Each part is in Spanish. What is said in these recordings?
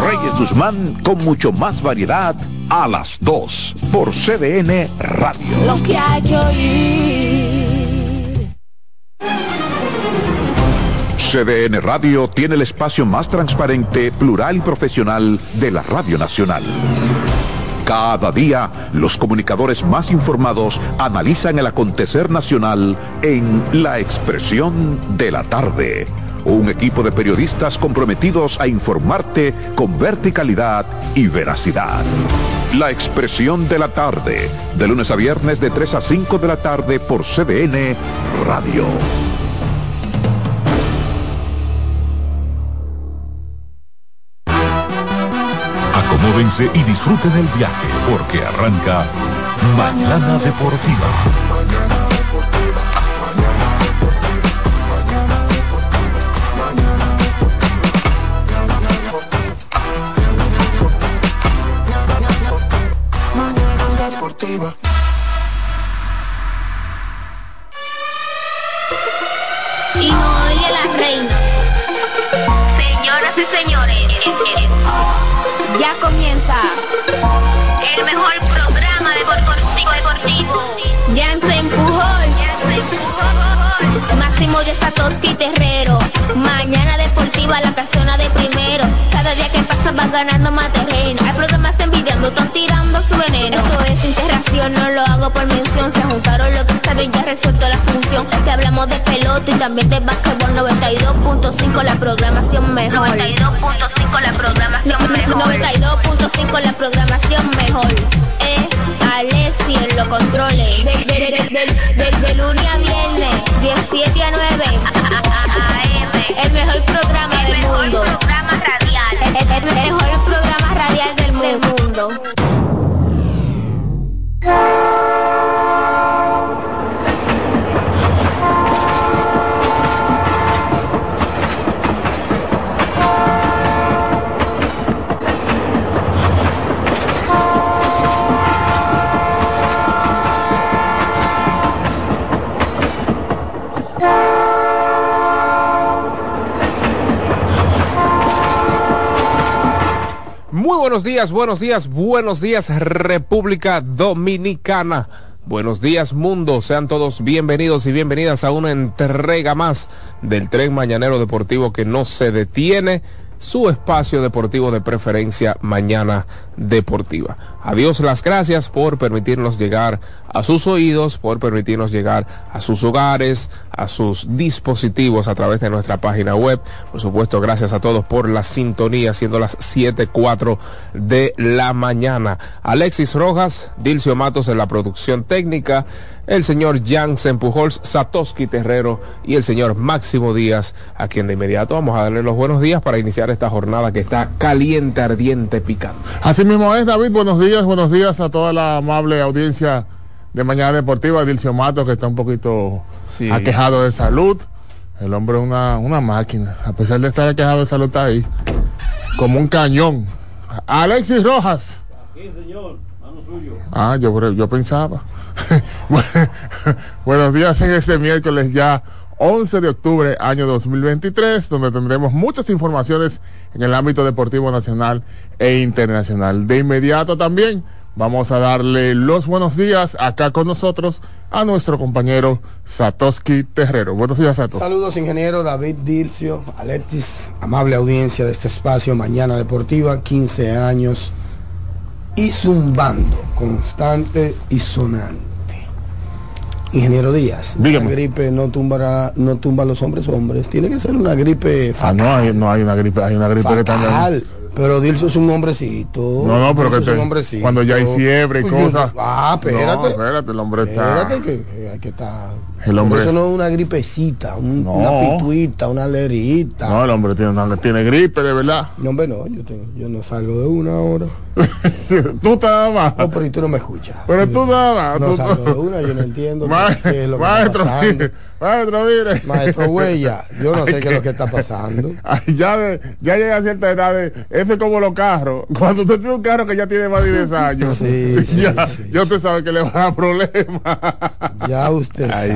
Reyes Guzmán con mucho más variedad a las 2 por CDN Radio. Lo que hay que oír. CDN Radio tiene el espacio más transparente, plural y profesional de la Radio Nacional. Cada día, los comunicadores más informados analizan el acontecer nacional en La Expresión de la Tarde. Un equipo de periodistas comprometidos a informarte con verticalidad y veracidad. La Expresión de la Tarde, de lunes a viernes de 3 a 5 de la tarde por CDN Radio. Acomódense y disfruten el viaje porque arranca Mañana Deportiva. Y no oye la reina. Señoras y señores, ya comienza el mejor programa deportivo deportivo. Jansen Pujol, Máximo de Satoshi Terrero. Mañana deportiva la casona de primero. Cada día que pasa vas ganando más terreno. Hay programas envidiando, están tirando su veneno. Esto es interacción, no lo hago por mención. Se juntaron lo que saben, ya resuelto la función. Te hablamos de pelota y también de básquetbol 92.5 la programación mejor. 92.5 la programación mejor. 92.5 la programación mejor. Eh, Alessi en los controles. De, lunes a viernes, 17 a 9. El mejor programa del mundo. El, el- mejor programa radial del mundo. Muy buenos días, buenos días, buenos días República Dominicana. Buenos días mundo, sean todos bienvenidos y bienvenidas a una entrega más del tren mañanero deportivo que no se detiene, su espacio deportivo de preferencia mañana deportiva. Adiós las gracias por permitirnos llegar a sus oídos, por permitirnos llegar a sus hogares, a sus dispositivos a través de nuestra página web. Por supuesto, gracias a todos por la sintonía, siendo las 7.04 de la mañana. Alexis Rojas, Dilcio Matos en la producción técnica, el señor Jansen Pujols, Satoshi Terrero y el señor Máximo Díaz, a quien de inmediato vamos a darle los buenos días para iniciar esta jornada que está caliente, ardiente, picante. Así mismo es, David. Buenos días, buenos días a toda la amable audiencia de Mañana Deportiva. Dilcio Matos, que está un poquito Sí. aquejado de salud. El hombre es una, una máquina. A pesar de estar aquejado de salud, está ahí. Como un cañón. Alexis Rojas. Ah, yo, yo pensaba. Buenos días en este miércoles ya 11 de octubre año 2023, donde tendremos muchas informaciones en el ámbito deportivo nacional e internacional. De inmediato también vamos a darle los buenos días acá con nosotros a nuestro compañero Satoshi Terrero. Buenos días, Sato. Saludos, ingeniero David Dircio, Alexis, amable audiencia de este espacio Mañana Deportiva, 15 años y zumbando, constante y sonante. Ingeniero Díaz, Dígame. la gripe no tumba, no tumba a los hombres hombres, tiene que ser una gripe Ah, fatal. no hay, no hay una gripe, hay una gripe que fatal. Pero Dilcio es un hombrecito. No, no, pero que es un te- hombrecito. cuando ya hay fiebre y Uy, cosas. Ah, espérate. No, espérate, el hombre está. Espérate que, hay que estar. El hombre- Eso no es una gripecita, un- No. una pituita, una alerita. No, el hombre tiene, tiene gripe, de verdad. No, hombre, no, yo, tengo- yo no salgo de una hora. tú estás más. No, pero y tú no me escuchas. Pero tú nada. No tú- salgo de una, yo no entiendo qué- Ma- qué es lo que maestro, está pasando. Maestro, mire. Maestro Huella, yo no sé qué es lo que está pasando. Ya, de- ya llega a cierta edad, de, eso es como los carros. Cuando usted tiene un carro que ya tiene más de 10 años, Sí, sí, ya, sí, ya usted sabe que le va a dar problemas. Ya usted Ay,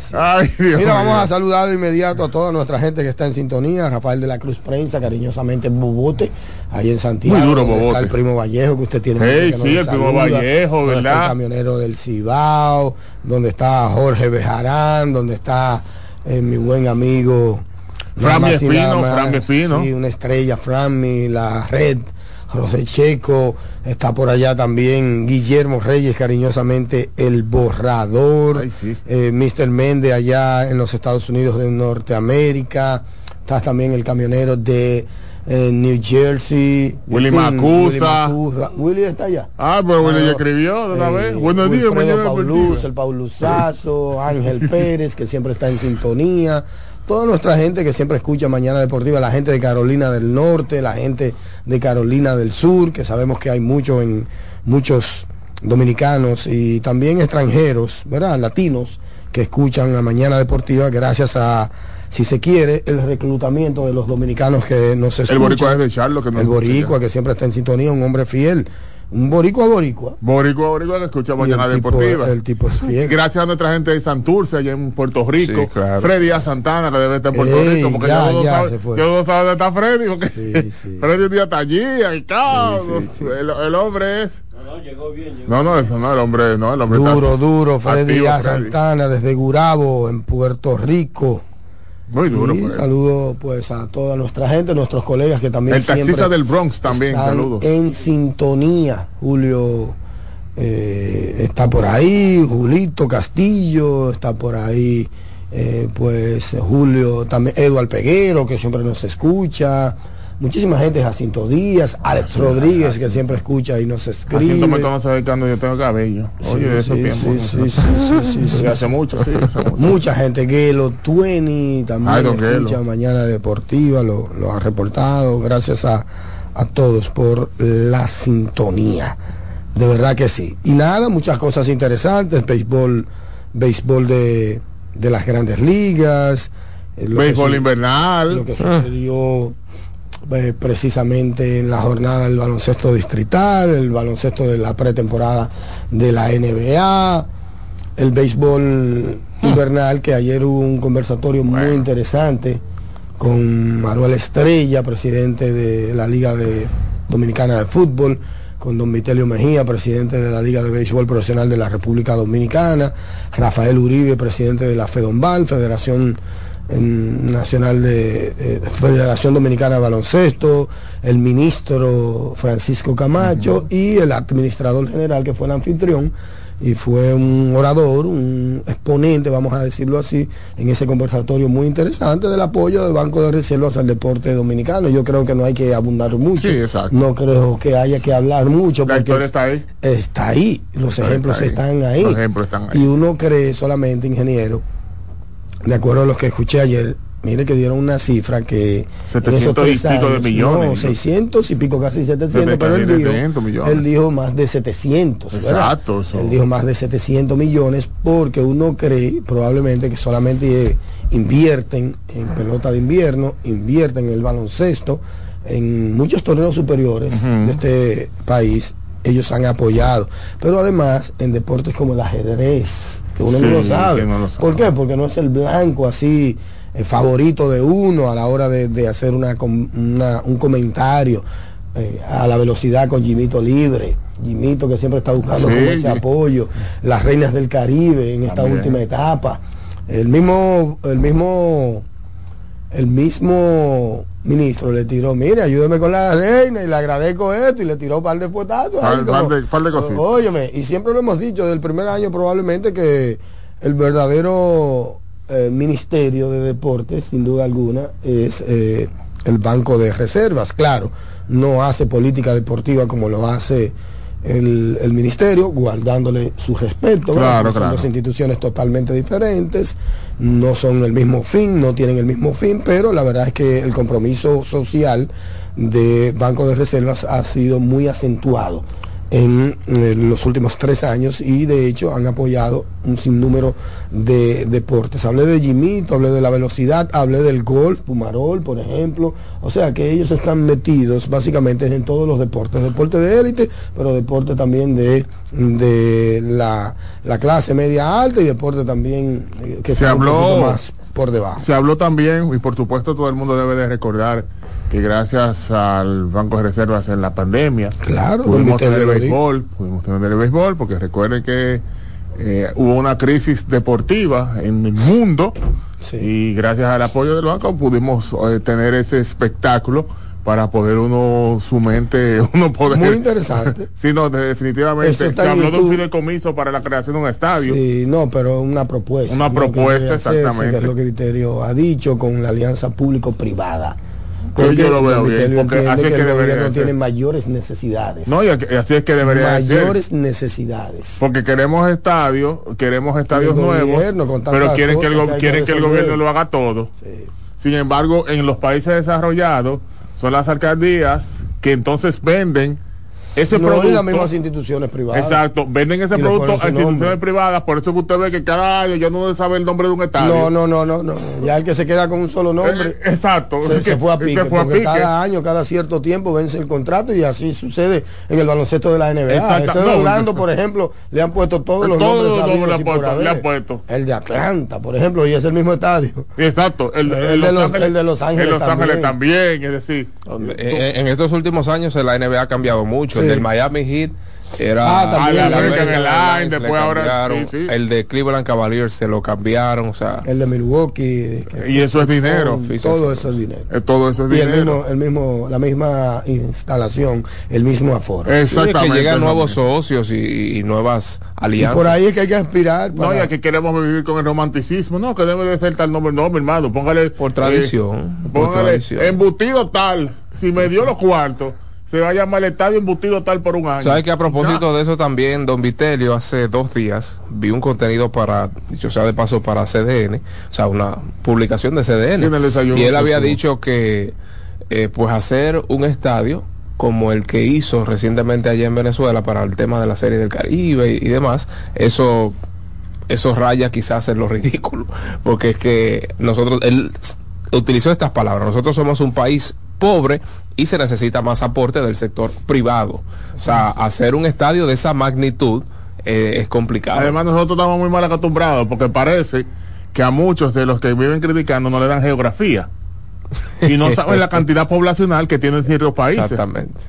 sabe. Dios. Mira, vamos a saludar de inmediato a toda nuestra gente que está en sintonía. Rafael de la Cruz Prensa, cariñosamente Bobote, ahí en Santiago. Muy duro, donde está Bobote. el primo Vallejo que usted tiene. Hey, que sí, el primo Vallejo, ¿verdad? El camionero del Cibao, donde está Jorge Bejarán, donde está eh, mi buen amigo. Fran nada más y Espino, Fran Espino. Sí, una estrella, Franmi, la red. José Checo, está por allá también Guillermo Reyes, cariñosamente el borrador, Ay, sí. eh, Mr. Méndez allá en los Estados Unidos de Norteamérica, está también el camionero de eh, New Jersey, Willy en Macusa. Willy está allá. Ah, pero Willy ya escribió de una eh, vez. Buenos días, mañana Paulus, el Paulusazo, Ángel Pérez, que siempre está en sintonía. Toda nuestra gente que siempre escucha Mañana Deportiva, la gente de Carolina del Norte, la gente de Carolina del Sur, que sabemos que hay mucho en muchos dominicanos y también extranjeros, ¿verdad? Latinos que escuchan la Mañana Deportiva gracias a, si se quiere, el reclutamiento de los dominicanos que nos escuchan. El boricua es de Charlo que no El boricua que siempre está en sintonía, un hombre fiel, un boricua boricua. Boricua, boricua que escucha mañana el tipo- deportiva. el tipo es fiel. Gracias a nuestra gente de Santurce, allá en Puerto Rico. Sí, claro. Freddy A. Santana, que debe estar en Puerto Ey, Rico, porque ya, ya, no ya sabe, se fue. ya no sabe dónde está Freddy. Porque Sí, sí. Freddy un día está allí, ahí cabrón. Sí, sí, sí, el, el hombre es. No, no, eso no, el hombre, no, el hombre Duro, está duro, Freddy activo, A. Freddy. Santana desde Gurabo, en Puerto Rico. Muy duro, y pues. saludo pues a toda nuestra gente, nuestros colegas que también El taxista del Bronx también, están saludos. en sintonía. Julio eh, está por ahí, Julito Castillo está por ahí, eh, pues Julio también, Eduard Peguero que siempre nos escucha. Muchísima gente, Jacinto Díaz, Alex Rodríguez, que siempre escucha y nos escribe. Haciendo me conoce dedicando yo tengo cabello. Oye, de esos sí, sí, sí, sí, hace mucho, sí, hace mucho. Mucha gente, Gelo, Tueni también escucha. Mañana Deportiva, lo, lo ha reportado. Gracias a, a todos por la sintonía. De verdad que sí. Y nada, muchas cosas interesantes. Béisbol, béisbol de, de las grandes ligas. eh, Béisbol invernal. Lo que sucedió eh, precisamente en la jornada del baloncesto distrital, el baloncesto de la pretemporada de la NBA, el béisbol invernal, que ayer hubo un conversatorio muy interesante con Manuel Estrella, presidente de la Liga de Dominicana de Fútbol, con don Vitelio Mejía, presidente de la Liga de Béisbol Profesional de la República Dominicana, Rafael Uribe, presidente de la FEDOMBAL, Federación en- Nacional de eh, Federación Dominicana de Baloncesto, el ministro Francisco Camacho y el administrador general que fue el anfitrión y fue un orador, un exponente, vamos a decirlo así, en ese conversatorio muy interesante del apoyo del Banco de Reservas al deporte dominicano. Yo creo que no hay que abundar mucho. Sí, exacto. No creo que haya que hablar mucho La porque está ahí. está ahí, los ejemplos está ahí. están ahí. Los ejemplos están ahí. Y uno cree solamente, ingeniero, de acuerdo a lo que escuché ayer, mire que dieron una cifra que... en esos 700 y pico de millones. No, 600 y pico, casi 700, pero él dijo, 700 millones. él dijo más de 700. ¿verdad? Exacto. Él dijo más de 700 millones porque uno cree probablemente que solamente eh, invierten en pelota de invierno, invierten en el baloncesto, en muchos torneos superiores de este país. Ellos han apoyado, pero además en deportes como el ajedrez, que uno Sí, no lo sabe. no lo sabe. ¿Por qué? Porque no es el blanco así eh, favorito de uno a la hora de, de hacer una, una- un comentario. eh, a la velocidad con Jimito Libre. Jimito que siempre está buscando Sí, ese sí. apoyo. Las Reinas del Caribe en esta También. última etapa. El mismo, el mismo, el mismo ministro le tiró, mire, ayúdeme con la reina y le agradezco esto y le tiró un par de Par- par de- par de cositas. Óyeme, y siempre lo hemos dicho del primer año probablemente que el verdadero eh, ministerio de deportes, sin duda alguna, es eh, el Banco de Reservas. Claro, no hace política deportiva como lo hace el, el ministerio, guardándole su respeto. Claro, Porque Son claro. dos instituciones totalmente diferentes, no son el mismo fin, no tienen el mismo fin, pero la verdad es que el compromiso social de Banco de Reservas ha sido muy acentuado en, eh, los últimos tres años y de hecho han apoyado un sinnúmero de deportes. Hablé de Jimito, hablé de la velocidad, hablé del golf, Pumarol, por ejemplo. O sea que ellos están metidos básicamente en todos los deportes, deporte de élite, pero deporte también de, de la, la clase media alta y deporte también eh, que Se un habló- poquito más por debajo. Se habló también, y por supuesto todo el mundo debe de recordar que gracias al Banco de Reservas en la pandemia, Claro, pudimos tener dijo. béisbol, pudimos tener el béisbol, porque recuerden que eh, hubo una crisis deportiva en el mundo Sí. y gracias al apoyo del banco pudimos eh, tener ese espectáculo para poder uno, su mente, uno poder... Muy interesante. Sí, no, de- definitivamente. Se habló de un fideicomiso para la creación de un estadio. Sí, no, pero una propuesta. Una propuesta, hacerse, exactamente. Que es lo que Viterio ha dicho con la alianza público-privada. Pues yo lo veo bien, porque así es que que el gobierno ser. tiene mayores necesidades. No, y así es que debería ser. mayores necesidades. Porque queremos estadios, queremos estadios nuevos, pero quieren que el, que quieren que el gobierno lo haga todo. Sí. Sin embargo, en los países desarrollados son las alcaldías que entonces venden ese no, producto. y las mismas instituciones privadas. Exacto, venden ese producto a instituciones nombre. privadas, por eso que usted ve que cada año ya no sabe el nombre de un estadio. No, no, no, no, no. Ya el que se queda con un solo nombre. Eh, exacto. Se, fue a se pique, fue a porque pique. cada año, cada cierto tiempo vence el contrato y así sucede en el baloncesto de la NBA. Exacto. De Orlando, por ejemplo, le han puesto todos los Todos nombres los nombres le han puesto. El de Atlanta, por ejemplo, y es el mismo estadio. Exacto, el, El de los- el de Los Ángeles en Los Ángeles también. también, es decir, En, en estos últimos años la NBA ha cambiado mucho. Sí. El del Miami Heat era Ah, también, el American American Airlines, Airlines, le después ahora- cambiaron. sí, sí. El de Cleveland Cavaliers se lo cambiaron. O sea, El de Milwaukee. y eso es dinero. sí, todo eso es dinero. Eh, Todo eso es Y el dinero. mismo, el mismo, la misma instalación, el mismo aforo. sí, es que Exactamente. llegan nuevos socios y, y nuevas y alianzas. por ahí es que hay que aspirar. No, ya que queremos vivir con el romanticismo, no, que debe de ser tal nombre, no, mi hermano, póngale. Por eh, tradición, por póngale tradición. embutido tal, si me dio los cuartos, se va a llamar el estadio embutido tal por un año. ¿Sabes que a propósito de eso también, don Vitelio, hace dos días vi un contenido para, dicho sea de paso, para CDN, o sea, una publicación de CDN. Sí, y él había dicho que, eh, pues, hacer un estadio como el que hizo recientemente allá en Venezuela para el tema de la serie del Caribe y, y demás, eso eso raya quizás en lo ridículo, porque es que nosotros, él utilizó estas palabras, nosotros somos un país pobre y se necesita más aporte del sector privado. O sea, hacer un estadio de esa magnitud eh, es complicado. Además, nosotros estamos muy mal acostumbrados porque parece que a muchos de los que viven criticando no le dan geografía. Y no saben la cantidad poblacional que tienen ciertos países. Exactamente.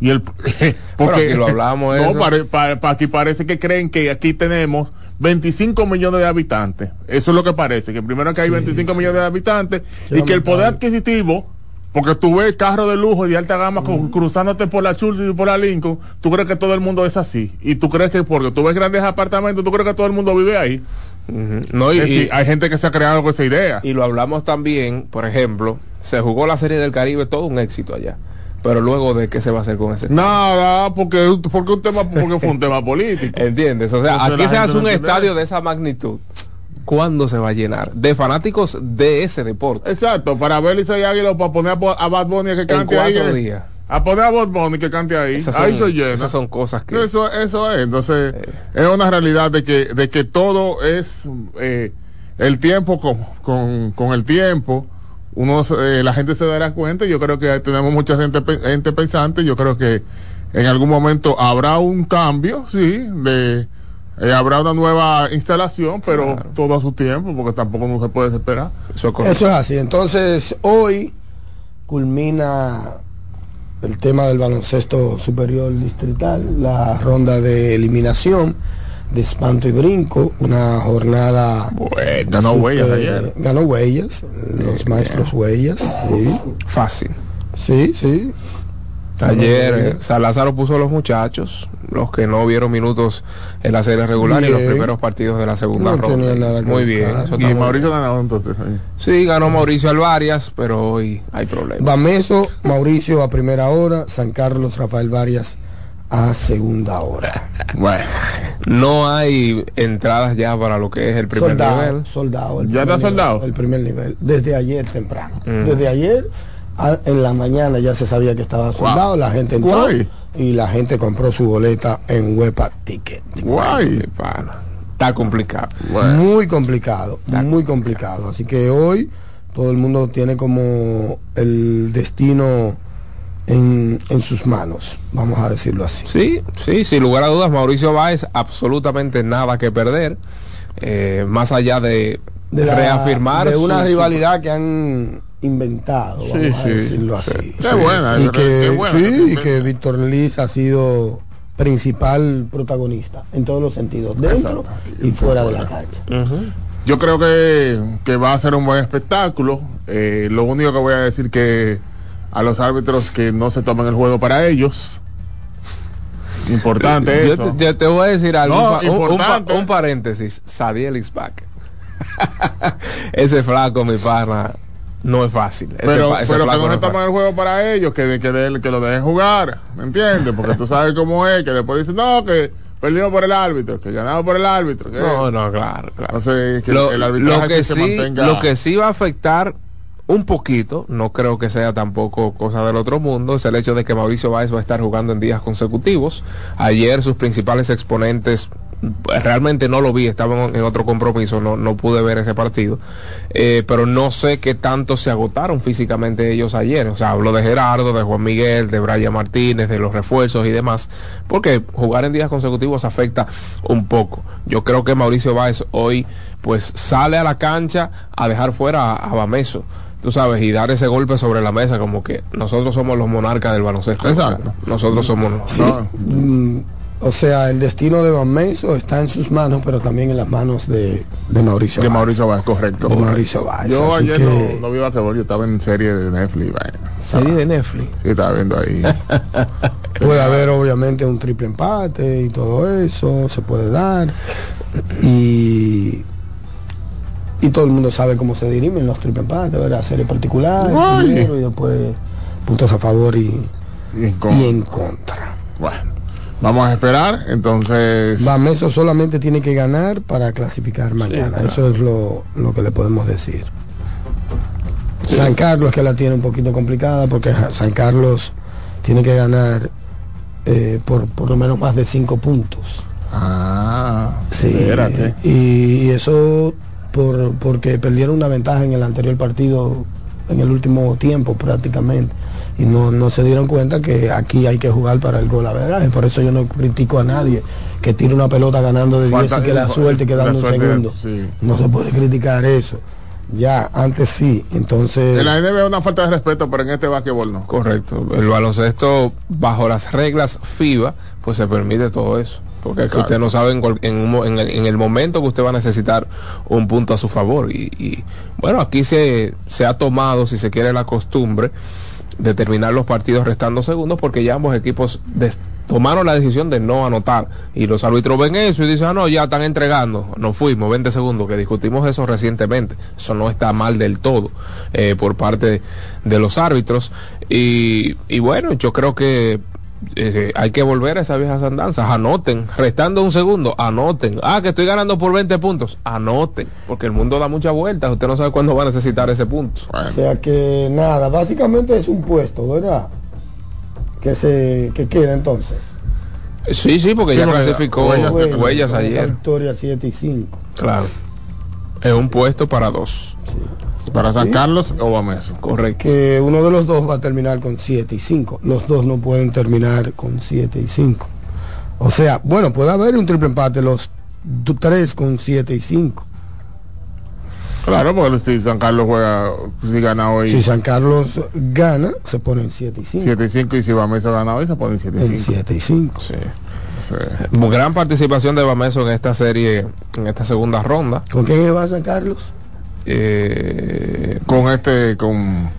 Y el, porque aquí lo hablamos, no, pare- pa- pa- aquí parece que creen que aquí tenemos 25 millones de habitantes. Eso es lo que parece, que primero que hay 25 millones de habitantes y que el poder adquisitivo, porque tú ves carros de lujo y de alta gama con- cruzándote por la Churchill y por la Lincoln, tú crees que todo el mundo es así. Y tú crees que porque tú ves grandes apartamentos, tú crees que todo el mundo vive ahí. No, y, Es decir, y- hay gente que se ha creado con esa idea. y lo hablamos también, por ejemplo, se jugó la serie del Caribe, todo un éxito allá. Pero luego de qué se va a hacer con ese Nada, porque, porque un tema, porque fue un tema político. ¿Entiendes? O sea, Entonces aquí se hace un estadio de esa magnitud. ¿Cuándo se va a llenar? De fanáticos de ese deporte. Exacto, para ver y Águila para poner a Bad Bunny que En cante ahí. cuatro eh. días. A poner a Bad Bunny que cante ahí. Esas ahí son, se llena. esas son cosas que... Eso, eso es. Entonces, es una realidad de que, de que todo es eh, el tiempo con, con, con el tiempo. Uno, eh, la gente se dará cuenta. Yo creo que tenemos mucha gente, gente pensante. Yo creo que en algún momento habrá un cambio, sí, de eh, habrá una nueva instalación, pero todo a su tiempo, porque tampoco no se puede esperar. Eso es correcto. Eso es así. Entonces, hoy culmina el tema del baloncesto superior distrital, la ronda de eliminación de espanto y brinco, una jornada Bueno, ganó huellas ayer. ganó huellas, los maestros huellas, sí, Fácil. sí, sí. Ayer eh, Salazar puso a los muchachos, los que no vieron minutos en la serie regular y los primeros partidos de la segunda No ronda. Muy bien. Y Mauricio bien. ganó entonces. ahí. Sí, ganó Mauricio Alvarias, pero hoy hay problemas. Bameso, Mauricio a primera hora, San Carlos, Rafael Varias a segunda hora. Bueno, No hay entradas ya para lo que es el primer soldado, nivel. soldado. el ¿Ya primer está nivel, soldado? El primer nivel, desde ayer temprano. Mm. Desde ayer a- en la mañana ya se sabía que estaba soldado, la gente entró Guay. y la gente compró su boleta en Huepa Ticket. Guay. pana. Está complicado. Bueno. Muy complicado, muy complicado. Así que hoy todo el mundo tiene como el destino en, en sus manos, vamos a decirlo así. Sí, sí, sin lugar a dudas, Mauricio Báez absolutamente nada que perder. eh, más allá de, de, la- reafirmar de una su- su- rivalidad que han inventado, Sí, vamos a decirlo sí. así. Qué buena, y que, buena sí, que y Víctor Liz ha sido principal protagonista en todos los sentidos, dentro y fuera de la cancha. Yo creo que, que va a ser un buen espectáculo. Eh, lo único que voy a decir que a los árbitros que no se tomen el juego para ellos. Importante Yo eso. te, yo te voy a decir algo, No, un, pa- un- un pa- importante. un paréntesis, Sadiel is back. Ese flaco, mi pana, no es fácil. Ese pero pero que no se fácil. el juego para ellos, que, que, de- que lo dejen jugar. ¿Me entiendes? Porque tú sabes cómo es, que después dicen, no, que perdimos por el árbitro, que ganamos por el árbitro. que- No, no, claro, claro. Entonces, que lo, el lo que que se sí, mantenga- lo que sí va a afectar un poquito, no creo que sea tampoco cosa del otro mundo, es el hecho de que Mauricio Báez va a estar jugando en días consecutivos. Ayer sus principales exponentes realmente no lo vi, estaba en otro compromiso, no, no pude ver ese partido, Eh, pero no sé qué tanto se agotaron físicamente ellos ayer. O sea, hablo de Gerardo, de Juan Miguel, de Brian Martínez, de los refuerzos y demás, porque jugar en días consecutivos afecta un poco. Yo creo que Mauricio Báez hoy pues sale a la cancha a dejar fuera a, a Bameso. Tú sabes, y dar ese golpe sobre la mesa como que nosotros somos los monarcas del baloncesto. Exacto. Nosotros somos... No, o sea, el destino de Van Meso está en sus manos, pero también en las manos de, de Mauricio. de. Mauricio Vázquez, correcto. De Mauricio Báez. Yo así ayer que- no, no vi basquetbol, yo estaba en serie de Netflix. vaina. Serie de Netflix. Sí, estaba viendo ahí. Puede haber obviamente un triple empate y todo eso, se puede dar. Y, y todo el mundo sabe cómo se dirimen los triple empates, ¿verdad? Serie particular, Ay. primero y después puntos a favor y, Y con- y en contra. Bueno, vamos a esperar. Entonces, Bameso solamente tiene que ganar para clasificar mañana. Eso es lo, lo que le podemos decir. San Carlos que la tiene un poquito complicada porque San Carlos tiene que ganar eh, por por lo menos más de cinco puntos. ah, Sí, y, y eso por, porque perdieron una ventaja en el anterior partido, en el último tiempo prácticamente, y no, no se dieron cuenta que aquí hay que jugar para el gol a verdad. Por eso yo no critico a nadie que tire una pelota ganando de 10 ¿Cuántas- y que la suerte quedando un segundo. sí. No se puede criticar eso. Ya, antes sí, entonces... En la NBA es una falta de respeto, pero en este básquetbol no. Correcto. El baloncesto, bajo las reglas FIBA, pues se permite todo eso. Porque es que usted no sabe en, cual- en, un mo- en el, en el momento que usted va a necesitar un punto a su favor. Y, y, bueno, aquí se, se ha tomado, si se quiere, la costumbre de terminar los partidos restando segundos porque ya ambos equipos tomaron la decisión de no anotar. Y los árbitros ven eso y dicen, ah, no, ya están entregando, nos fuimos, 20 segundos, que discutimos eso recientemente, eso no está mal del todo eh, por parte de los árbitros. Y, y bueno, yo creo que eh, hay que volver a esas viejas andanzas, anoten, restando un segundo, anoten, ah, que estoy ganando por 20 puntos, anoten, porque el mundo da muchas vueltas, usted no sabe cuándo va a necesitar ese punto. Bueno, O sea que nada, básicamente es un puesto, ¿verdad? Que se que queda entonces. Sí, sí, porque Sí, ya clasificó Huellas- huellas, Huellas ayer. victoria 7 y 5. Claro. Es un puesto para dos. Para San Carlos o Bameso. Correcto. que uno de los dos va a terminar con 7 y 5. Los dos no pueden terminar con 7 y 5. O sea, bueno, puede haber un triple empate, los d- tres con 7 y 5. Claro, porque si San Carlos juega, si gana hoy. Si San Carlos gana, se ponen 7 y 5. 7 y 5 y si Bameso gana hoy, se ponen 7 y 5. 7 y 5. Sí. sí. Gran participación de Bameso en esta serie, en esta segunda ronda. ¿Con quién va San Carlos? Eh, con este, con.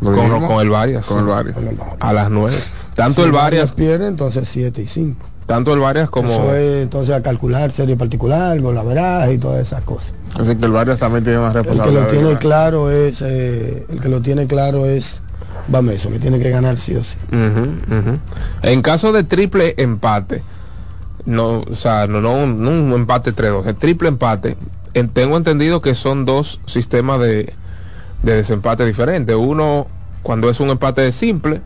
Con, con, el Varias. Con el Varias. A las 9. Tanto si el Varias. pierde, entonces 7 y 5. Tanto el Varias como. Eso es entonces a calcular serie particular, golaveraje y todas esas cosas. Así que el Varias también tiene una responsabilidad. El que lo tiene claro es, eh, el que lo tiene claro es Bameso, que tiene que ganar sí o sí. Uh -huh, uh -huh. En caso de triple empate, no, o sea, no, no, no un empate 3-2, el triple empate, en, tengo entendido que son dos sistemas de, de desempate diferentes. Uno, cuando es un empate simple,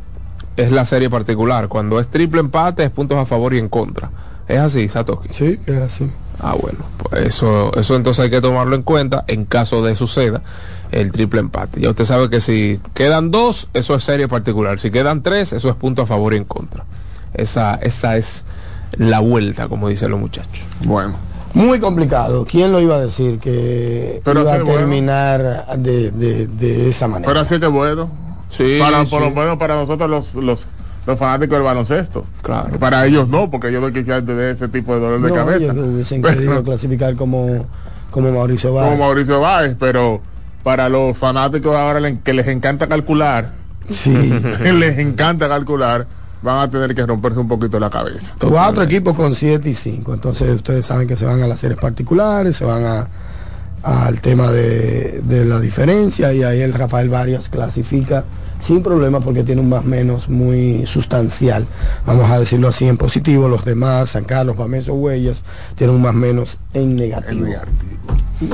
es la serie particular. Cuando es triple empate, es puntos a favor y en contra. ¿Es así, Satoshi? Sí, es así. Ah, bueno, pues eso, eso entonces hay que tomarlo en cuenta en caso de suceda el triple empate. Ya usted sabe que si quedan dos, eso es serie particular. Si quedan tres, eso es punto a favor y en contra. Esa, esa es la vuelta, como dicen los muchachos. Bueno. Muy complicado. ¿Quién lo iba a decir que Pero iba a bueno. terminar de, de, de esa manera? Pero así que bueno. Sí, para, sí. Por lo menos para nosotros los, los, los fanáticos del baloncesto. Claro. Para ellos no, porque ellos no quisieran tener ese tipo de dolor de no, cabeza. ellos hubiesen querido clasificar como, como Mauricio Báez. Como Mauricio Báez, pero para los fanáticos ahora que les encanta calcular, Sí. les encanta calcular, van a tener que romperse un poquito la cabeza. Cuatro equipos con 7 y 5. Entonces ustedes saben que se van a las series particulares, se van a al tema de, de la diferencia y ahí el Rafael Varias clasifica sin problema porque tiene un más menos muy sustancial. Vamos a decirlo así en positivo. Los demás, San Carlos, Bameso, Huellas, tienen un más menos en negativo.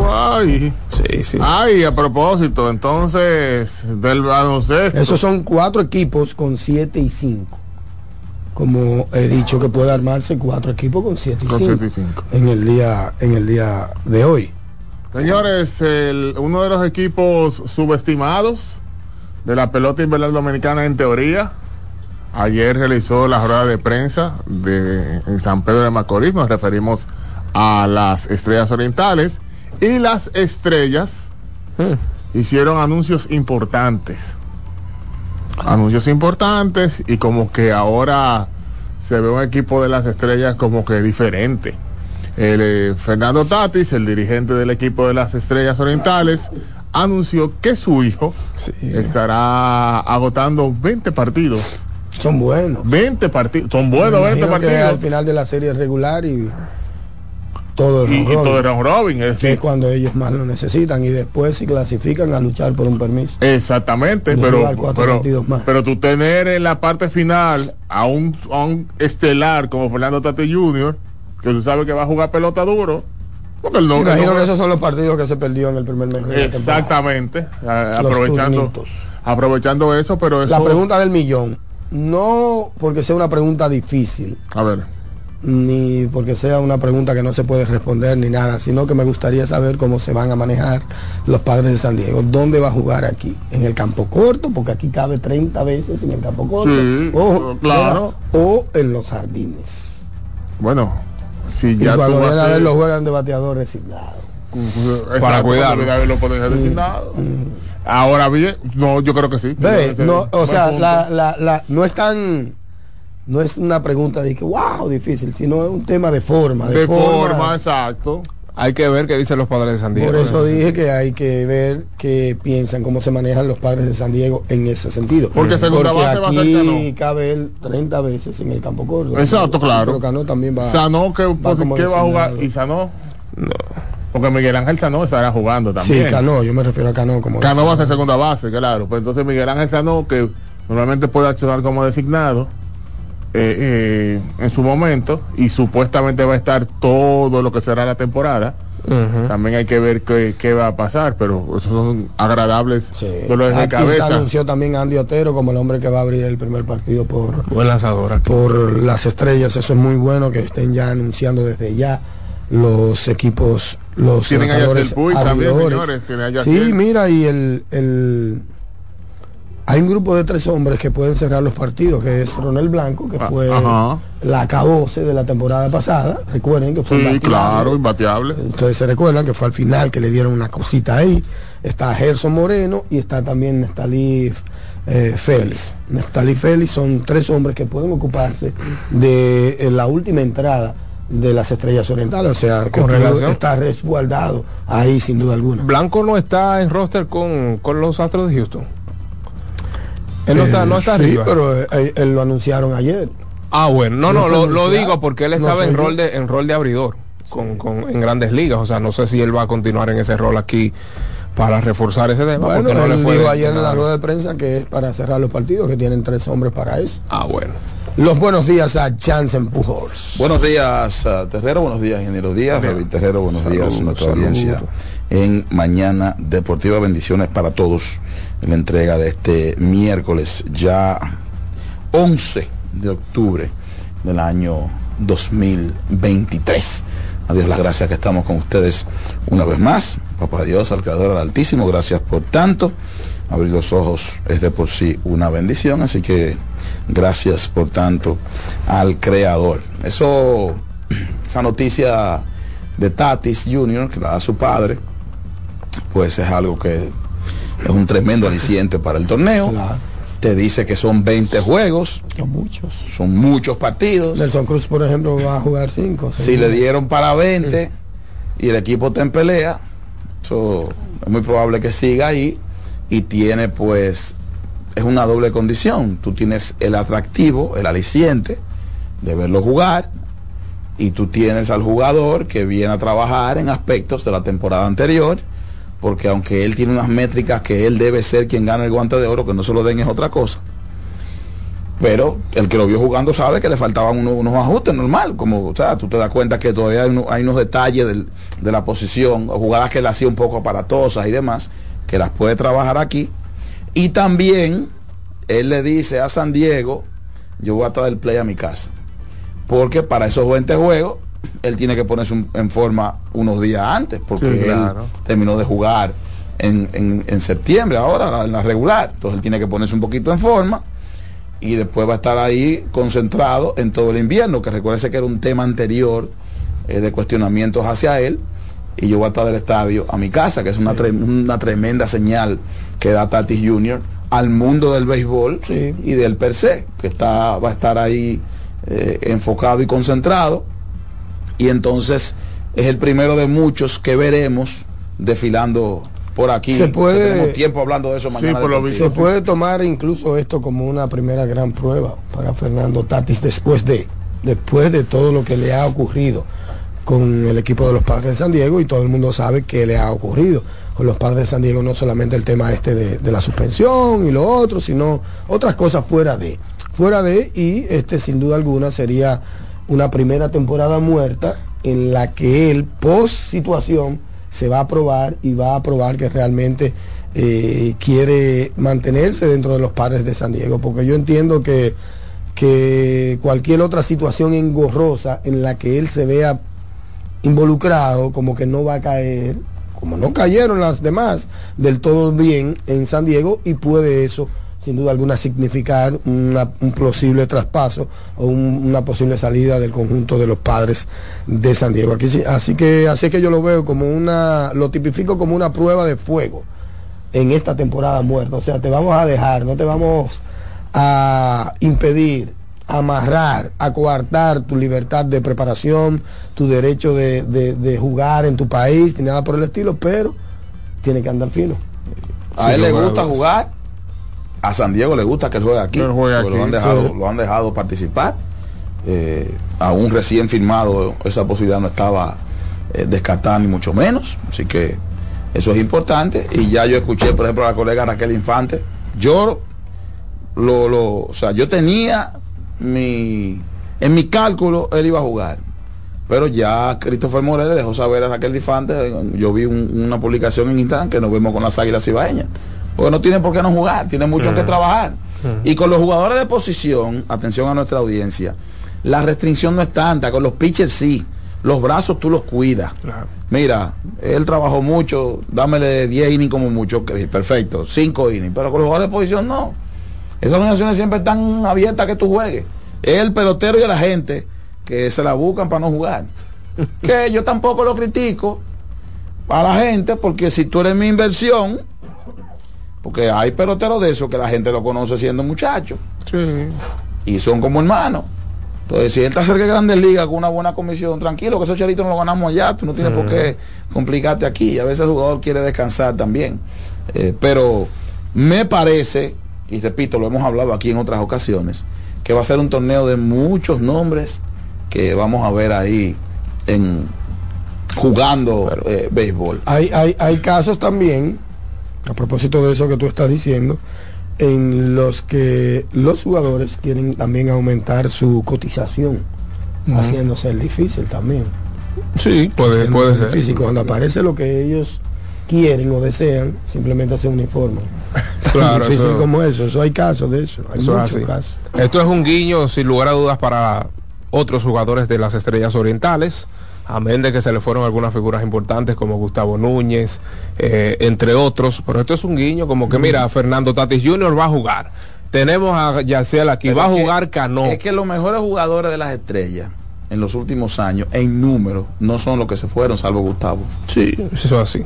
Ay, Sí, sí. ay, a propósito, entonces, del baloncesto. Esos son cuatro equipos con 7 y 5. Como he dicho que puede armarse cuatro equipos con 7 y Con 5 siete y cinco. en el día en el día de hoy. Señores, el- uno de los equipos subestimados de la pelota invernal dominicana en teoría, ayer realizó la rueda de prensa de, en San Pedro de Macorís, nos referimos a las estrellas orientales, y las estrellas hicieron anuncios importantes. Anuncios importantes y como que ahora se ve un equipo de las estrellas como que diferente. El, eh, Fernando Tatis, el dirigente del equipo de las Estrellas Orientales, anunció que su hijo estará agotando 20 partidos. Son buenos. 20 partidos. Son buenos Me 20 imagino que al partidos. final de la serie regular y todo el Y, y todo un Robin. Es que es decir, cuando ellos más lo necesitan y después si clasifican a luchar por un permiso. Exactamente, de pero, pero, más. pero tú tener en la parte final a un, a un estelar como Fernando Tatis Jr., que tú sabes que va a jugar pelota duro, porque él no, imagino no- que esos son los partidos que se perdió en el primer mes. Exactamente, a- aprovechando, turnitos. aprovechando eso, pero eso... La pregunta del millón. No porque sea una pregunta difícil, A ver, ni porque sea una pregunta que no se puede responder ni nada, sino que me gustaría saber cómo se van a manejar los padres de San Diego. ¿Dónde va a jugar aquí? ¿En el campo corto? Porque aquí cabe 30 veces en el campo corto. Sí, o, claro. O en los jardines. bueno, si Y ya tú cuando vienen a hacer- lo juegan de bateador designado. Para cuidarlo. cuando lo ponen designado. Ahora bien, no, yo creo que sí. Ve, no, o sea, la, la, la, no es tan, no es una pregunta de que, wow, difícil, sino es un tema de forma. De, de forma, exacto. Hay que ver qué dicen los padres de San Diego. Por eso Sí. dije que hay que ver qué piensan, cómo se manejan los padres de San Diego en ese sentido. Porque segunda Porque base va a ser aquí Cano. cabe él 30 veces en el campo corto. Exacto, claro. Pero Cano también va. Sanó, ¿qué, pues, como ¿qué va a jugar? ¿Y Sanó? No. Porque Miguel Ángel Sanó estará jugando Sí, también. Cano, yo me refiero a Cano como. Cano va a ser segunda base, claro. Pues entonces Miguel Ángel Sanó, que normalmente puede accionar como designado eh, eh, en su momento, y supuestamente va a estar todo lo que será la temporada. También hay que ver qué, qué va a pasar, pero esos son agradables Sí. dolores de Aquí se cabeza. anunció también Andy Otero como el hombre que va a abrir el primer partido por, Buen lanzador por las estrellas. Eso es muy bueno que estén ya anunciando desde ya los equipos, los Tienen a lanzadores Puig también, señores, tienen a Sí, mira, y el, el hay un grupo de tres hombres que pueden cerrar los partidos, que es Ronel Blanco, que Ah, fue ajá. la cabose de la temporada pasada. Recuerden que fue Sí, imbateable. claro, imbateable. Ustedes se recuerdan que fue al final que le dieron una cosita ahí. Está Gerson Moreno y está también Nestalí eh, Félix. Nestalí Félix son tres hombres que pueden ocuparse de eh, la última entrada de las estrellas orientales. O sea, que está resguardado ahí sin duda alguna. Blanco no está en roster con, con los Astros de Houston. Él no está, no está Eh, sí, arriba. pero eh, eh, él lo anunciaron ayer. Ah, bueno, no, no, No lo, está lo digo porque él No estaba sé en rol de en rol de abridor con, con- en grandes ligas, o sea, no sé si él va a continuar en ese rol aquí para reforzar ese tema. Bueno, porque no él le fue dijo ayer en la rueda de prensa que es para cerrar los partidos, que tienen tres hombres para eso. Ah, bueno. Los buenos días a Jansen Pujols. Buenos días, ah, Terrero. Buenos días, Ingeniero Díaz. David Terrero, buenos días, Saludos, nuestra audiencia. En Mañana Deportiva, bendiciones para todos en la entrega de este miércoles, ya 11 de octubre del año 2023. A Dios las gracias que estamos con ustedes una vez más. Papá Dios, al Creador, al Altísimo, gracias por tanto. Abrir los ojos es de por sí una bendición, así que gracias por tanto al Creador. Eso, esa noticia de Tatis Jr., que la da su padre, pues es algo que es un tremendo aliciente para el torneo. Te dice que son 20 juegos, Son muchos. son muchos partidos. Nelson Cruz, por ejemplo, va a jugar cinco. Si le dieron para 20 y el equipo está en pelea, so, es muy probable que siga ahí y tiene pues, es una doble condición. Tú tienes el atractivo, el aliciente de verlo jugar y tú tienes al jugador que viene a trabajar en aspectos de la temporada anterior, porque aunque él tiene unas métricas que él debe ser quien gana el guante de oro, que no se lo den es otra cosa. Pero el que lo vio jugando sabe que le faltaban unos, ajustes normal, como, o sea, tú te das cuenta que todavía hay, uno- hay unos detalles del- de la posición, o jugadas que le hacía un poco aparatosas y demás, que las puede trabajar aquí. Y también él le dice a San Diego, yo voy a traer el play a mi casa. Porque para esos 20 juegos, él tiene que ponerse un- en forma unos días antes, porque Sí, él claro. terminó de jugar en, en- en septiembre, ahora en la regular. Entonces él tiene que ponerse un poquito en forma y después va a estar ahí concentrado en todo el invierno, que recuerde que era un tema anterior eh, de cuestionamientos hacia él. Y yo voy a estar del estadio a mi casa, que es una, tre- una tremenda señal que da Tatis Jr. al mundo del béisbol y del per se, que está, va a estar ahí eh, enfocado y concentrado. Y entonces es el primero de muchos que veremos desfilando por aquí. Se puede- tenemos tiempo hablando de eso mañana. de Se puede tomar incluso esto como una primera gran prueba para Fernando Tatis después de, después de todo lo que le ha ocurrido con el equipo de los Padres de San Diego y todo el mundo sabe que le ha ocurrido con los Padres de San Diego no solamente el tema este de, de la suspensión y lo otro, sino otras cosas fuera de, fuera de y este sin duda alguna sería una primera temporada muerta en la que él post situación se va a probar y va a probar que realmente eh, quiere mantenerse dentro de los padres de San Diego, porque yo entiendo que, que cualquier otra situación engorrosa en la que él se vea involucrado, como que no va a caer, como no cayeron las demás del todo bien en San Diego y puede eso sin duda alguna significar una- un posible traspaso o un- una posible salida del conjunto de los padres de San Diego. Aquí, así que así es que yo lo veo como una, lo tipifico como una prueba de fuego en esta temporada muerta. O sea, te vamos a dejar, no te vamos a impedir, amarrar, a coartar tu libertad de preparación, tu derecho de, de- de jugar en tu país, ni nada por el estilo, pero tiene que andar fino. A él le gusta jugar. A San Diego le gusta que él juegue aquí. Él Lo, han dejado, Sí. lo han dejado participar. Eh, aún recién firmado, esa posibilidad no estaba eh, descartada ni mucho menos. Así que eso es importante. Y ya yo escuché, por ejemplo, a la colega Raquel Infante. Yo lo, lo, o sea, yo tenía mi, en mi cálculo, él iba a jugar. Pero ya Christopher Morel le dejó saber a Raquel Infante, yo vi un- una publicación en Instagram que nos vemos con las águilas ibaeñas. Porque no tienen por qué no jugar, tienen mucho que trabajar. Y con los jugadores de posición, atención a nuestra audiencia, la restricción no es tanta, con los pitchers sí. Los brazos tú los cuidas. Mira, él trabajó mucho, dámele 10 innings como mucho, perfecto, 5 innings, pero con los jugadores de posición no. Esas organizaciones siempre están abiertas a que tú juegues. El pelotero y la gente que se la buscan para no jugar. que yo tampoco lo critico a la gente porque si tú eres mi inversión, porque hay peloteros de eso que la gente lo conoce siendo muchacho. Y son como hermanos. Entonces, si él está cerca de Grandes Ligas con una buena comisión, tranquilo, que esos charitos no lo ganamos allá, tú no tienes por qué complicarte aquí. A veces el jugador quiere descansar también. Eh, pero me parece, y repito, lo hemos hablado aquí en otras ocasiones, que va a ser un torneo de muchos nombres que vamos a ver ahí en jugando eh, béisbol. Hay, hay, hay casos también, a propósito de eso que tú estás diciendo, en los que los jugadores quieren también aumentar su cotización, haciéndose el difícil también. Sí, puede, puede ser. difícil. Cuando aparece lo que ellos quieren o desean, simplemente se uniforman. Claro, difícil eso- como eso, eso hay casos de eso, hay Eso es muchos casos. Esto es un guiño, sin lugar a dudas, para otros jugadores de las Estrellas Orientales. Amén de que se le fueron algunas figuras importantes como Gustavo Núñez, eh, entre otros. Pero esto es un guiño como que, mira, Fernando Tatis Jr. va a jugar. Tenemos a Yacel aquí, Pero va a jugar Cano. Es que los mejores jugadores de las estrellas en los últimos años, en número, no son los que se fueron, salvo Gustavo. Sí, eso es así.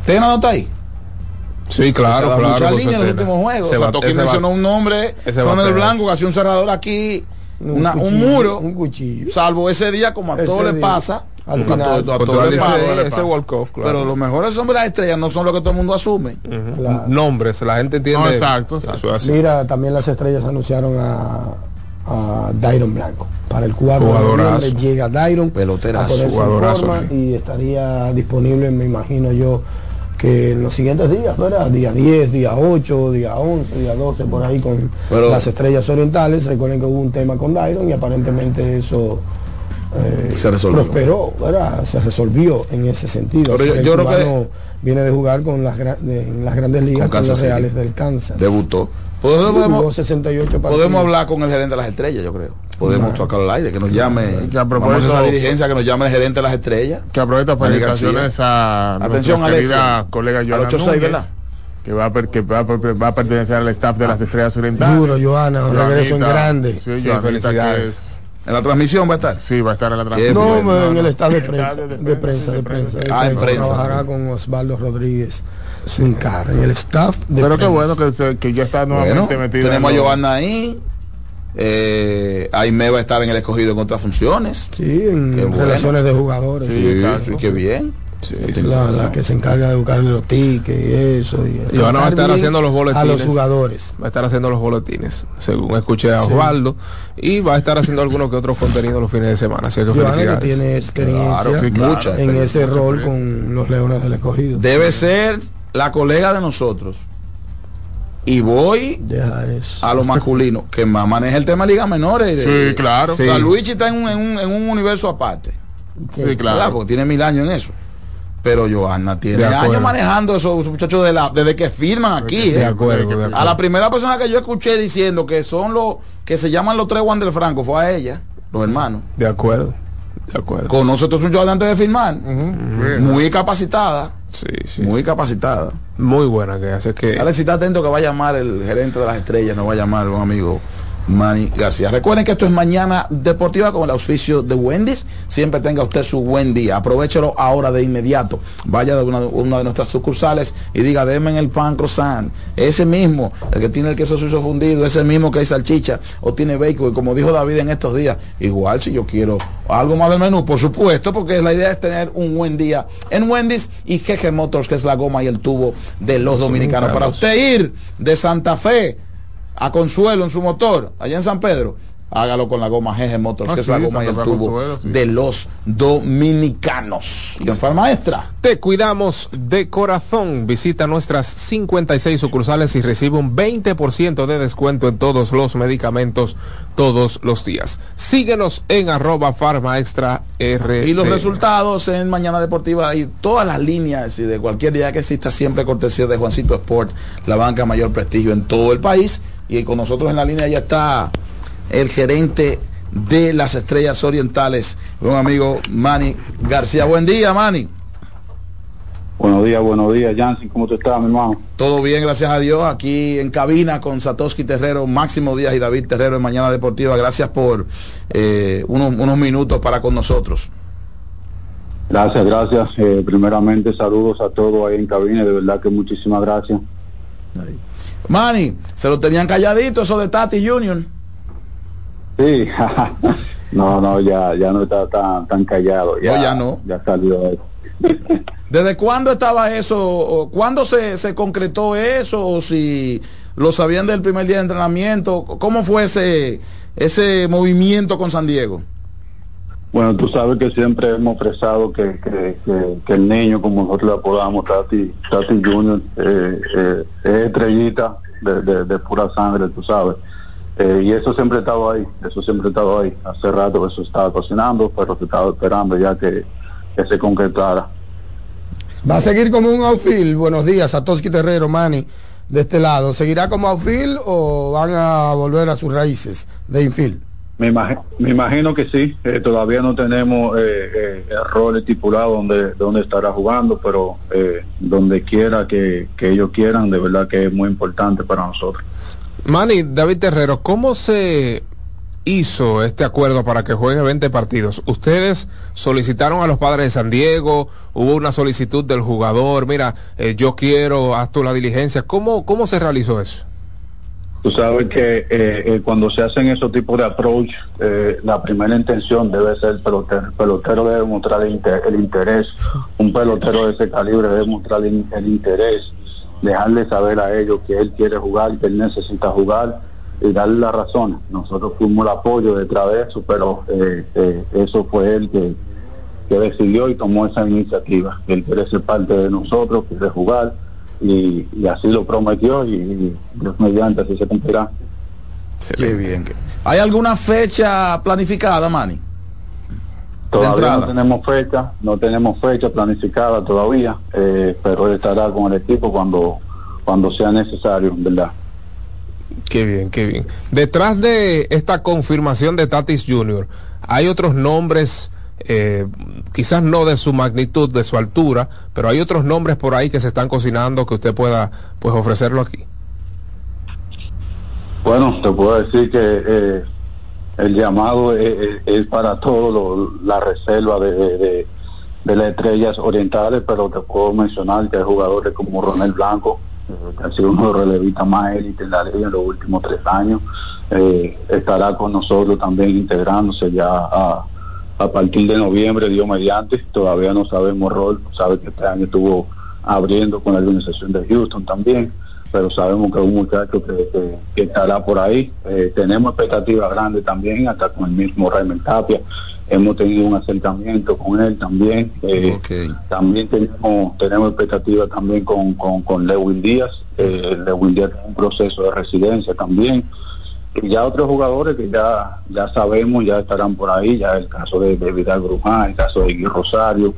¿Usted no está ahí? Sí, claro, Se claro. mucha línea en los Tena. últimos juegos. Ese o sea, mencionó un nombre con el blanco, que hacía un cerrador aquí, una- un cuchillo, muro. Un cuchillo. Salvo ese día, como a Ese todos les día, pasa. al a final. todo- a todos todo les ese- pasa. ese walk-off, claro. Pero los mejores hombres de las estrellas no son los que todo el mundo asume. Claro. Nombres, la gente entiende. No, exacto, exacto. Eso es así. Mira, también las estrellas anunciaron a, a Dairon Blanco. Para el 4 de noviembre llega Dairon Peloterazo, a ponerse en jugadorazo, forma sí. y estaría disponible, me imagino yo, que en los siguientes días, ¿verdad? Día 10, día 8, día 11, día 12, por ahí con Pero- las estrellas orientales. Recuerden que hubo un tema con Dairon y aparentemente eso eh, Se resolvió. prosperó, ¿verdad? Se resolvió en ese sentido. Pero yo- el yo creo que- viene de jugar con las, de- en las grandes ligas Con con, los. Reales del Kansas. Debutó. Podemos, Jugó podemos, 68 partidos. podemos hablar con el gerente de las estrellas, yo creo. Podemos tocar al aire, que nos llame. Que a Vamos a propósito- esa dirigencia que nos llame el gerente de las estrellas. Que aprovecha Manny felicitaciones a Atención, nuestra querida Alexia. colega Joana 86, Núñez, ¿verdad? que va a, per- que va, a per- va a pertenecer al staff de las Estrellas Orientales. Duro, Joana, un regreso en grande. Sí, Sí, Joanita, felicidades. En la transmisión va a estar. sí, va a estar en la transmisión. No, en el estado de prensa, de prensa, de prensa. Ah, en prensa. Trabajará con Osvaldo Rodríguez Zuncar, en el staff de Pero qué prensa. bueno que, que ya está Bueno, nuevamente metido. tenemos a Giovanna ahí. Eh, Aime va a estar en el escogido en otras funciones. Sí, en Qué bueno. relaciones de jugadores. Sí, sí, qué bien. Es la, la que se encarga de buscarle los tickets y eso. Y, Y van a estar haciendo los A boletines. los jugadores. va a estar haciendo los boletines, según escuché a Osvaldo, y va a estar haciendo algunos que otros contenidos los fines de semana. Así que Joana que felicidades. tiene experiencia Claro, claro. en Experiencia, ese rol con los Leones del Escogido. Debe ser la colega de nosotros. Y voy Deja eso. a lo masculino, que más maneja el tema de ligas menores. de- Sí, claro. O sea, Sí. Luigi está en un, en un, en un universo aparte. Sí, ¿verdad? claro. Porque tiene mil años en eso. Pero Johanna tiene años manejando esos, esos muchachos de la, desde que firman aquí. De ¿eh? acuerdo, de A acuerdo. la primera persona que yo escuché diciendo que son los que se llaman los tres Wander Franco fue a ella, los hermanos. De acuerdo, de acuerdo. Conoce todos sus jugadores antes de firmar. Muy capacitada. Sí, sí. Muy capacitada. Muy buena que hace que... Alex, si está atento que va a llamar el gerente de las estrellas, no va a llamar un amigo Manny García. Recuerden que esto es Mañana Deportiva con el auspicio de Wendy's. Siempre tenga usted su buen día. Aprovechelo ahora de inmediato. Vaya de una, una de nuestras sucursales y diga, deme en el pan croissant. Ese mismo, el que tiene el queso suizo fundido, ese mismo que hay salchicha o tiene bacon. Y como dijo David en estos días, igual si yo quiero algo más del menú, por supuesto, porque la idea es tener un buen día en Wendy's y GG Motors, que es la goma y el tubo de los dominicanos. Para usted ir de Santa Fe a Consuelo en su motor, allá en San Pedro, hágalo con la goma GG Motors, Ah, que es la goma y el tubo Consuelo, sí. de los dominicanos. Y en Farmaestra. Te cuidamos de corazón. Visita nuestras 56 sucursales y recibe un 20% de descuento en todos los medicamentos todos los días. Síguenos en arroba farmaextra R. Y los resultados en Mañana Deportiva y todas las líneas y de cualquier día que exista, siempre cortesía de Juancito Sport, la banca mayor prestigio en todo el país. Y con nosotros en la línea ya está el gerente de las Estrellas Orientales, un amigo Manny García. Buen día, Manny. Buenos días, buenos días, Jansen, ¿cómo te estás, mi hermano? Todo bien, gracias a Dios. Aquí en cabina con Satoshi Terrero, Máximo Díaz y David Terrero en Mañana Deportiva. Gracias por eh, unos, unos minutos para con nosotros. Gracias, gracias. Eh, primeramente, saludos a todos ahí en cabina. De verdad que muchísimas gracias. Manny, se lo tenían calladito eso de Tati Junior. Sí, no, no, ya, ya no está tan, tan callado. Ya, No, ya no. Ya salió eso. ¿Desde cuándo estaba eso? ¿Cuándo se, se concretó eso? ¿O si lo sabían del primer día de entrenamiento? ¿Cómo fue ese, ese movimiento con San Diego? Bueno, tú sabes que siempre hemos expresado que, que, que, el niño, como nosotros le apodamos, Tati, Tati Junior, eh, eh, es estrellita de, de, pura sangre, tú sabes. Eh, y eso siempre ha estado ahí, eso siempre ha estado ahí. Hace rato eso estaba cocinando, pero se estaba esperando ya que, que se concretara. Va a seguir como un outfield. Buenos días, Satoshi Terrero, Manny, de este lado. ¿Seguirá como outfield o van a volver a sus raíces de infield? Me, imagi- me imagino que sí, eh, todavía no tenemos eh, eh, el rol estipulado donde, donde estará jugando, pero eh, donde quiera que, que ellos quieran, de verdad que es muy importante para nosotros. Manny, David Terrero, ¿cómo se hizo este acuerdo para que juegue 20 partidos? ¿Ustedes solicitaron a los padres de San Diego? ¿Hubo una solicitud del jugador? Mira, eh, yo quiero, haz tú la diligencia. ¿Cómo, ¿Cómo se realizó eso? Tú sabes que eh, eh, cuando se hacen esos tipos de approach, eh, la primera intención debe ser el pelotero. El pelotero debe mostrar el, inter- el interés. Un pelotero de ese calibre debe mostrar el, el interés, dejarle saber a ellos que él quiere jugar, que él necesita jugar y darle la razón. Nosotros fuimos el apoyo detrás de eso, pero eh, eh, eso fue él que, que decidió y tomó esa iniciativa. Él quiere ser parte de nosotros, quiere jugar y, y así lo prometió y, y Dios mediante así se cumplirá. Qué bien. ¿Hay alguna fecha planificada, Manny? Todavía no tenemos fecha, no tenemos fecha planificada todavía, eh, pero él estará con el equipo cuando cuando sea necesario, ¿verdad? Qué bien, qué bien. Detrás de esta confirmación de Tatis Jr., hay otros nombres, eh, quizás no de su magnitud, de su altura, pero hay otros nombres por ahí que se están cocinando que usted pueda pues ofrecerlo aquí. Bueno, te puedo decir que eh, el llamado es, para todo lo- la reserva de, de, de- de las estrellas orientales, pero te puedo mencionar que hay jugadores como Ronel Blanco, eh, que ha sido uno de los relevistas más élite en la liga en los últimos tres años, eh, estará con nosotros también integrándose ya a, a partir de noviembre, Dios mediante, todavía no sabemos rol, sabe que este año estuvo abriendo con la organización de Houston también, pero sabemos que es un muchacho que, que- que estará por ahí. Eh, tenemos expectativas grandes también, hasta con el mismo Raymond Tapia. Hemos tenido un acercamiento con él también. Eh, También tenemos tenemos expectativas también con, con, con Lewin Díaz. Eh, Lewin Díaz tiene un proceso de residencia también. Y ya otros jugadores que ya ya sabemos ya estarán por ahí, ya el caso de, de Vidal Bruján, el caso de Gui Rosario,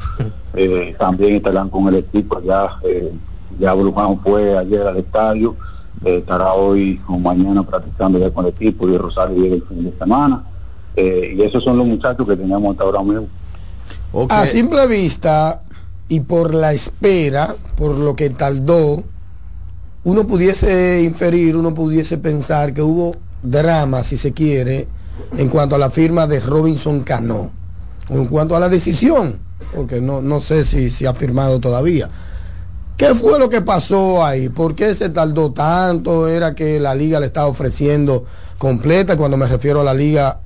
eh, también estarán con el equipo ya eh, ya Bruján fue ayer al estadio, eh, estará hoy o mañana practicando ya con el equipo y Rosario llega el fin de semana. Eh, y esos son los muchachos que tenemos hasta ahora mismo. A simple vista y por la espera, por lo que tardó, uno pudiese inferir, uno pudiese pensar que hubo drama, si se quiere, en cuanto a la firma de Robinson Cano, en cuanto a la decisión, porque no, no sé si se ha firmado todavía. ¿Qué fue lo que pasó ahí? ¿Por qué se tardó tanto? ¿Era que la liga le estaba ofreciendo completa? Cuando me refiero a la liga,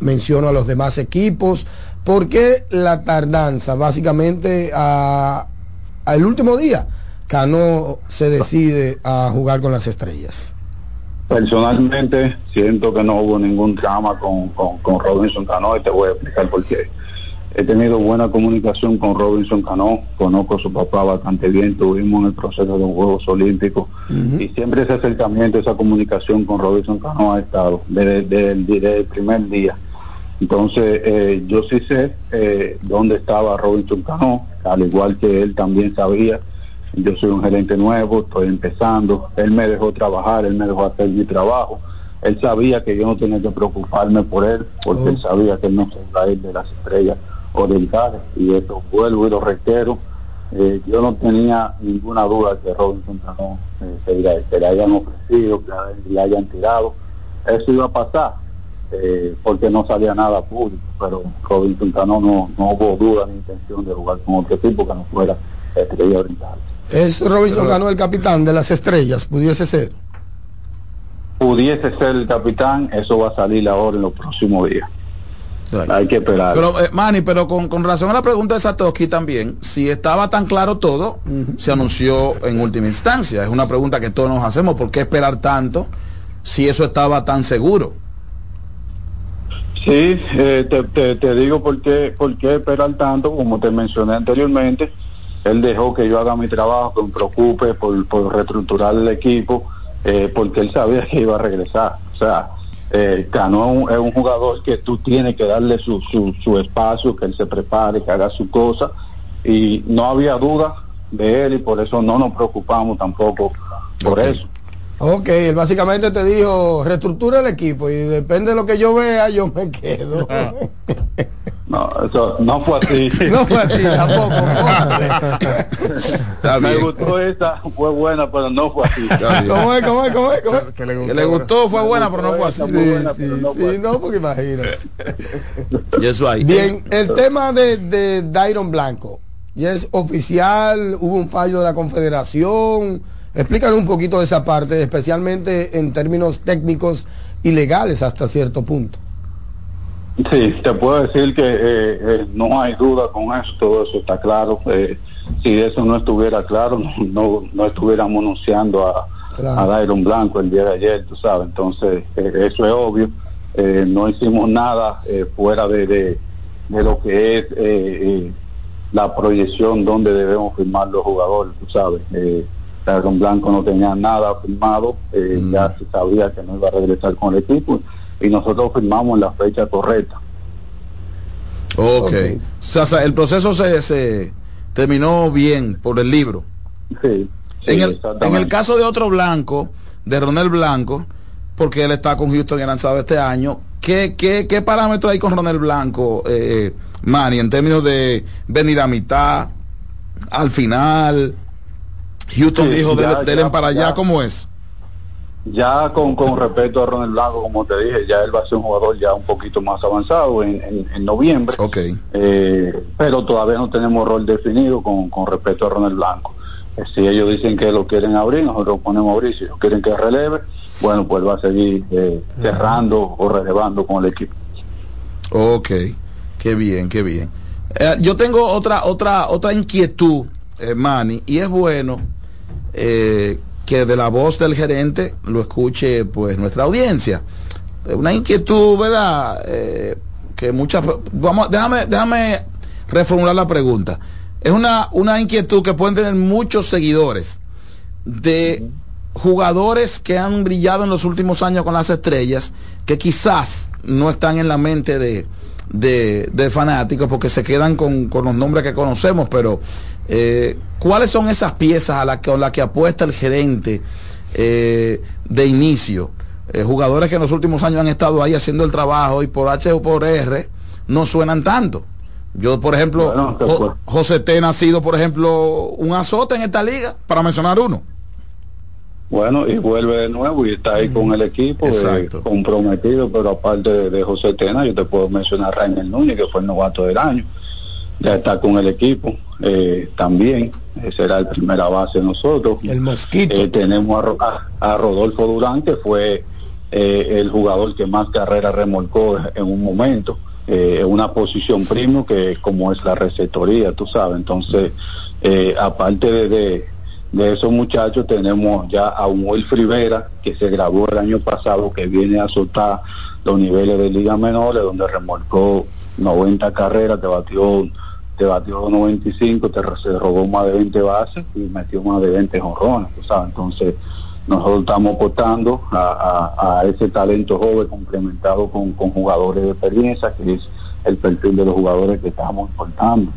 menciono a los demás equipos. ¿Por qué la tardanza? Básicamente a- al último día, Cano se decide a jugar con las estrellas. Personalmente siento que no hubo ningún drama con, con, con Robinson Cano y te voy a explicar por qué. He tenido buena comunicación con Robinson Cano, conozco a su papá bastante bien, tuvimos en el proceso de los Juegos Olímpicos y siempre ese acercamiento, esa comunicación con Robinson Cano ha estado desde, desde el, desde el primer día. Entonces, eh, yo sí sé eh, dónde estaba Robinson Cano, al igual que él también sabía. Yo soy un gerente nuevo, estoy empezando. Él me dejó trabajar, él me dejó hacer mi trabajo. él sabía que yo no tenía que preocuparme por él, porque él sabía que él no se iba a ir de las estrellas orientales, y eso vuelvo y lo reitero, eh, yo no tenía ninguna duda que Robinson Cano eh, se, se le hayan ofrecido, que le hayan tirado, eso iba a pasar, eh, porque no salía nada público, pero Robinson Cano no, no hubo duda ni intención de jugar con otro equipo que no fuera Estrella Oriental. Es Robinson Cano el capitán de las estrellas, pudiese ser. Pudiese ser el capitán, eso va a salir ahora en los próximos días. Hay que esperar. Pero, eh, Manny, pero con, con razón a la pregunta de Satoshi también, si estaba tan claro todo, se anunció en última instancia. Es una pregunta que todos nos hacemos, ¿por qué esperar tanto si eso estaba tan seguro? Sí, eh, te, te- te digo por qué, por qué esperar tanto, como te mencioné anteriormente, él dejó que yo haga mi trabajo, que me preocupe por, por reestructurar el equipo, eh, porque él sabía que iba a regresar. O sea, eh, Cano es un, es un jugador que tú tienes que darle su, su, su espacio, que él se prepare, que haga su cosa, y no había duda de él y por eso no nos preocupamos tampoco por eso. Ok, él básicamente te dijo, reestructura el equipo y depende de lo que yo vea, yo me quedo. No, eso no fue así. No fue así, tampoco. Me gustó esa, fue buena, pero no fue así. ¿Cómo es, cómo es, cómo es? cómo es? Que le gustó, fue buena, pero no fue así. Sí, sí, sí, no, porque imagínate. Y eso ahí. Bien, el tema de, de Dairon Blanco, ¿ya es oficial? ¿Hubo un fallo de la Confederación? Explícanos un poquito de esa parte, especialmente en términos técnicos y legales hasta cierto punto. Sí, te puedo decir que eh, eh, no hay duda con eso, todo eso está claro. Eh, si eso no estuviera claro, no, no, no estuviéramos anunciando a, Claro. a Dairon Blanco el día de ayer, tú sabes. Entonces, eh, eso es obvio. Eh, no hicimos nada eh, fuera de, de, de lo que es eh, eh, la proyección donde debemos firmar los jugadores, tú sabes. Eh, Dairon Blanco no tenía nada firmado, eh, ya se sabía que no iba a regresar con el equipo y nosotros firmamos la fecha correcta. Ok. O sea, o sea, el proceso se, se terminó bien por el libro. Sí. en, el, en el caso de otro blanco, de Ronel Blanco, porque él está con Houston y lanzado este año, ¿qué, qué, qué parámetro hay con Ronel Blanco, eh, Manny, en términos de venir a mitad, al final? Houston Sí, dijo, ya, dele ya, para allá, ya. ¿cómo es? Ya con, con respecto a Ronald Blanco, como te dije, ya él va a ser un jugador ya un poquito más avanzado en, en, en noviembre. Eh, pero todavía no tenemos rol definido con, con respecto a Ronald Blanco. Eh, si ellos dicen que lo quieren abrir, nosotros ponemos a abrir. Si ellos quieren que releve, bueno, pues va a seguir eh, cerrando o relevando con el equipo. Ok, qué bien, qué bien. Eh, yo tengo otra, otra, otra inquietud, eh, Manny, y es bueno eh, que de la voz del gerente lo escuche pues nuestra audiencia. Eh, Una inquietud, ¿verdad? Eh, que muchas vamos, déjame, déjame reformular la pregunta. Es una, una inquietud que pueden tener muchos seguidores de jugadores que han brillado en los últimos años con las estrellas, que quizás no están en la mente de, de, de fanáticos porque se quedan con, con los nombres que conocemos, pero eh, ¿cuáles son esas piezas a las que, a la que apuesta el gerente eh, de inicio? Eh, jugadores que en los últimos años han estado ahí haciendo el trabajo y por H o por R no suenan tanto. Yo, por ejemplo, Bueno, Jo- puedo- José Tena ha sido, por ejemplo, un azote en esta liga, para mencionar uno. Bueno, y vuelve de nuevo y está ahí con el equipo eh, comprometido, pero aparte de, de José Tena, yo te puedo mencionar a Rainer Núñez, que fue el novato del año, ya está con el equipo eh, también, eh, será el primera base de nosotros. El mosquito. Eh, tenemos a, a- Rodolfo Durán, que fue eh, el jugador que más carreras remolcó en un momento, eh, en una posición primo que como es la receptoría, tú sabes. Entonces, eh, aparte de, de, de esos muchachos, tenemos ya a un Wilfrid Rivera, que se graduó el año pasado, que viene a soltar los niveles de liga menores, donde remolcó 90 carreras, te batió te batió 95, te se robó más de 20 bases y metió más de 20 jonrones, sabes. Entonces, nosotros estamos apostando a ese talento joven complementado con, con jugadores de experiencia, que es el perfil de los jugadores que estamos importando.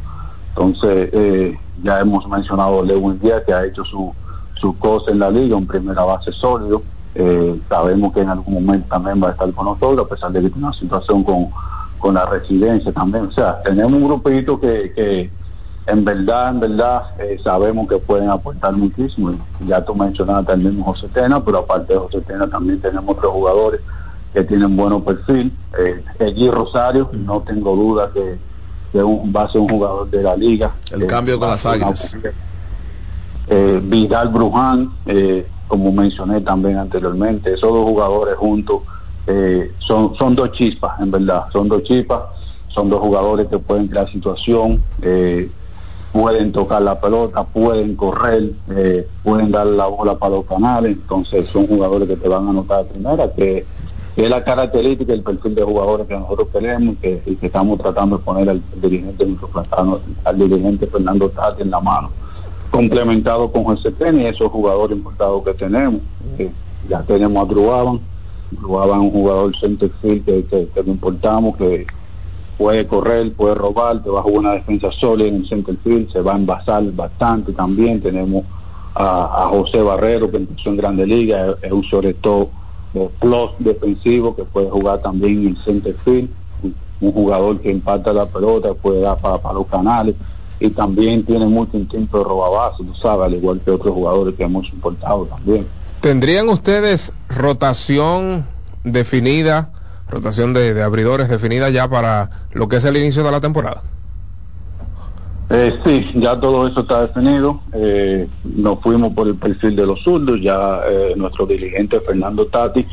Entonces, eh, ya hemos mencionado a Lewin Díaz, que ha hecho su, su cosa en la liga, un primera base sólido. eh, sabemos que en algún momento también va a estar con nosotros, a pesar de que tiene una situación con, con la residencia también. O sea, tenemos un grupito que, que en verdad, en verdad, eh, sabemos que pueden aportar muchísimo. Ya tú mencionaste al mismo José Tena, pero aparte de José Tena también tenemos otros jugadores que tienen buenos perfil. Eh, Rosario, no tengo duda que, que un- va a ser un jugador de la liga. El Eh, cambio con a las águilas. eh, Vidal Bruján, eh, como mencioné también anteriormente, esos dos jugadores juntos eh, son, son dos chispas, en verdad, son dos chispas, son dos jugadores que pueden crear situación, eh, pueden tocar la pelota, pueden correr, eh, pueden dar la bola para los canales, entonces son jugadores que te van a anotar primera, que es la característica el perfil de jugadores que nosotros queremos que, y que estamos tratando de poner al dirigente nuestro platano, al dirigente Fernando Tati en la mano complementado con José y esos jugadores importados que tenemos. Ya tenemos a Druaban es un jugador centerfield que, que, que importamos, que puede correr, puede robar, te va a jugar una defensa sólida en el centerfield, se va a envasar bastante también. Tenemos a, a José Barrero, que empezó en Grande Liga, es un sobre todo de plus defensivo que puede jugar también en el centerfield, un, jugador que impacta la pelota, puede dar para, los canales y también tiene mucho instinto de robabazo, tú sabes, al igual que otros jugadores que hemos importado también. ¿Tendrían ustedes rotación definida, rotación de, de abridores definida ya para lo que es el inicio de la temporada? Eh, sí, ya todo eso está definido. Eh, nos fuimos por el perfil de los zurdos. Ya eh, nuestro dirigente Fernando Tati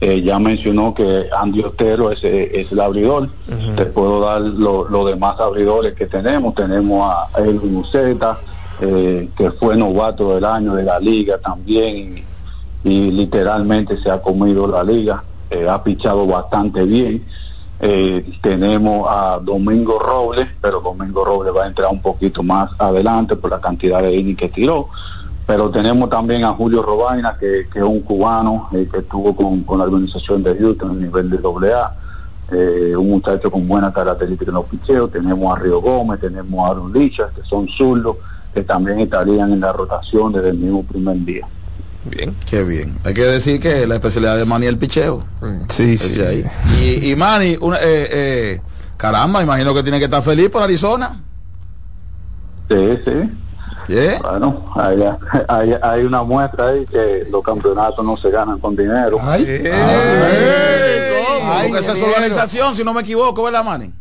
eh, ya mencionó que Andy Otero es, eh, es el abridor. Te puedo dar los lo demás abridores que tenemos. Tenemos a Elvin Uceta, eh, que fue novato del año de la liga también y, y literalmente se ha comido la liga. Ha pichado bastante bien. Eh, tenemos a Domingo Robles, pero Domingo Robles va a entrar un poquito más adelante por la cantidad de innings que tiró. Pero tenemos también a Julio Robaina, que, que es un cubano eh, que estuvo con, con la organización de Houston a nivel de AA. Eh, un muchacho con buena característica en los picheos. Tenemos a Río Gómez, tenemos a Aaron Lichas, que son zurdos, que también estarían en la rotación desde el mismo primer día. Bien. Qué bien. Hay que decir que la especialidad de Manny es el picheo. Sí, sí. ahí. Y, y Manny, una- eh, eh, caramba, imagino que tiene que estar feliz por Arizona. Sí, sí. ¿Yeah? Bueno, hay, hay, hay una muestra ahí que los campeonatos no se ganan con dinero. Ay, Ay, Porque esa es su organización, si no me equivoco, ¿verdad, Manny?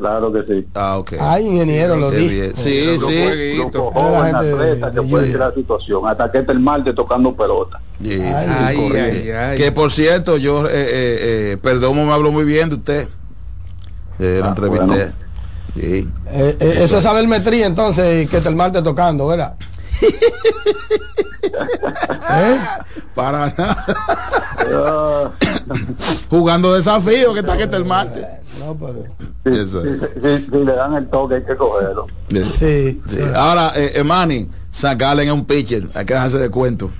Claro que sí. Ah, ok. ay, ingeniero, lo dije. bien. Sí, sí. grupo Era joven, gente de- atleta, que de puede Utah. crear situación. Hasta que esté el martes tocando pelota. Que por cierto, yo, eh, eh, eh, Perdomo me habló muy bien de usted. Eh, lo Ah, entrevisté. bueno. Sí. Eh, eh, eso es saber metría entonces que te el martes tocando, ¿verdad? ¿Eh? Para nada. Jugando desafío que está que está el martes. No, pero. es. si- si- si le dan el toque hay que cogerlo. Sí. Sí. Ahora, eh, eh, Manny, sacarle en un pitcher. Hay que dejarse de cuento.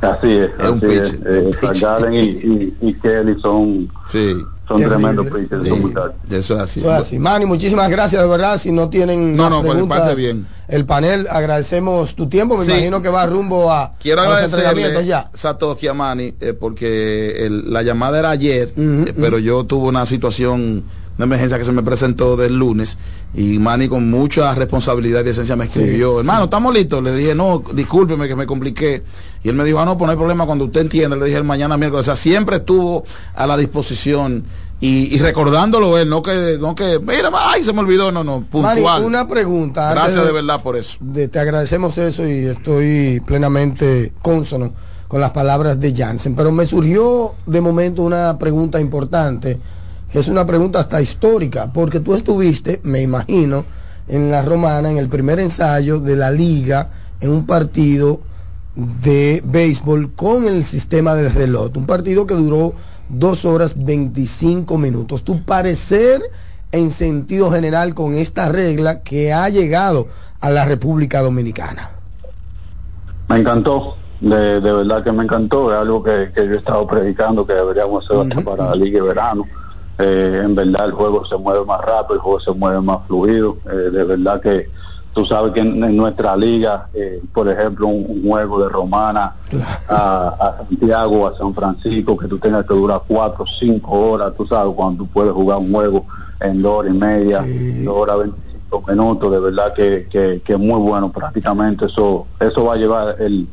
Así es. Es un así es. pitcher, Eh, un pitcher. Y, y, y Kelly son, Sí. Son Qué tremendos. Sí, muchachos. Eso es así. Eso es así. Manny, muchísimas gracias, de verdad. Si no tienen No, más no, preguntas, parte, bien. El panel, agradecemos tu tiempo. Me Sí. imagino que va rumbo a, Quiero a los entrenamientos agradecerle ya. Satoshi a Manny eh, porque el- la llamada era ayer, eh, pero yo tuve una situación, una emergencia que se me presentó del lunes y Manny con mucha responsabilidad y decencia me escribió, hermano, ¿estamos listos? Le dije, no, discúlpeme que me compliqué. Y él me dijo, ah, no, pues no hay problema cuando usted entienda. Le dije, el mañana miércoles. O sea, siempre estuvo a la disposición y, y recordándolo él, no que, no que, mira, ay, se me olvidó, no, no, puntual. una pregunta. Gracias de verdad por eso. de- te agradecemos eso y estoy plenamente consono con las palabras de Jansen. Pero me surgió de momento una pregunta importante, es una pregunta hasta histórica, porque tú estuviste, me imagino, en la Romana, en el primer ensayo de la liga, en un partido de béisbol con el sistema del reloj, un partido que duró dos horas 25 minutos. Tu parecer en sentido general con esta regla que ha llegado a la República Dominicana. Me encantó, de, de verdad que me encantó, es algo que, que yo he estado predicando que deberíamos hacer hasta para la liga de verano. Eh, en verdad el juego se mueve más rápido, el juego se mueve más fluido, eh, de verdad que Tú sabes que en, en nuestra liga, eh, por ejemplo, un, un juego de Romana a, a Santiago, a San Francisco, que tú tengas que durar cuatro, cinco horas, tú sabes, cuando tú puedes jugar un juego en dos horas y media, dos horas veinticinco minutos, de verdad que, que, que es muy bueno prácticamente. Eso eso va a llevar el,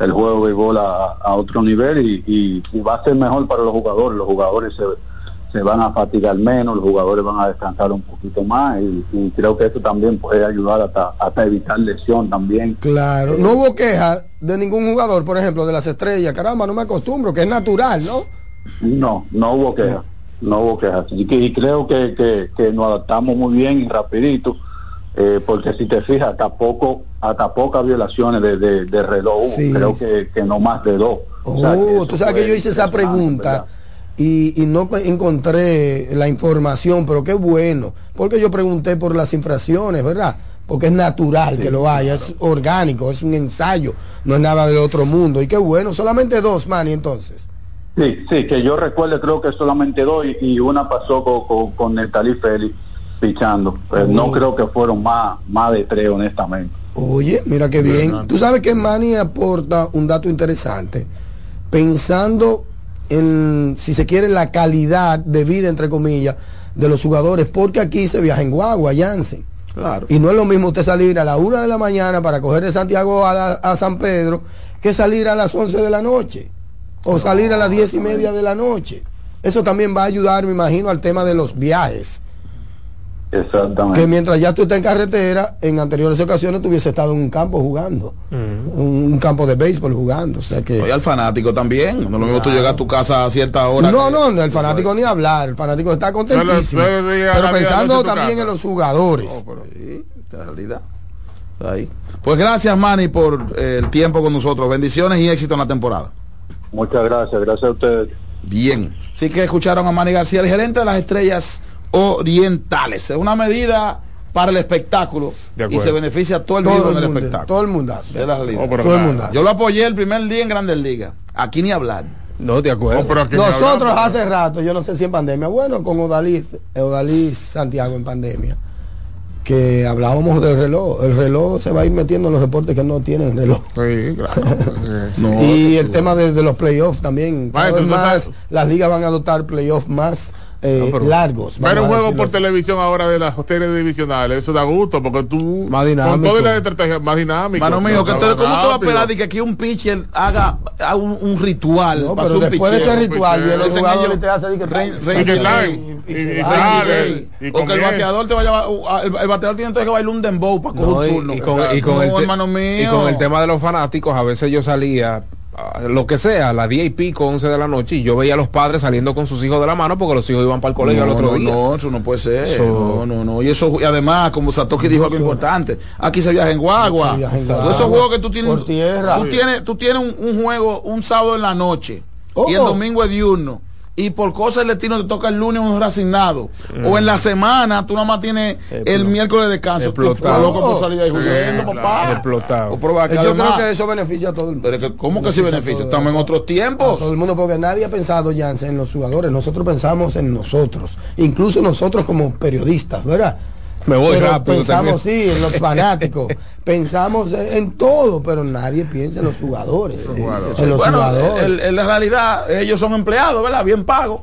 el juego de béisbol a, a otro nivel y, y, y va a ser mejor para los jugadores. Los jugadores se, se van a fatigar menos, los jugadores van a descansar un poquito más y, y creo que eso también puede ayudar hasta, hasta evitar lesión también. Claro, no hubo queja de ningún jugador, por ejemplo, de las estrellas. Caramba, no me acostumbro, que es natural, ¿no? No, no hubo quejas, no hubo quejas. Y, que- y creo que, que, que nos adaptamos muy bien y rapidito, eh, porque si te fijas, hasta poco, hasta pocas violaciones de, de, de reloj. Sí. creo que, que no más de dos. O sea, que Oh, tú sabes que yo hice esa pregunta ¿verdad? Y, y no encontré la información, pero qué bueno, porque yo pregunté por las infracciones, ¿verdad? Porque es natural que lo haya, es orgánico, es un ensayo, no es nada del otro mundo. Y qué bueno, solamente dos, Manny, entonces. Sí, sí, que yo recuerde, creo que solamente dos y, y una pasó con, con, con Félix pichando. Pues No creo que fueron más, más de tres, honestamente. Oye, mira qué bien. Tú sabes que Manny aporta un dato interesante, pensando en, si se quiere, la calidad de vida, entre comillas, de los jugadores, porque aquí se viaja en guagua, Jansen. Claro. Y no es lo mismo usted salir a la una de la mañana para coger de Santiago a, la- a San Pedro que salir a las 11 de la noche o salir a las diez y media de la noche. Eso también va a ayudar, me imagino, al tema de los viajes. Exactamente. Que mientras ya tú estás en carretera, en anteriores ocasiones tú hubiese estado en un campo jugando, un, un campo de béisbol jugando. O sea que. Oye, al fanático también. No es lo mismo tú llegas a tu casa a cierta hora. No, que- no, no, el fanático ni hablar, el fanático está contentísimo. Pero- pero Pero pensando también casa. en los jugadores. Sí, esta es la realidad. Ahí. Pues gracias, Manny, por eh, el tiempo con nosotros. Bendiciones y éxito en la temporada. Muchas gracias, gracias a ustedes. Bien. Sí que escucharon a Manny García, el gerente de las estrellas orientales. Es una medida para el espectáculo y se beneficia a todo el mundo en el espectáculo. todo el mundazo. Oh, Todo el mundo. Yo lo apoyé el primer día en Grandes Ligas. Aquí ni hablar. No, de acuerdo. No, Nosotros hablamos. hace rato, yo no sé si en pandemia, bueno, con Odalí, Odalí Santiago en pandemia, que hablábamos del reloj. El reloj se va a ir metiendo en los deportes que no tienen reloj. Sí, claro. Sí. No, y el tema de, de los playoffs también. Más, estás- las ligas van a adoptar playoffs más eh, No, pero- largos. Ver un juego por televisión ahora de las series divisionales, eso da gusto, porque tú. Más dinámico. Con toda la estrategia más dinámico. Mano mío, que Más entonces, ¿cómo tú vas a esperar de que aquí un pitcher haga, haga un, un ritual No, para pero su después de ese picheo? ritual, viene el jugador te hace que y y- y y el bateador te vaya a- el, el bateador tiene entonces que bailar un dembow para coger No, un y, turno. y con, y con No, el te- hermano mío. y con el tema de los fanáticos, a veces yo salía, a lo que sea, a las 10 y pico, 11 de la noche, y yo veía a los padres saliendo con sus hijos de la mano porque los hijos iban para el colegio no, al otro no, día. no, eso no puede ser. No, no, no. Y eso, y además, como Satoshi dijo algo importante, aquí se viaja en guagua. Se viaja en Todos guagua. esos juegos que tú tienes. Por tierra. Tú tienes, tú tienes un, un juego un sábado en la noche Oh. y el domingo es diurno. Y por cosas del destino te toca el lunes un asignado. O en la semana tú nada más tienes el miércoles de descanso. Explotado. estás loco por salir ahí jugando, papá. Explotado. O probar que Yo además- creo que eso beneficia a todo el mundo. pero que, ¿Cómo que sí beneficia? Estamos en otros a tiempos. todo el mundo, porque nadie ha pensado, Jansen, en los jugadores. Nosotros pensamos en nosotros. Incluso nosotros como periodistas, ¿verdad? Me voy Pero rápido Pensamos, también. sí, en los fanáticos. pensamos en, todo, pero nadie piensa en los jugadores. En los bueno, jugadores. en la realidad, ellos son empleados, ¿verdad? Bien pagos.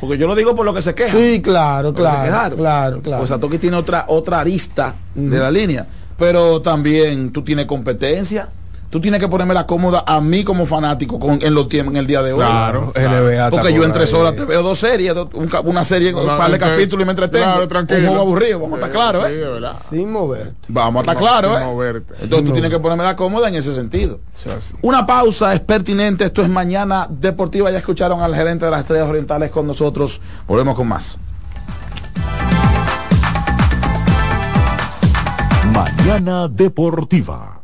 Porque yo lo digo por lo que se quejan. Sí, claro, claro, claro, claro. Pues Satoki tiene otra, otra arista de la línea. Pero también tú tienes competencia. Tú tienes que ponerme la cómoda a mí como fanático con, en, los en el día de hoy. Claro, NBA. Porque yo en tres ahí. horas te veo dos series, dos- un una serie, un Claro, par de claro, capítulos y me entretengo. claro, un tranquilo. juego aburrido, vamos a estar claros, Sí, ¿eh? de verdad. Sin moverte. Vamos a estar Sin claros, ¿eh? moverte. Entonces tú tienes que ponerme la cómoda en ese sentido. Una pausa es pertinente. Esto es Mañana Deportiva. Ya escucharon al gerente de las Estrellas Orientales con nosotros. Volvemos con más. Mañana Deportiva.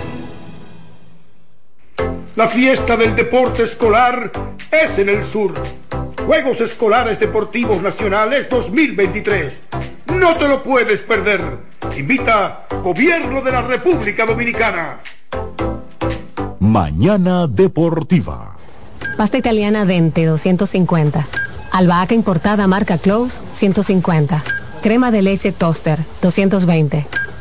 La fiesta del deporte escolar es en el sur. Juegos Escolares Deportivos Nacionales 2023. No te lo puedes perder. Invita Gobierno de la República Dominicana. Mañana Deportiva. Pasta italiana Dente 250. Albahaca importada marca Close 150. Crema de leche Toaster 220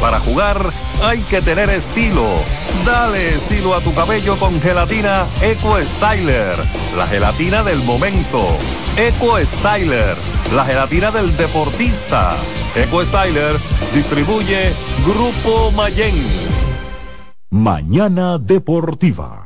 Para jugar hay que tener estilo. Dale estilo a tu cabello con gelatina Eco Styler, la gelatina del momento. Eco Styler, la gelatina del deportista. Eco Styler distribuye Grupo Mayen. Mañana Deportiva.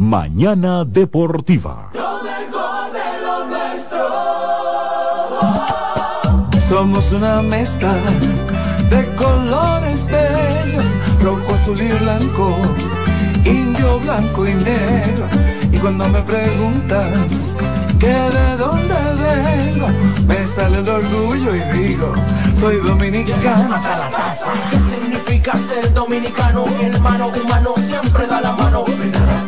Mañana Deportiva. Lo mejor de lo nuestro. Somos una mezcla de colores bellos, rojo, azul y blanco, indio, blanco y negro. Y cuando me preguntan que de dónde vengo, me sale el orgullo y digo, soy dominicano hasta la casa. ¿Qué significa ser dominicano? Mi hermano humano siempre da la mano. que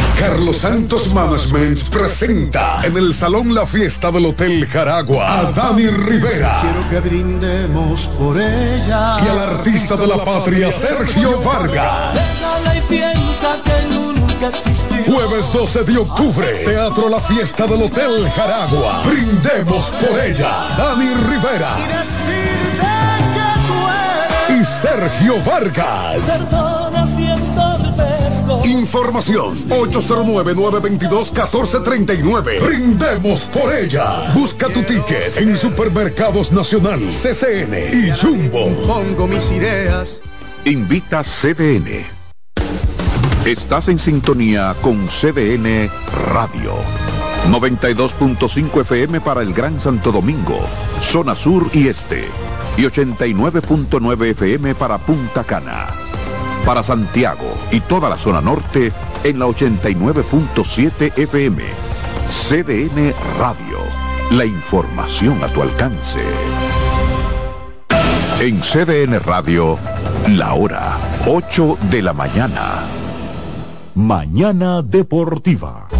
Carlos Santos Management presenta en el Salón La Fiesta del Hotel Jaragua a Dani Rivera Quiero que brindemos por ella. y al artista de la patria Sergio Vargas. Jueves 12 de octubre, Teatro La Fiesta del Hotel Jaragua. Brindemos por ella. Dani Rivera Y decirte que tú eres y Sergio Vargas. Información 809-922-1439. Brindemos por ella. Busca tu ticket en Supermercados Nacional, CCN y Jumbo. Pongo mis ideas. Invita CDN. Estás en sintonía con CDN Radio. 92.5 FM para el Gran Santo Domingo, zona sur y este. Y 89.9 FM para Punta Cana. Para Santiago y toda la zona norte en la 89.7 FM. CDN Radio. La información a tu alcance. En CDN Radio, la hora 8 de la mañana. Mañana Deportiva.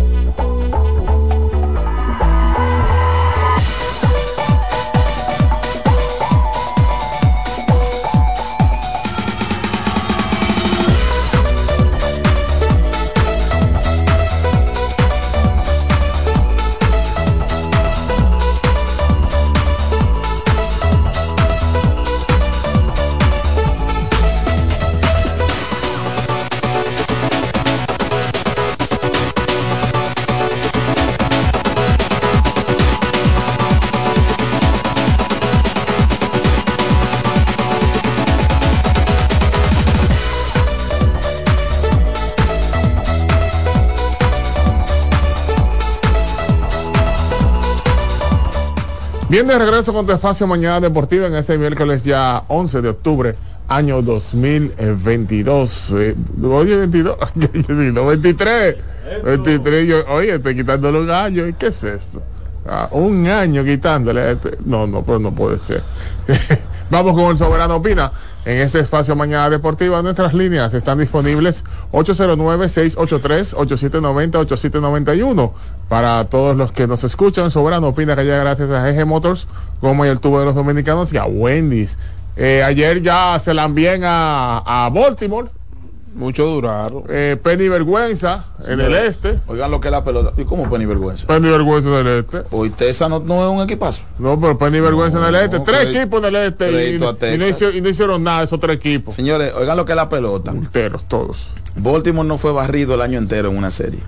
Bien, de regreso con tu espacio Mañana Deportiva en ese miércoles ya 11 de octubre, año 2022. Eh, oye, 22, no, 23. 23, yo, oye, estoy quitando los gallos. ¿Y qué es esto? Ah, un año quitándole. a este. No, no, pues no puede ser. Vamos con el Soberano Opina. En este espacio Mañana Deportiva, nuestras líneas están disponibles 809-683-8790-8791. Para todos los que nos escuchan, Soberano Opina que llega gracias a GG Motors, como y el tubo de los dominicanos y a Wendy's. Eh, ayer ya se la envían a, a Baltimore. Mucho duraron. Eh, Penny Vergüenza en el este. Oigan lo que es la pelota. ¿Y cómo Penny Vergüenza? Penny Vergüenza en el este. Hoy Tesa no, no es un equipazo. No, pero Penny Vergüenza en el este. Tres equipos en el este. Y, no hicieron, y no hicieron nada esos tres equipos. Señores, oigan lo que es la pelota. Enteros, todos. Baltimore no fue barrido el año entero en una serie.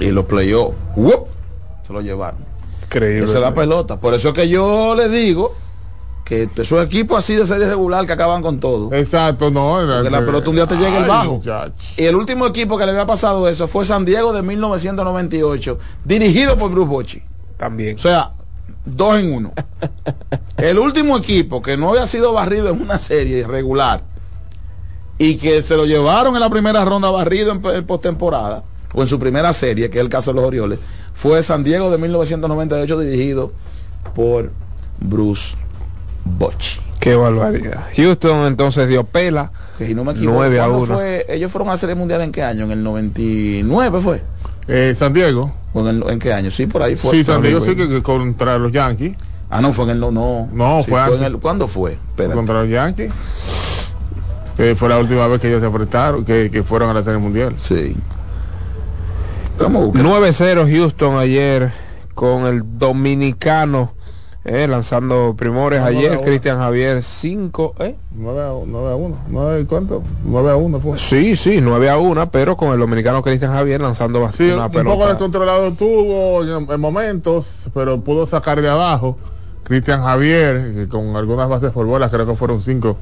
Y playoffs, ¡wup! se lo llevaron. Increíble. Esa es la pelota. Por eso es que yo le digo que esos equipos así de serie regular que acaban con todo. Exacto, no. Porque la pelota un día te llega el bajo. muchacho. Y el último equipo que le había pasado eso fue San Diego de 1998, dirigido por Bruce Bochy. También. O sea, dos en uno. el último equipo que no había sido barrido en una serie regular y que se lo llevaron en la primera ronda barrido en, en postemporada o en su primera serie, que es el caso de los Orioles, fue San Diego de 1998 dirigido por Bruce Bochy. Qué barbaridad. Houston entonces dio pela. Que si no me equivoco, 9 a ¿cuándo 1. fue? ellos fueron a la serie mundial en qué año? En el 99 fue. Eh, San Diego. ¿O en, el- en qué año? Sí, por ahí fue. Sí, San Diego sí que, que contra los Yankees. Ah, no, fue en el no, no. No, Sí, fue fue en el, ¿Cuándo fue? Espérate. Contra los Yankees. Fue la última vez que ellos se enfrentaron, que, que fueron a la serie mundial. Sí. Vamos a buscar. 9-0 Houston ayer con el dominicano eh, lanzando primores a ayer. Cristian Javier 5. ¿eh? 9 a 1. 9, ¿Cuánto? 9 a 1 fue. Sí, sí, 9 a 1, pero con el dominicano Cristian Javier lanzando Sí, bastante una un poco pelota. descontrolado tuvo en, en momentos, pero pudo sacar de abajo. Cristian Javier, que con algunas bases por bolas, creo que fueron cinco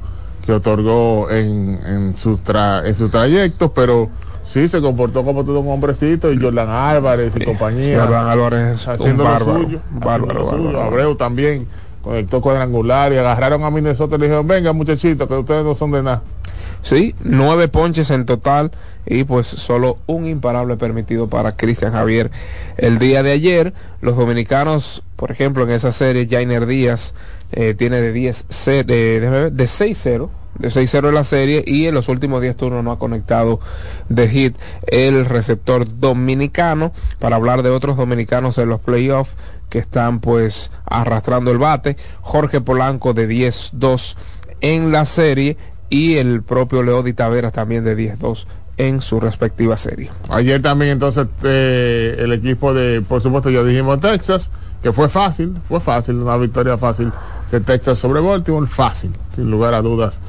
que otorgó en, en, su tra- en su trayecto, pero sí se comportó como todo un hombrecito y Jordan Álvarez y compañía. Jordan Álvarez, haciendo lo bárbaro, suyo. bárbaro, lo suyo. bárbaro. Abreu también conectó cuadrangular y agarraron a Minnesota y le dijeron, venga muchachitos, que ustedes no son de nada. Sí, nueve ponches en total y pues solo un imparable permitido para Cristian Javier. El día de ayer, los dominicanos, por ejemplo, en esa serie, Jainer Díaz eh, tiene de 10 ce- de, de 6-0, de 6-0 en la serie y en los últimos 10 turnos no ha conectado de hit el receptor dominicano. Para hablar de otros dominicanos en los playoffs que están pues arrastrando el bate, Jorge Polanco de 10-2 en la serie y el propio Leody Taveras también de 10-2 en su respectiva serie. Ayer también entonces eh, el equipo de, por supuesto ya dijimos Texas, que fue fácil, fue fácil, una victoria fácil de Texas sobre Baltimore, fácil, sin lugar a dudas.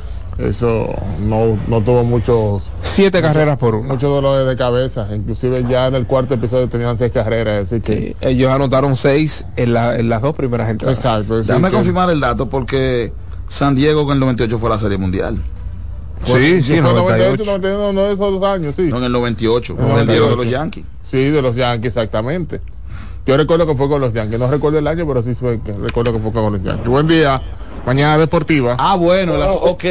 Eso no, no tuvo muchos... Siete carreras por uno. Muchos dolores de cabeza, inclusive ya en el cuarto episodio tenían seis carreras, así que... Ellos anotaron seis en, la- en las dos primeras entradas. Exacto. Déjame que- confirmar el dato porque San Diego en el 98 fue la Serie Mundial. Sí, sí, Fue 98. 91, no, esos dos años, sí. No, en el 98, En el San Diego de 98. los Yankees. Sí, de los Yankees, exactamente. Yo recuerdo que fue con los Yankees. No recuerdo el año, pero sí fue que- recuerdo que fue con los Yankees. Buen día. Mañana deportiva. Ah, bueno, el ok.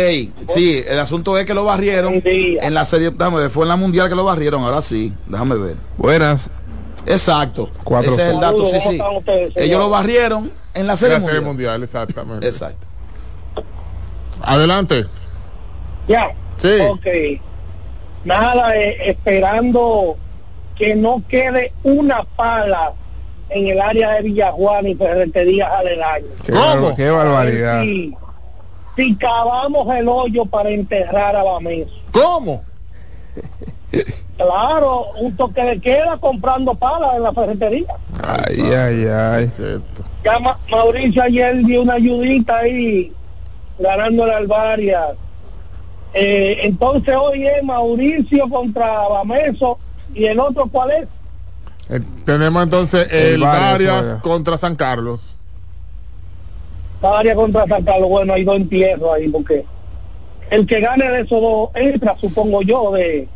Sí, el asunto es que lo barrieron en la serie, déjame ver, fue en la mundial que lo barrieron, ahora sí, déjame ver. Buenas. Exacto. Cuatro Ese es el dato, sí, sí. Ellos lo barrieron en la serie La serie mundial. mundial, exactamente. Exacto. Adelante. Ya. Sí. Ok. Nada, eh, esperando que no quede una pala en el área de Villajuana y ferreterías. Qué, bar- qué barbaridad. Si, si cavamos el hoyo para enterrar a Bameso. ¿Cómo? Claro, un toque de queda comprando palas en la ferretería. Ay, ay, ay. Ya Ma- Mauricio ayer dio una ayudita ahí ganándole al Varias. Eh, entonces hoy es Mauricio contra Bameso y el otro cuál es Eh, tenemos entonces El el, Varias contra San Carlos. Varias contra San Carlos. Bueno, hay dos entierros ahí porque el que gane de esos dos entra, supongo yo, de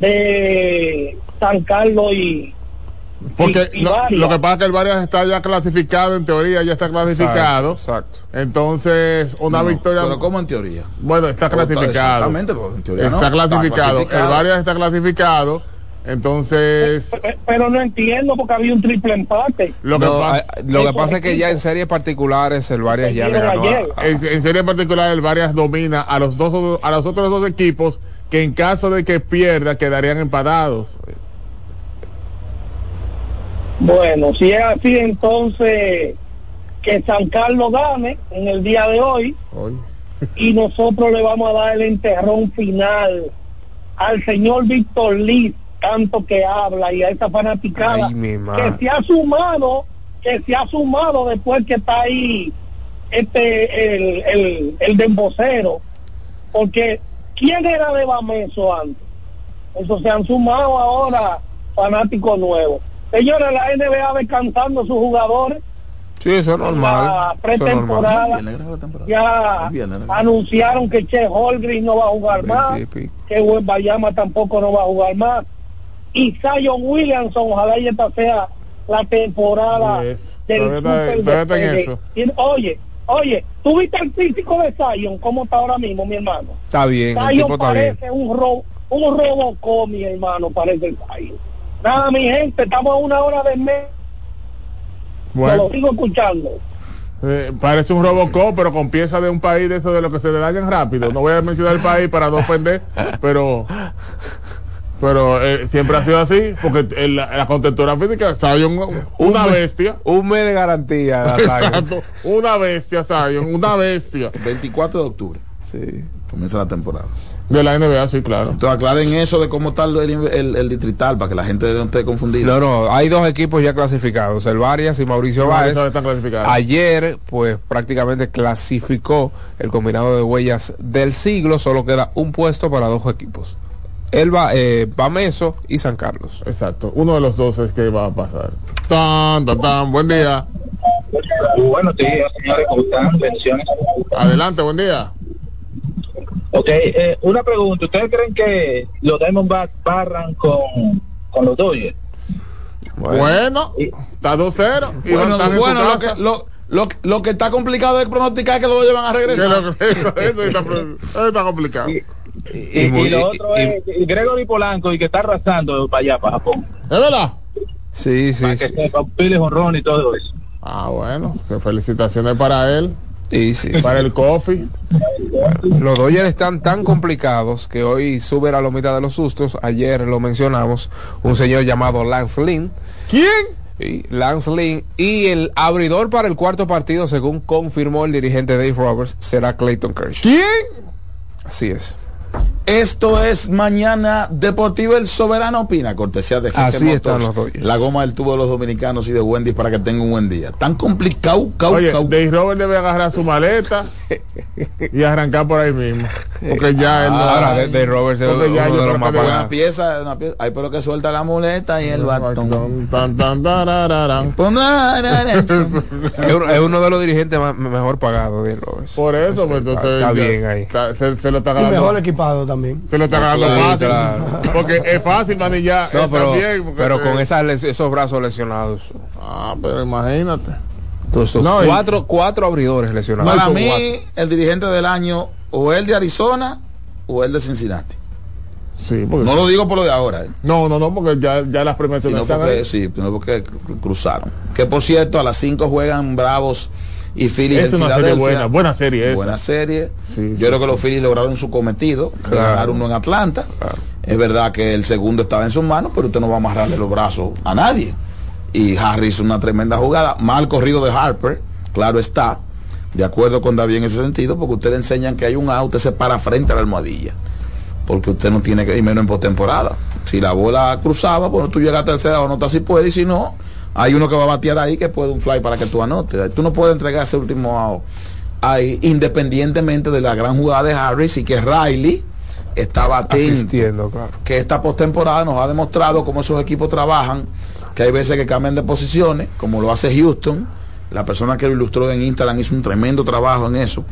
de San Carlos y Porque y lo, que pasa es que el Varias está ya clasificado, en teoría ya está clasificado. Exacto. Entonces, una No, victoria. Pero ¿cómo en teoría? Bueno, está está- clasificado. exactamente, pero en teoría está no. clasificado. Está clasificado. El Varias está clasificado. Entonces, pero no entiendo porque había un triple empate. lo que No, pasa, ah, lo que pasa es que ya en series particulares el Varias ya le ganó a- en, en serie particular, el Varias domina a los dos a los otros dos equipos que en caso de que pierda quedarían empatados. Bueno, si es así, entonces que San Carlos gane en el día de hoy y nosotros le vamos a dar el enterrón final al señor Víctor Liz, tanto que habla, y a esa fanaticada Ay, que se ha sumado, que se ha sumado después que está ahí este el, el, el dembocero, porque ¿quién era de Bameso antes? Eso se han sumado ahora fanáticos nuevos. Señores, la NBA descansando a sus jugadores. Sí, eso es normal. Pretemporada ya anunciaron que Che Holgren no va a jugar más, que Bayama tampoco no va a jugar más. Y Zion Williamson, ojalá y esta sea la temporada Yes. del super eso. Y, oye, oye, ¿tú viste el físico de Zion? ¿Cómo está ahora mismo, mi hermano? Está bien, el Zion tipo está bien. parece un ro un robocó, mi hermano, parece el Zion. Nada, mi gente, estamos a una hora de mes. Bueno. Lo sigo escuchando. Eh, parece un Robocop, pero con piezas de un país de eso de lo que se le dañan rápido. No voy a mencionar el país para no ofender, pero pero eh, siempre ha sido así, porque en la, la contextura física, Zion, una mes- bestia. Un mes de garantía. Exacto, una bestia, Zion, una bestia. 24 de octubre. Sí. Comienza la temporada. De la NBA, sí, claro. Entonces aclaren eso de cómo está el, el- el distrital para que la gente no esté confundida. No, no, hay dos equipos ya clasificados, el Varias y Mauricio Báez. Ayer, pues prácticamente clasificó el combinado de huellas del siglo, solo queda un puesto para dos equipos. El va, eh, Bameso y San Carlos. Exacto, uno de los dos es que va a pasar. Tan, tan, tan, buen día. Buenos días, señores, ¿cómo están? Bendiciones. Adelante, buen día. Ok, eh, una pregunta. ¿Ustedes creen que los Diamondbacks barran con, con los Dodgers? Bueno, está 2-0. y Bueno, su bueno, lo, que, lo, lo, lo que está complicado es pronosticar es que lo llevan a regresar. Que eso está, eso está complicado. Y, y lo otro es y Gregory Polanco y que está arrasando para allá, para Japón. ¿Es verdad? Sí, sí, Para que sepa, pile jonrón y todo eso. Ah, bueno, que felicitaciones para él. Y sí, Para el coffee. Los Dodgers están tan complicados que hoy sube la lomita de los sustos. Ayer lo mencionamos, un señor llamado Lance Lynn. ¿Quién? Y Lance Lynn. Y el abridor para el cuarto partido, según confirmó el dirigente Dave Roberts, será Clayton Kershaw. ¿Quién? Así es. Esto es Mañana Deportivo El Soberano Opina, cortesía de Así están los. La goma del tubo de los dominicanos y de Wendy para que tenga un buen día. Tan complicado, cau, Oye, cau. Dave Robert debe agarrar su maleta y arrancar por ahí mismo. Porque ya él no. Ahora, de, de Roberts es uno ya de yo los más Una pieza, una pieza. Ay, pero que suelta la muleta y el batón. Tan, tan, tarararán. Es uno, es uno de los dirigentes más, mejor pagados, Dave Roberts. Por eso, pues Está- entonces. está ya- bien ahí. está- se, se lo está Y ganando. También. Se lo está ganando fácil. claro. Porque es fácil manillar. No, pero, también, pero se- con esas esos brazos lesionados. Ah, pero imagínate. Entonces, No, y- cuatro, cuatro abridores lesionados. Para mí, cuatro. el dirigente del año, o el de Arizona, o el de Cincinnati. Sí, porque- No lo digo por lo de ahora, ¿eh? No, no, no, porque ya, ya las premiaciones sino están porque, ahí. sí, sino porque cru- cruzaron. Que por cierto, a las 5 juegan Bravos y Phillies Es en una serie buena, buena serie esa. Buena serie. Sí, Yo sí, creo que los Phillies lograron su cometido, Claro. ganar uno en Atlanta. Es verdad que el segundo estaba en sus manos, pero usted no va a amarrarle los brazos a nadie. Y Harris hizo una tremenda jugada, mal corrido de Harper, claro está, de acuerdo con David en ese sentido, porque usted le enseñan que hay un out, usted se para frente a la almohadilla. Porque usted no tiene que ir menos en postemporada. Si la bola cruzaba, bueno, tú llegas a tercera o anotas si puedes, y si no, hay uno que va a batear ahí que puede un fly para que tú anotes. Tú no puedes entregar ese último out ahí, independientemente de la gran jugada de Harris y que Riley estaba atento Asistiendo, claro. que esta postemporada nos ha demostrado cómo esos equipos trabajan, que hay veces que cambian de posiciones, como lo hace Houston. La persona que lo ilustró en Instagram hizo un tremendo trabajo en eso,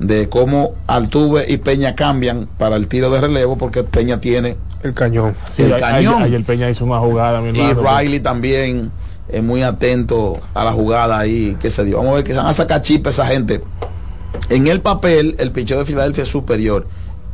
de cómo Altuve y Peña cambian para el tiro de relevo, porque Peña tiene El cañón. Sí, el cañón. Ayer, ayer Peña hizo una jugada, mi y. Riley también es muy atento a la jugada ahí que se dio. Vamos a ver que van a sacar chip esa gente. En el papel, el picheo de Filadelfia es superior.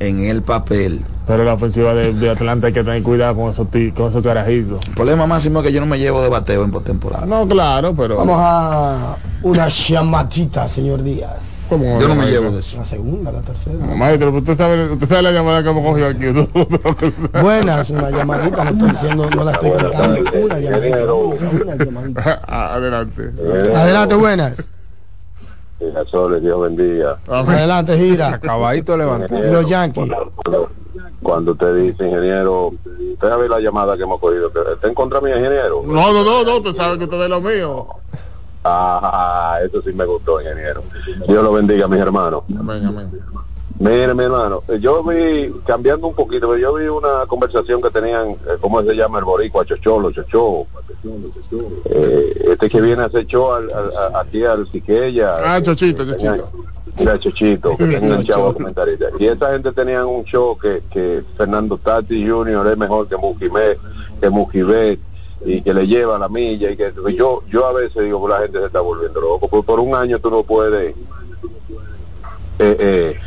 En el papel. Pero la ofensiva de, de Atlanta hay que tener cuidado con esos, con esos carajitos. El problema máximo es que yo no me llevo de bateo en postemporada. No, claro, pero. Vamos a una llamadita, señor Díaz. ¿Cómo Yo no me llevo de eso. La segunda, la tercera. Maestro, usted sabe, usted sabe la llamada que hemos cogido aquí. Buenas, una llamadita, no estoy diciendo, no la estoy contando. Una llamadita. una llamadita. Adelante. Adelante, buenas. Girasoles, Dios bendiga. Adelante, gira. Acabadito levantado. Y los Yankees. Cuando, cuando usted dice, ingeniero, usted sabe la llamada que hemos cogido. ¿Está en contra mío, ingeniero? No, no, no, no, usted sabe que usted es lo mío. Ah, eso sí me gustó, ingeniero. Dios lo bendiga, mis hermanos. Amén, amén. Mire, mi hermano, yo vi, cambiando un poquito, pero yo vi una conversación que tenían, eh, ¿cómo se llama el boricua? Chocholo, Chocho. Eh, este que viene a hacer show al, aquí al Siqueya. Ah, Chochito, Chochito. Chochito, que tenga un chavo comentarista. Y esa gente tenían un show que, que Fernando Tati Jr. es mejor que Mujimé, que Mujibet, y que le lleva la milla. y que Yo yo a veces digo, pues la gente se está volviendo loco. Por, por un año tú no puedes eh, eh,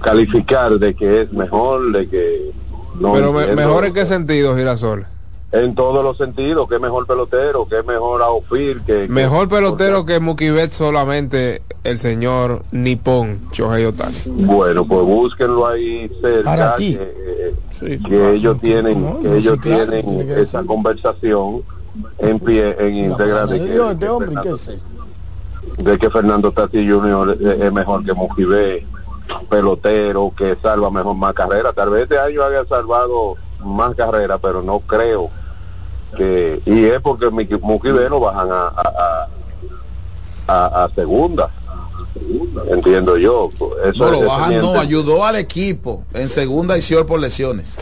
calificar de que es mejor, de que no Pero me- mejor en qué sentido, Girasol. En todos los sentidos, que es mejor pelotero, que es mejor outfield, que... que- Mejor pelotero que Mookie Betts solamente el señor Nippon Shohei Otani. Bueno, pues búsquenlo ahí cerca, Para ti. que, que ellos tienen, No, que no, ellos sí, claro, tienen esa conversación en pie, en que, Dios, de este que hombre, ¿qué es esto? De que Fernando Tati Jr. es, mejor que Mujibé, pelotero, que salva mejor más carreras. Tal vez este año haya salvado más carreras, pero no creo que... Y es porque Mujibé lo bajan a, a, a, segunda. Entiendo yo. Eso, No lo bajan, no, ayudó al equipo en segunda y Sior por lesiones.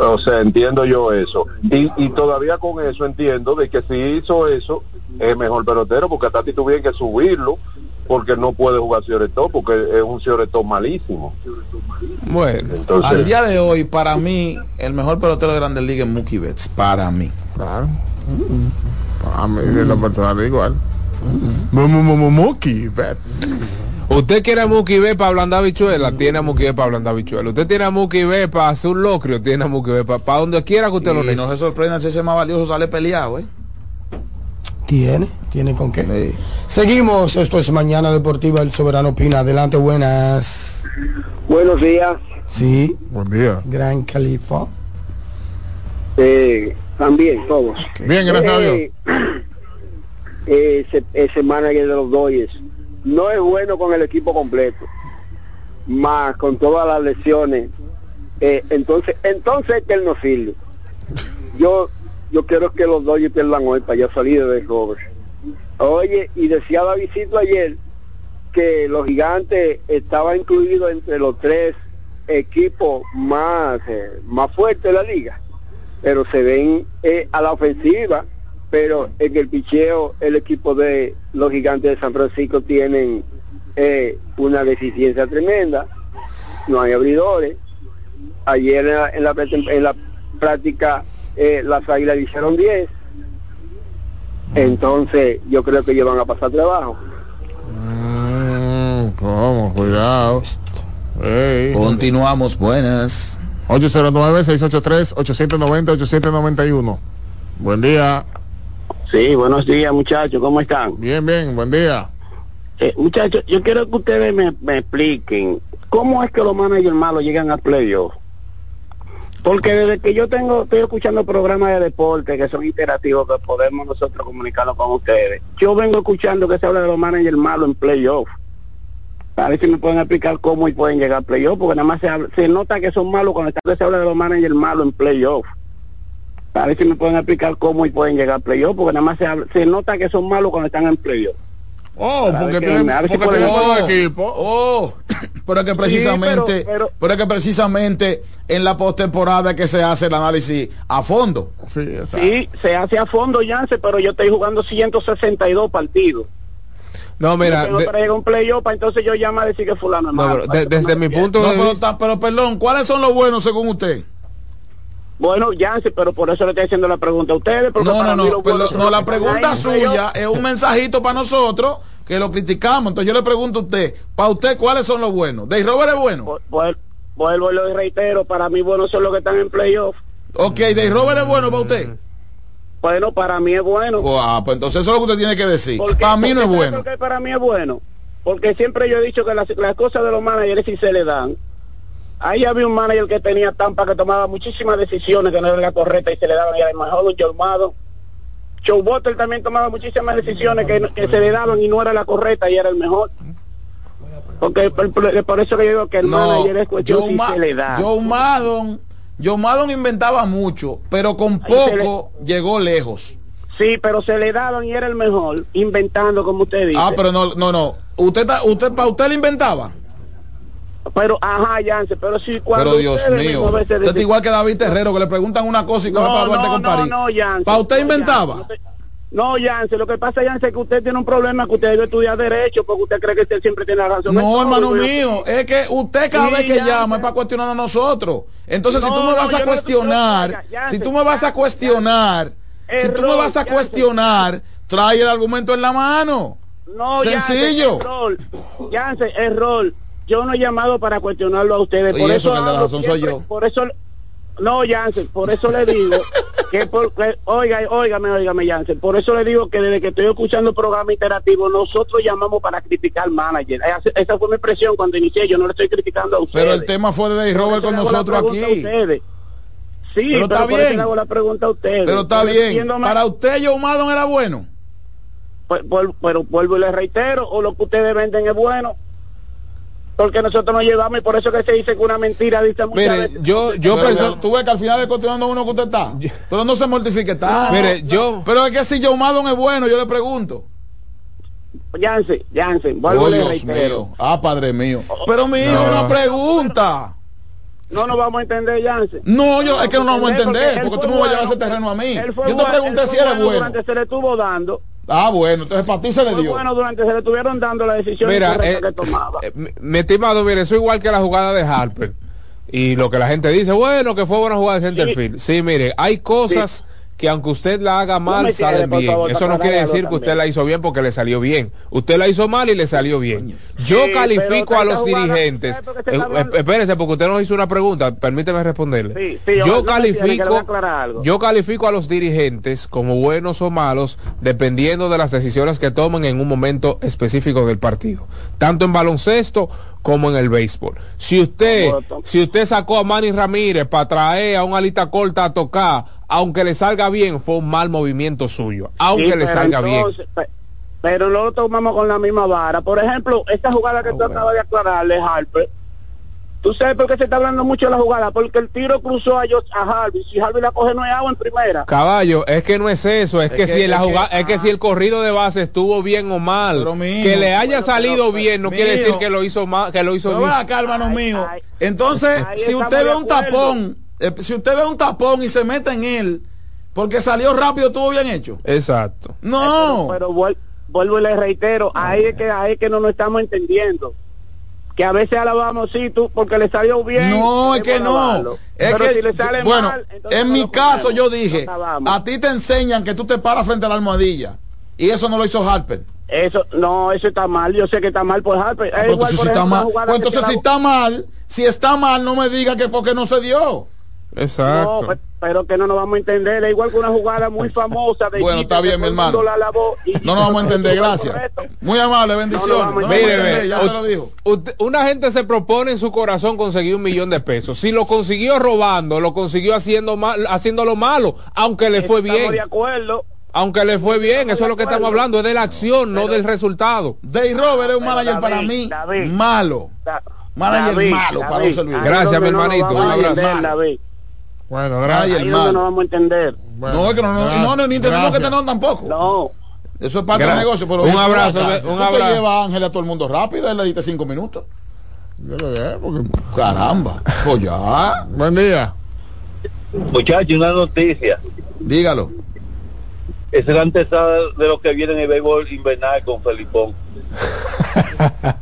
O sea, entiendo yo eso. Y, y todavía con eso entiendo de que si hizo eso, es mejor pelotero, porque a Tati tuvieron que subirlo, porque no puede jugar Cioretó, porque es un Cioretó malísimo. Bueno, Entonces, Al día de hoy, para mí, el mejor pelotero de Grandes Ligas es Mookie Betts. Para mí. Claro. A mí de lo personal igual. Mookie Betts. Usted quiere a Mookie Betts para ablandar bichuela, tiene a Mookie Betts para ablandar bichuela. Usted tiene a Mookie Betts para hacer un locrio, tiene a Betts para, para donde quiera que usted lo Y no se necesite. sorprendan si ese más valioso sale peleado, ¿eh? Tiene, tiene con qué. Seguimos, esto es Mañana Deportiva, el Soberano Pina. Adelante, buenas. Buenos días. Sí. Buen día. Gran Califa. Eh, también, todos. Bien, gracias a Dios. Eh, ese, ese manager de los Dodgers no es bueno con el equipo completo, más con todas las lesiones. Eh, entonces, entonces que él no. Yo, yo quiero que los Dodgers pierdan hoy para yo salir de Robert. Oye, y decía Davidito ayer que los gigantes estaban incluidos entre los tres equipos más, eh, más fuertes de la liga, pero se ven eh, a la ofensiva, pero en el picheo el equipo de los gigantes de San Francisco tienen eh, una deficiencia tremenda, no hay abridores. Ayer en la, en la, pretem- en la práctica eh, las águilas hicieron 10, entonces yo creo que ellos van a pasar trabajo. Mm, ¿Cómo? Cuidado. Continuamos, buenas. 809-683-890-891. Buen día. Sí, buenos días muchachos, ¿cómo están? Bien, bien, buen día. Eh, muchachos, yo quiero que ustedes me, me expliquen cómo es que los managers malos llegan al playoff. Porque desde que yo tengo, estoy escuchando programas de deporte que son interactivos, que podemos nosotros comunicarnos con ustedes. Yo vengo escuchando que se habla de los managers malos en playoff. A ver si me pueden explicar cómo y pueden llegar al playoff, porque nada más se, habla- se nota que son malos cuando se habla de los managers malos en playoff. A ver si me pueden explicar cómo y pueden llegar al playoff, porque nada más se, habla- se nota que son malos cuando están en playoff. Oh, Para porque tienen, si Oh. equipo. Oh, pero es que precisamente, Sí, pero- pero es que precisamente en la postemporada que se hace el análisis a fondo. Sí, Sí, se hace a fondo, Yance, pero yo estoy jugando 162 partidos. No, mira, Yo tengo de- un playoff, entonces yo llamo a decir que fulano es no, malo. pero de- desde mi punto No, de pero, vista, ta- pero perdón, ¿cuáles son los buenos según usted? Bueno, Yance, pero por eso le estoy haciendo la pregunta a ustedes. Porque No, no, para mí no, pero son no, la pregunta ahí suya es un mensajito para nosotros que lo criticamos. Entonces yo le pregunto a usted, para usted, ¿cuáles son los buenos? ¿Dave Robert es bueno? Vuel- Vuelvo y lo reitero, para mí buenos son los que están en playoff. Ok, Dave Robert es bueno para usted. Bueno, para mí es bueno. Ah, pues entonces eso es lo que usted tiene que decir. Para mí no es bueno. ¿Por qué para mí es bueno? Porque siempre yo he dicho que las, las cosas de los managers si se le dan. Ahí había un manager que tenía Tampa que tomaba muchísimas decisiones que no eran las correctas y se le daban y a lo mejor un Jormado. Joe Butler también tomaba muchísimas decisiones que, se le daban y no era la correcta y era el mejor. Porque por, por- por eso que yo digo que el No, manager es cuestión Joe, si Ma- se le da. Joe Maddon, Joe Maddon inventaba mucho, pero con poco llegó lejos. Sí, pero se le daban y era el mejor, inventando como usted dice. Ah, pero no, no, no. Usted, usted, para usted le inventaba. Pero, ajá, Yance, pero si cuando Pero Dios mío, usted dicen- igual que David Terrero, que le preguntan una cosa y coge No, para Duarte no, con París. no, Yance. ¿Para usted inventaba? No, Yance, lo que pasa, Yance, es que usted tiene un problema que usted debe estudiar Derecho porque usted cree que usted siempre tiene la razón. No, hermano mío, es que usted cada Sí, vez que Yance. llama es para cuestionar a nosotros. Entonces, si tú me vas a cuestionar, si tú me vas a cuestionar, si tú me vas a cuestionar, trae el argumento en la mano. No, Sencillo. Yance, error. Yance, error. Yo no he llamado para cuestionarlo a ustedes. Por eso eso, que el de la razón soy yo. Por eso, no, Yance, por eso le digo que, por, que- oiga, óigame, óigame, Yance. Por eso le digo que desde que estoy escuchando el programa interactivo, nosotros llamamos para criticar al manager. Esa, esa fue mi expresión cuando inicié. Yo no le estoy criticando a ustedes. Pero el tema fue de Robert con nosotros aquí. Sí, Pero pero, está bien. le hago la pregunta a ustedes. Pero está bien. Para usted, Joe Maddon era bueno. pues, pero vuelvo y le reitero, o lo que ustedes venden es bueno. Porque nosotros nos llevamos y por eso que se dice que una mentira dice muchas mire, veces. yo, yo pienso, tú ves que al final es continuando uno que usted está. Pero no se mortifique, está. mire, yo, Pero es que si Joe Maddon es bueno, yo le pregunto. Jansen, Jansen, vuelvo Oh, Dios reitero. mío. Ah, padre mío. Pero mi hijo, No. una pregunta. No nos vamos a entender, Jansen. No, yo es que no nos vamos a entender, porque fue tú no vas a llevar ese terreno a mí. Yo te pregunté él si eres bueno. Durante se le estuvo dando. Ah, bueno, entonces para ti se le dio. bueno durante se le estuvieron dando la decisión Mira, eh, que tomaba. eh, mi- mi estimado, mire, eso igual que la jugada de Harper. Y lo que la gente dice, bueno, que fue buena jugada de Centerfield. Sí, mire, hay cosas que aunque usted la haga mal, sale tiene, bien. favor, Eso no quiere decir que usted la hizo bien porque le salió bien. Usted la hizo mal y le salió bien. Yo Sí, califico a los dirigentes. ¿sabe por qué se Eh, eh, espérese, porque usted nos hizo una pregunta. Permíteme responderle. Sí, sí, yo califico, yo califico a los dirigentes como buenos o malos dependiendo de las decisiones que tomen en un momento específico del partido, tanto en baloncesto como en el béisbol. Si usted, si usted sacó a Manny Ramírez para traer a un alita corta a tocar, aunque le salga bien, fue un mal movimiento suyo, aunque Sí, le salga bien. entonces, Pero no lo tomamos con la misma vara. Por ejemplo, esta jugada Ah, que tú acabas de aclararle, Harper. ¿Tú sabes por qué se está hablando mucho de la jugada? Porque el tiro cruzó a, Josh- a Harvey. Si Harvey la coge no es agua en primera. Caballo, es que no es eso, es, Es que, que- si la que- jugada, es que si el corrido de base estuvo bien o mal, que le haya bueno, salido bien no quiere decir que lo hizo mal, que lo hizo Pero bien. acá, hermano mío. Entonces, si usted ve un acuerdo. tapón, eh, si usted ve un tapón y se mete en él, porque salió rápido, estuvo bien hecho. Exacto. No. Pero, pero vuel- vuelvo y le reitero, ahí es que ahí es que no nos estamos entendiendo. Que a veces alabamos, sí, tú, porque le salió bien. No, es que no. Es Pero que, si le sale bueno, mal, entonces en mi caso ponemos. yo dije, No a ti te enseñan que tú te paras frente a la almohadilla. Y eso no lo hizo Harper. Eso, no, eso está mal. Yo sé que está mal por Harper. Es Ah, pues igual, entonces, por si está ejemplo, mal, pues entonces si está mal, si está mal, no me diga que porque no se dio. Exacto. No, pe- pero que no nos vamos a entender. Es igual que una jugada muy famosa de Bueno, está bien, mi hermano. la alabó y- No nos vamos a entender, gracias. Muy amable, bendiciones. No, a Mire, ya te lo dijo. una gente se propone en su corazón conseguir un millón de pesos. Si lo consiguió robando, lo consiguió haciendo mal, haciéndolo malo, aunque le fue Estamos bien. de acuerdo. Aunque le fue bien, eso es lo que estamos hablando, es de la acción, no del resultado. Dave Robert es un manager para mí malo. Manager David, malo para David, José Luis. ahí Gracias, mi no hermanito, un abrazo. Bueno, gracias. Ahí no vamos a entender. no, es que no, no, gracias, no, no, ni tenemos que gracias. tenerlo tampoco. No. Eso es parte Gra- del negocio. Pero un abrazo, ve- un abrazo. llevas a Ángel a todo el mundo rápido, él le diste cinco minutos. Yo porque... Caramba. Pues ya. Buen día. Muchachos, una noticia. Dígalo. Esa es la antesada de lo que viene en el béisbol invernal con Felipón.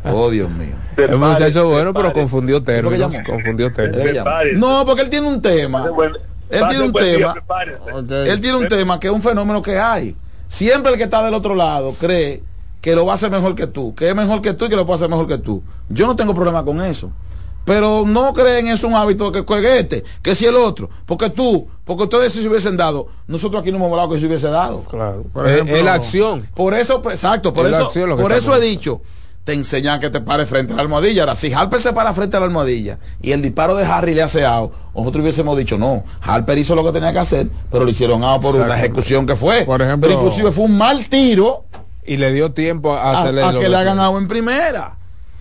Oh, Dios mío. El muchacho bueno, pero confundió términos. Confundió términos. No, porque él tiene un tema. Él tiene un tema. Él tiene un tema que es un fenómeno que hay. Siempre el que está del otro lado cree que lo va a hacer mejor que tú, que es mejor que tú y que lo puede hacer mejor que tú. Yo no tengo problema con eso. Pero no creen es un hábito que que este, que si el otro, porque tú, porque ustedes si se hubiesen dado, nosotros aquí no hemos hablado que se hubiese dado. Claro. Por Es- ejemplo, es la acción. Por eso, pues, exacto, por Es eso, lo por eso he dicho, te enseñan que te pares frente a la almohadilla. Ahora, si Harper se para frente a la almohadilla y el disparo de Harry le hace out, nosotros hubiésemos dicho, no, Harper hizo lo que tenía que hacer, pero le hicieron out por una ejecución que fue. Por ejemplo- pero inclusive fue un mal tiro Y le dio tiempo a a, hacerle a lo que que le hagan fue. out en primera.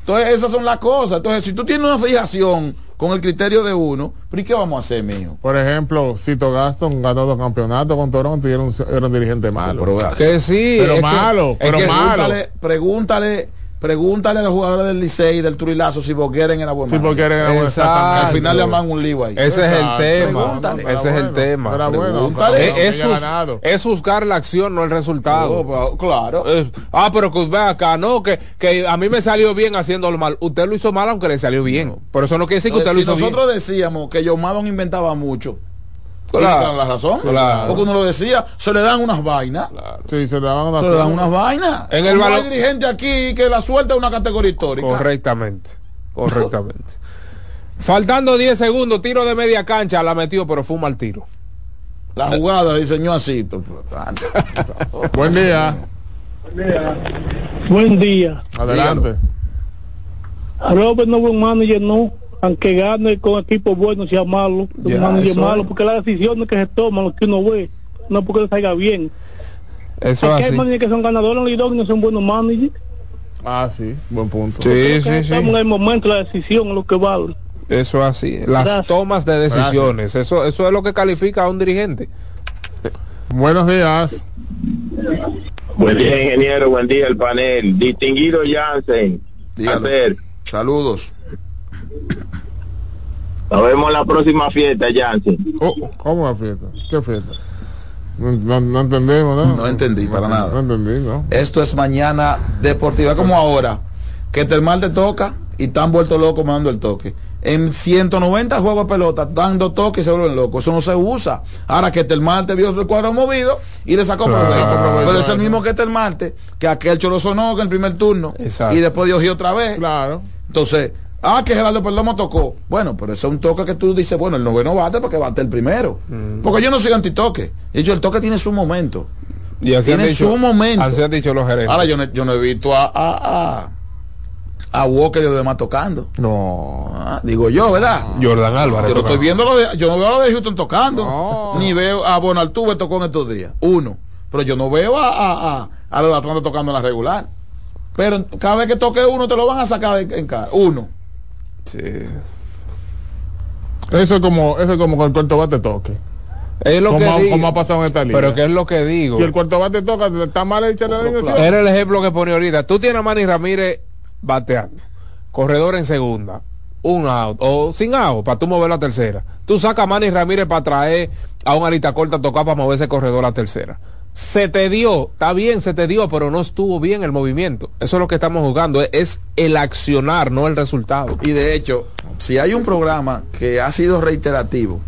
Entonces, esas son las cosas. Entonces, si tú tienes una fijación con el criterio de uno, ¿pero ¿y qué vamos a hacer, mijo? Por ejemplo, Cito Gaston ganó dos campeonatos con Toronto y era un, era un dirigente malo. Pero, Que sí. Pero que- malo, pero malo. Pregúntale, pregúntale, pregúntale a los jugadores del Licey y del Turilazo si Bogueren era buen manager. porque era exactamente. Al final le aman un lío ahí. Ese es el tema. Pregúntale. Ese es el tema. Pero Es, juzgar la acción, no el resultado. No, pero, claro. Eh, ah, pero que ve acá, no, que, que a mí me salió bien haciéndolo mal. Usted lo hizo mal aunque le salió bien. Por eso no quiere decir que usted Entonces, lo si hizo nosotros decíamos que John Madden inventaba mucho, Claro. la razón. Claro. Porque uno lo decía, se le dan unas vainas. Sí, se le daban una Se le dan unas vainas. En el balón- hay dirigente aquí que la suelta es una categoría histórica. Correctamente. Correctamente. Faltando 10 segundos, tiro de media cancha, la metió, pero fue un mal tiro. La jugada diseñó así. Buen día. Buen día. Adelante. Robert no es buen manager, no. Aunque gane con equipos buenos, sea malo. Es Ya, un manager eso malo, porque las decisiones que se toman, lo que uno ve, no porque le salga bien. Eso Aquí es hay así. managers que son ganadores y no son buenos managers. Ah, sí, buen punto. Sí, Porque sí, Estamos en sí. el momento, la decisión es lo que vale. Eso es así. Las Gracias. tomas de decisiones. Eso, eso es lo que califica a un dirigente. Buenos días. Buen día, ingeniero. Buen día, el panel. Distinguido Jansen. Dígalo. Saludos. Nos vemos en la próxima fiesta, Jansen. Oh, ¿Cómo la fiesta? ¿Qué fiesta? No, no- no entendemos, ¿no? No entendí para No nada. entendí, ¿no? Esto es mañana deportiva, como ahora, que Termal te toca y están vuelto loco mandando el toque. en 190 juegos de pelota, dando toques y se vuelven locos. Eso no se usa. Ahora que Telmarte vio el cuadro movido y le sacó Claro, provecho. claro. Pero es el mismo que Telmarte, que aquel Cholo sonó en el primer turno. Exacto. Y después dio otra vez. Claro. Entonces, ah, que Gerardo Perdomo tocó. Bueno, pero eso es un toque que tú dices, bueno, el noveno bate porque bate el primero. Mm. Porque yo no soy antitoque. De hecho, el toque tiene su momento. Y así han tiene dicho- su momento. así han dicho los gerentes. Ahora yo no, yo no he visto a, a, a, a Walker y los demás tocando. No. digo yo, ¿verdad? Jordan Álvarez. Yo no estoy viendo lo de, yo no veo a lo de Houston tocando. Ni veo a Bonaltuve tocó en estos días. Uno. Pero yo no veo a, a, a, a los de Atlanta tocando en la regular. Pero cada vez que toque uno te lo van a sacar en, en cara. Uno. Sí. Eso es como, eso es como con el cuarto bate toque. Es lo como, que como ha pasado en esta liga. Pero que es lo que digo. Si el cuarto bate toca, está mal hecha la alineación. Era el ejemplo que ponía ahorita. Tú tienes a Manny Ramírez bateando. Corredor en segunda. Un out. O sin out para tú mover la tercera. Tú sacas a Manny Ramírez para traer a un arita corta a tocar para mover ese corredor a la tercera. Se te dio, está bien, se te dio, pero no estuvo bien el movimiento. Eso es lo que estamos jugando. Es, es el accionar, no el resultado. Y de hecho, si hay un programa que ha sido reiterativo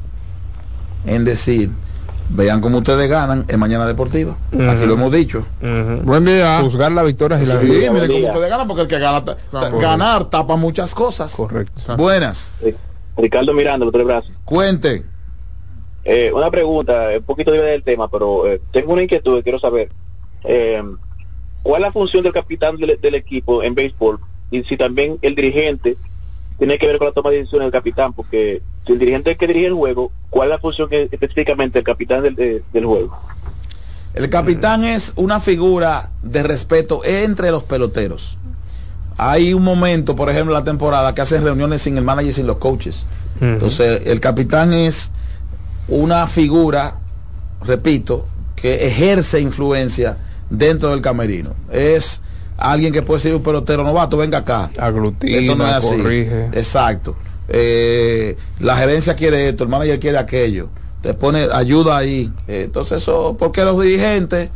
en decir, vean cómo ustedes ganan en Mañana Deportiva. Aquí lo hemos dicho. Buen día. Juzgar las victorias y las Sí, derrotas. mire cómo ustedes ganan, porque el que gana, ta- ganar tapa muchas cosas. Correcto. Buenas. Ricardo Miranda, los tres brazos. Cuente. Eh, una pregunta, un poquito libre del tema, pero eh, tengo una inquietud quiero saber. Eh, ¿Cuál es la función del capitán del, del equipo en béisbol? Y si también el dirigente tiene que ver con la toma de decisiones del capitán, porque si el dirigente es el que dirige el juego, ¿cuál es la función que, específicamente del capitán del, de- del juego? El capitán es una figura de respeto entre los peloteros. Hay un momento, por ejemplo, en la temporada que hacen reuniones sin el manager y sin los coaches. Entonces, el capitán es una figura, repito, que ejerce influencia dentro del camerino. Es alguien que puede ser un pelotero novato, venga acá. Aglutina, Esto no es así. corrige. Exacto. Eh, la gerencia quiere esto, el manager quiere aquello. Te pone ayuda ahí. Eh, entonces eso, porque los dirigentes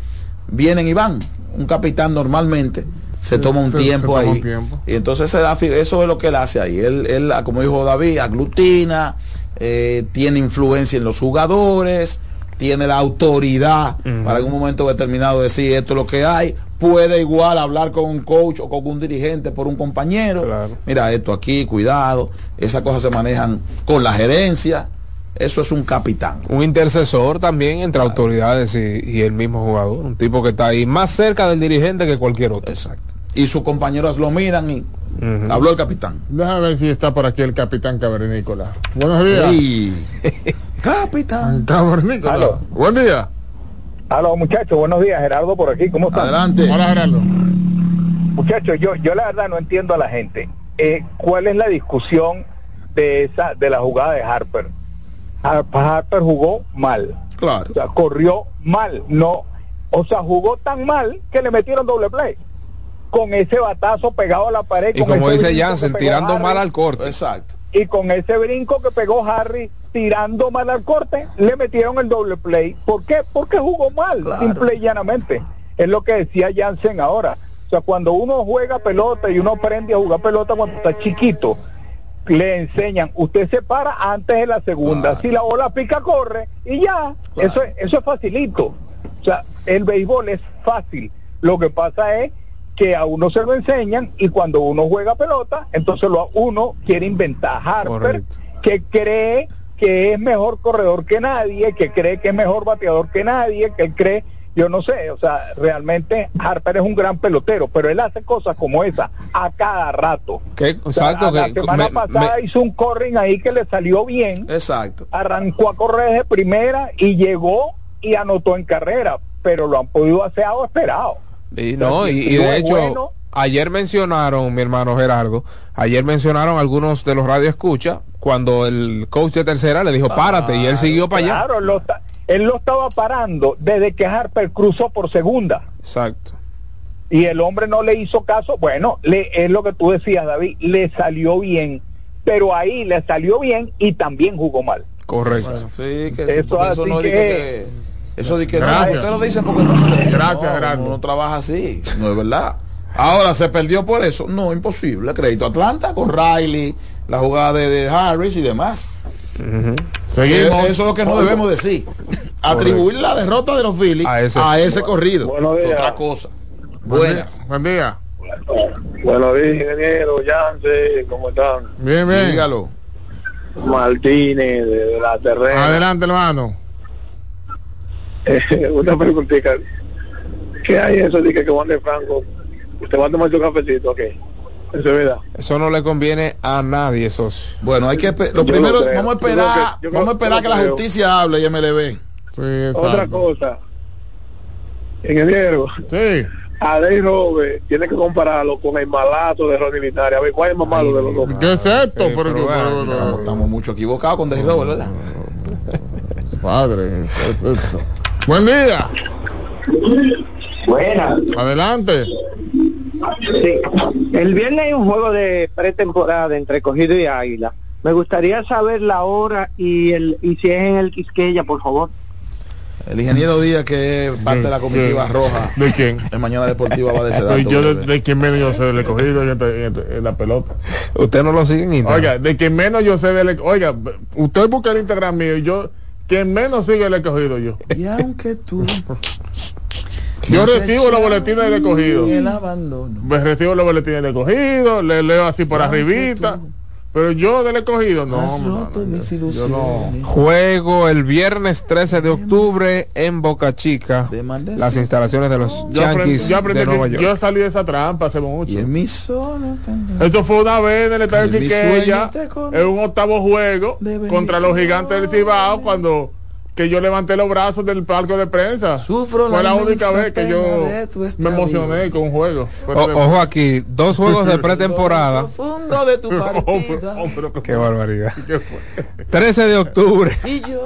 vienen y van. Un capitán normalmente se toma un se- se tiempo toma ahí. un tiempo. Y entonces se da fi- eso es lo que él hace ahí. Él, él, como dijo David, aglutina, eh, tiene influencia en los jugadores, tiene la autoridad para un momento determinado decir esto es lo que hay. Puede igual hablar con un coach o con un dirigente por un compañero. Mira esto aquí, cuidado. Esas cosas se manejan con la gerencia. Eso es un capitán. Un intercesor también entre autoridades y, y el mismo jugador. Un tipo que está ahí más cerca del dirigente que cualquier otro. Exacto. Y sus compañeros lo miran y habló el capitán. Déjame ver si está por aquí el capitán Cavernícola. Buenos días. Capitán. Cavernícola. Aló. Buen día. Aló, muchachos, buenos días. Gerardo por aquí, ¿cómo están? Adelante. Hola, Gerardo. Muchachos, yo, yo la verdad no entiendo a la gente. Eh, ¿Cuál es la discusión de esa de la jugada de Harper? Har- Harper jugó mal. Claro. O sea, corrió mal. No, o sea, jugó tan mal que le metieron doble play. Con ese batazo pegado a la pared. Y con como dice Jansen, tirando Harry, mal al corte. Exacto. y con ese brinco que pegó Harry tirando mal al corte, le metieron el doble play. ¿Por qué? Porque jugó mal, simple y llanamente. Es lo que decía Jansen ahora. O sea, cuando uno juega pelota y uno aprende a jugar pelota cuando está chiquito, le enseñan, usted se para antes de la segunda, si la bola pica, corre y ya. Eso, es, eso es facilito. O sea, el béisbol es fácil. Lo que pasa es que a uno se lo enseñan y cuando uno juega pelota, entonces lo, uno quiere inventar Harper, que cree que es mejor corredor que nadie, que cree que es mejor bateador que nadie, que él cree, yo no sé, o sea, realmente Harper es un gran pelotero, pero él hace cosas como esa a cada rato. Que- O sea, exacto, la que semana me- pasada me- hizo un corring ahí que le salió bien. Exacto. Arrancó a correr de primera y llegó y anotó en carrera, pero lo han podido hacer a esperado. Y no, y, de hecho, bueno. ayer mencionaron, mi hermano Gerardo, ayer mencionaron algunos de los radioescuchas cuando el coach de tercera le dijo párate y él siguió para allá. Claro, él lo, está- él lo estaba parando desde que Harper cruzó por segunda. Exacto. y el hombre no le hizo caso, bueno, le, es lo que tú decías, David, le salió bien, pero ahí le salió bien y también jugó mal. Correcto. Sí, que Eso así que, que- eso di que no, Gracias. usted lo dice porque no se le Gracias, no, uno no trabaja así, no es verdad. Ahora se perdió por eso. No, imposible. Crédito Atlanta con Riley, la jugada de, de Harris y demás. Seguimos. Eso es lo que no debemos decir. Atribuir la derrota de los Phillies a ese, corrido. Es otra cosa. Buenas. Buen día. Buenos días, ingeniero, Yance, ¿cómo están? Bien, bien. Dígalo. Martínez, de, de la terrena. Adelante, hermano. Eh, una preguntita. ¿Qué hay eso de que, que Juan de Franco? ¿Usted va a tomar su cafecito? ¿Qué? Eso es verdad. Eso no le conviene a nadie, socio. Bueno, hay que lo Yo primero, lo vamos a Yo creo esperar, que- yo creo- vamos a esperar que la justicia hable y MLB. Sí, Otra cosa. Ingeniero. Sí. A Dave Robert tiene que compararlo con el malato de Ronnie Linares. A ver, ¿cuál es más malo de los dos? ¿Qué es esto? Sí, Pero- pero Estamos, estamos mucho equivocados con Dave Robert, ¿verdad? Padre. esto- esto. Buen día. Buena. Adelante. Sí. El viernes hay un juego de pretemporada entre Cogido y Águila. Me gustaría saber la hora y el y si es en el Quisqueya, por favor. El ingeniero Díaz, que es parte de la comitiva ¿De- roja ¿De quién? en Mañana Deportiva, va de ese dato. Pues yo de, de quien menos yo sé del escogido en, en en la pelota. Usted no lo sigue en Instagram. Oiga, de quien menos yo sé del Oiga, usted busca el Instagram mío y yo, quien menos sigue el escogido yo. Y aunque tú Yo recibo los boletines del escogido. el abandono. Pues recibo los boletines del escogido, le leo así por arribita. Pero yo del escogido, no. Has no, roto no, mis yo- yo no. Juego el viernes 13 de octubre en Boca Chica. Las instalaciones de los Yo aprendí, Yankees yo de Nueva York. yo salí de esa trampa hace mucho. Y en mi zona también. Eso fue una vez en el estadio Quiqueya, en un octavo juego contra los gigantes del Cibao cuando que yo levanté los brazos del palco de prensa. Sufro fue la única vez que yo me emocioné con un juego. O- ojo aquí, dos juegos de pretemporada. Profundo de tu partida. Qué barbaridad. ¿Qué fue? 13 de octubre. Y yo,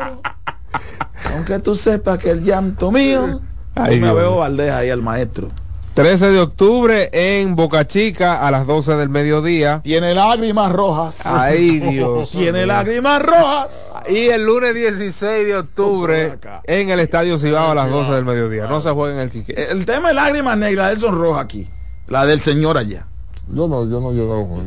aunque tú sepas que el llanto mío, Ay, yo me Dios. veo Valdés ahí al maestro. 13 de octubre en Boca Chica a las 12 del mediodía. Tiene lágrimas rojas. Ay, Dios. Tiene lágrimas rojas. Y el lunes 16 de octubre en el Estadio Cibao a las 12 del mediodía. No se juega en el Quique. El tema de lágrimas negras, él son rojas aquí. La del señor allá. Yo no, yo no, yo no.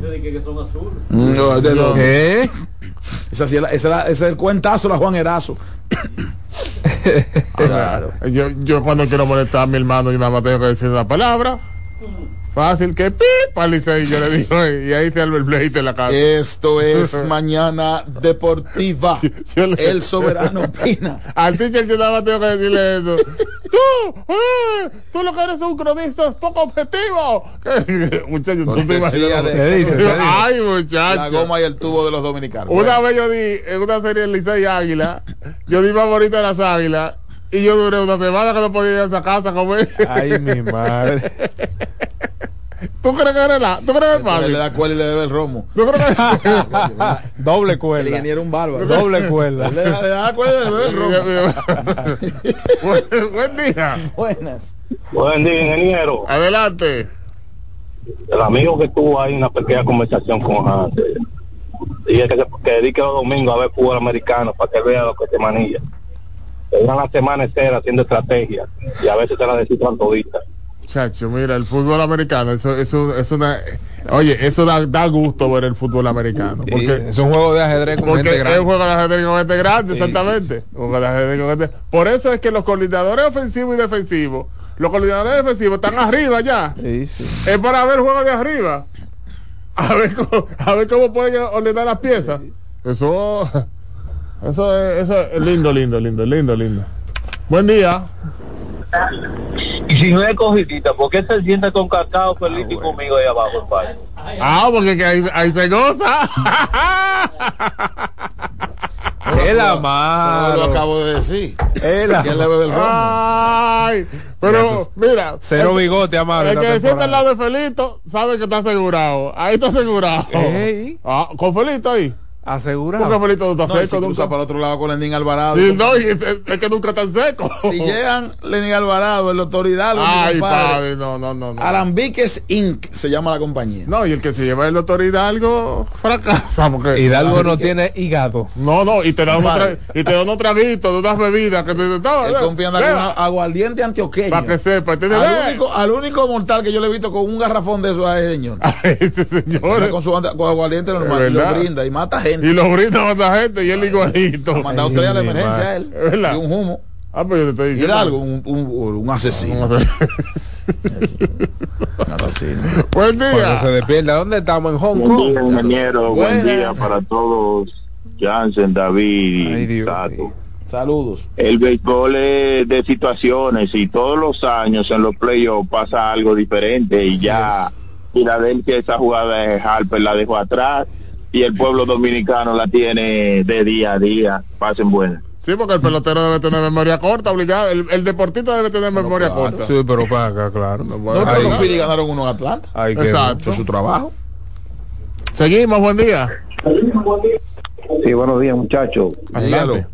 No, de dónde? ¿Qué? Esa, sí es la- esa es la- ese es el cuentazo, la Juan Erazo. claro. Yo, yo cuando quiero molestar a mi hermano, yo nada más tengo que decir una palabra. Fácil que pi, palice y yo le digo, y ahí se el pleito en la casa. Esto es Mañana Deportiva. Yo le- El soberano opina. Al teacher yo nada más tengo que decirle eso. Tú, eh, tú lo que eres un cronista es poco objetivo. ¿Qué? Muchacho, tú te imaginas. Ay, La muchacho. goma y el tubo de los dominicanos. Una Bueno. vez yo di, en una serie de Licey Águila, yo di favorita de las águilas, y yo duré una semana que no podía ir a esa casa a comer. Ay, mi madre. ¿Tú crees que eres la? ¿Tú crees que es le da cuela y le debe el romo. ¿Tú crees que Doble El cuerda. ingeniero un bárbaro. Doble cuerda. Le da, le da cuela y le bebe el romo. buen, buen día. Buenas. Buen día, ingeniero. Adelante. El amigo que tuvo ahí una pequeña conversación con Hans. Y es que, se, que dedique los domingos a ver fútbol americano para que vea lo que te manilla. Dan la semana entera haciendo estrategias y a veces te la descifran todita. Chacho, mira, el fútbol americano, eso, eso es una... Oye, eso da, da gusto ver el fútbol americano. Sí, Porque, es un juego de ajedrez con porque gente es un grande. juego de ajedrez con gente grande, Sí, exactamente. Un juego de ajedrez con gente- Por eso es que los coordinadores ofensivos y defensivos, los coordinadores defensivos están arriba ya. Sí, sí. Es para ver juegos de arriba. A ver cómo, a ver cómo pueden ordenar las piezas. Eso, eso es, eso es lindo, lindo, lindo, lindo, lindo. Buen día. Y si no es cogidita, ¿por qué se sienta con cacao feliz y conmigo ahí abajo, padre? Ah, porque que ahí, ahí se goza. Yo mano. lo acabo de decir. Es la ¿Quién le bebe el romo? Ay, pero mira. Cero el- bigote, amable. El que se sienta al lado de Felito sabe que está asegurado. Ahí está asegurado. Ah, con Felito ahí. Asegurado. Porque Felito no está No, si seco nunca. para otro lado con Lenín Alvarado. Y no, y es, es que nunca están secos. Si llegan Lenín Alvarado, el doctor Hidalgo, mi Ay, padre, no, no, no. no. Alambiques Inc. se llama la compañía. No, y el que se lleva el doctor Hidalgo fracasa. Porque Hidalgo no tiene hígado. No, no, y te da unos, y te da unos traguitos de unas bebidas que te no, El no, compi anda vea, con una aguardiente antioqueño. Para que sepa, al, único, al único mortal que yo le he visto con un garrafón de eso a ese señor. ese señor. Con su con aguardiente normal lo brinda y mata gente. Y lo brinda a otra gente y él igualito. Ha mandado tres a la emergencia a él. Verdad. Y un humo. Ah, pues yo te estoy diciendo. Hidalgo, un, un, un asesino. Un asesino. Un asesino. Buen Cuando día. se despierta, ¿dónde estamos? En Hong Buen Kong. día, ingeniero. Buen día para todos. Jansen, David Ay, Dios Tato. Saludos. El béisbol es de situaciones y todos los años en los playoffs pasa algo diferente y ya Filadelfia esa jugada de Harper la dejó atrás y el pueblo dominicano la tiene de día a día. Pasen buenas. Sí, porque el pelotero debe tener memoria corta, obligado. El, el deportista debe tener memoria claro. corta. Sí, pero para acá, claro. No, puede- pero los Phillies ganaron uno en Atlanta. Exacto. Su trabajo. Seguimos, buen día. Sí, buenos días, muchachos. Adelante.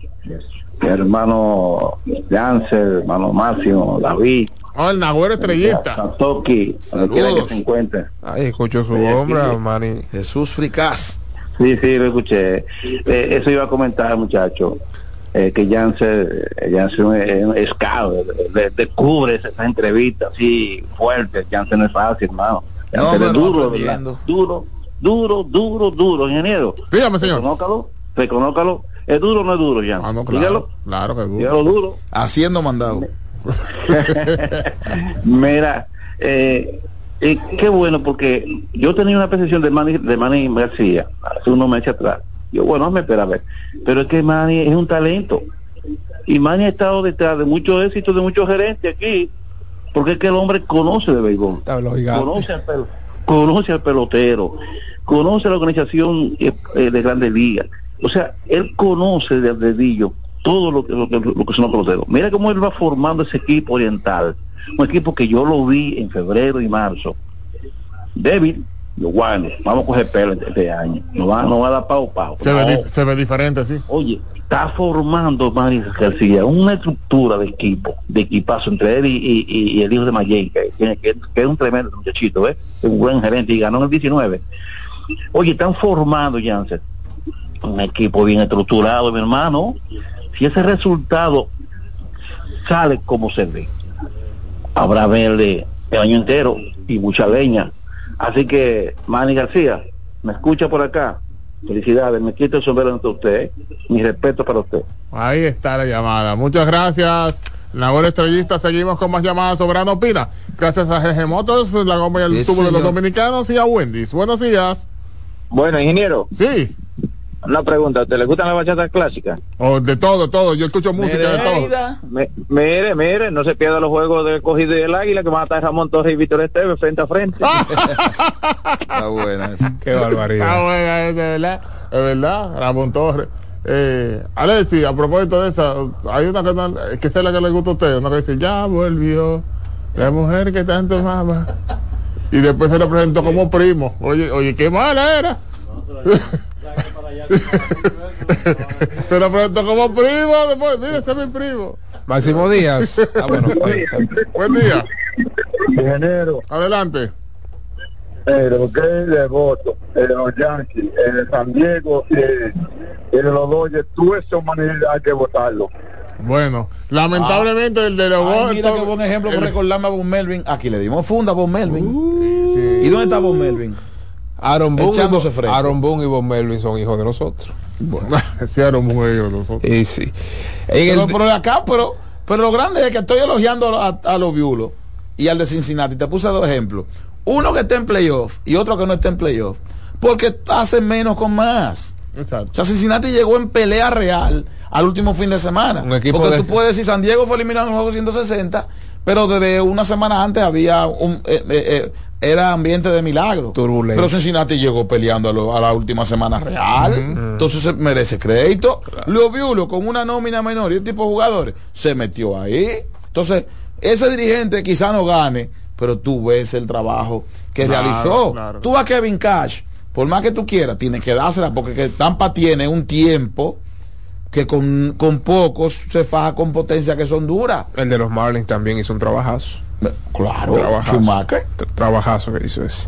Mi hermano Jansen, hermano Máximo, David, Oh, el Nagüero estrellita. Santoki, donde quiera que Saludos. se encuentren. Ay, escuchó su hombre. Manny. Jesús Fricás. Sí, sí, lo escuché. Eh, eso iba a comentar, muchacho, eh, que Jansen, eh, Jansen es, descubre esas entrevistas así fuertes. Jansen no es fácil, hermano. No, Jansen me es duro. Duro, duro, duro, duro, ingeniero. Dígame, señor. Reconócalo, reconócalo. ¿Es duro o no es duro, Jan? Ah, no, Dígalo. claro. Claro que duro. Dígalo duro. Haciendo mandado. Mira, eh, eh, qué bueno porque yo tenía una percepción de Manny, de Manny García hace unos meses atrás. Yo, bueno, me espera a ver. Pero es que Manny es un talento. Y Manny ha estado detrás de muchos éxitos de muchos gerentes aquí. Porque es que el hombre conoce de béisbol. Conoce al, pel- conoce al pelotero. Conoce la organización eh, eh, de grandes ligas. O sea, él conoce del dedillo todo lo que, lo que, lo que son los peloteros. Mira cómo él va formando ese equipo oriental. Un equipo que yo lo vi en febrero y marzo. Débil, lo bueno, vamos a coger pelo este, este año. No va, no va a dar pao pao. Se, ve, No. se ve diferente, sí. Oye, está formando Manny García una estructura de equipo, de equipazo entre él y, y- el hijo de Mayey, que, es un tremendo muchachito. Es un buen gerente y ganó en el 19. Oye, están formando, Janssen, un equipo bien estructurado, mi hermano. Si ese resultado sale como se ve, habrá verde el año entero y mucha leña. Así que, Manny García, me escucha por acá. Felicidades, me quito el sombrero ante usted. ¿eh? Mi respeto para usted. Ahí está la llamada. Muchas gracias. Nagüero estrellista, seguimos con más llamadas sobrando pila. Gracias a GG Motors, la goma y el Sí, tubo de los dominicanos y a Wendy's. Buenos días. Bueno, ingeniero, Sí. Una pregunta. ¿Te le gustan las bachatas clásicas? O de todo, todo. Yo escucho música de todo. Me- mire, mire, no se pierda los juegos del cogido y del águila que van a estar Ramón Torres y Víctor Esteves frente a frente. Está buena. Qué Está barbaridad. buena, es de verdad. Es verdad, Ramón Torres. Eh, Alexi, a propósito de esa, hay una que, no- que es la que le gusta a usted, una que dice, ya volvió la mujer que tanto mama. Y después se le presentó como primo. Oye, oye, qué mala era. Se lo presentó como primo, después, mire, ese es mi primo. Máximo Díaz. Ah, bueno, Buen día. Ingeniero, Adelante. eh, lo que es de voto, eh, los Yankees, eh, de San Diego eh, de los Dodgers, tú esa humanidad hay que votarlo. Bueno, lamentablemente el de los Ay, mira qué buen ejemplo por el- recordarme a Von Melvin. Aquí le dimos funda a Von Melvin. ¿Y dónde está Von Melvin? Aaron Boone, y. Aaron Boone y Bob Melvin son hijos de nosotros. Sí, era un juego nosotros. Y sí. En Pero, el- pero acá, pero, pero lo grande es que estoy elogiando a, a los Viulos y al de Cincinnati. Te puse dos ejemplos. Uno que está en playoff y otro que no está en playoff. Porque hacen menos con más. Exacto. O sea, Cincinnati llegó en pelea real al último fin de semana. Un equipo Porque de- tú puedes decir, San Diego fue eliminado en el juego 160, pero desde una semana antes había un... eh, eh, eh, era ambiente de milagro. Turbulencia. Pero Cincinnati llegó peleando a, lo- a la última semana real. Entonces se merece crédito. Leo Viulo, con una nómina menor y este tipo de jugadores, se metió ahí. Entonces, ese dirigente quizá no gane, pero tú ves el trabajo que Claro, realizó. claro. Tú a Kevin Cash, por más que tú quieras, tienes que dársela porque que Tampa tiene un tiempo que con, con pocos se faja con potencia que son duras. El de los Marlins también hizo un trabajazo. Claro, trabajazo. Schumacher. Tra- Trabajazo que hizo ese.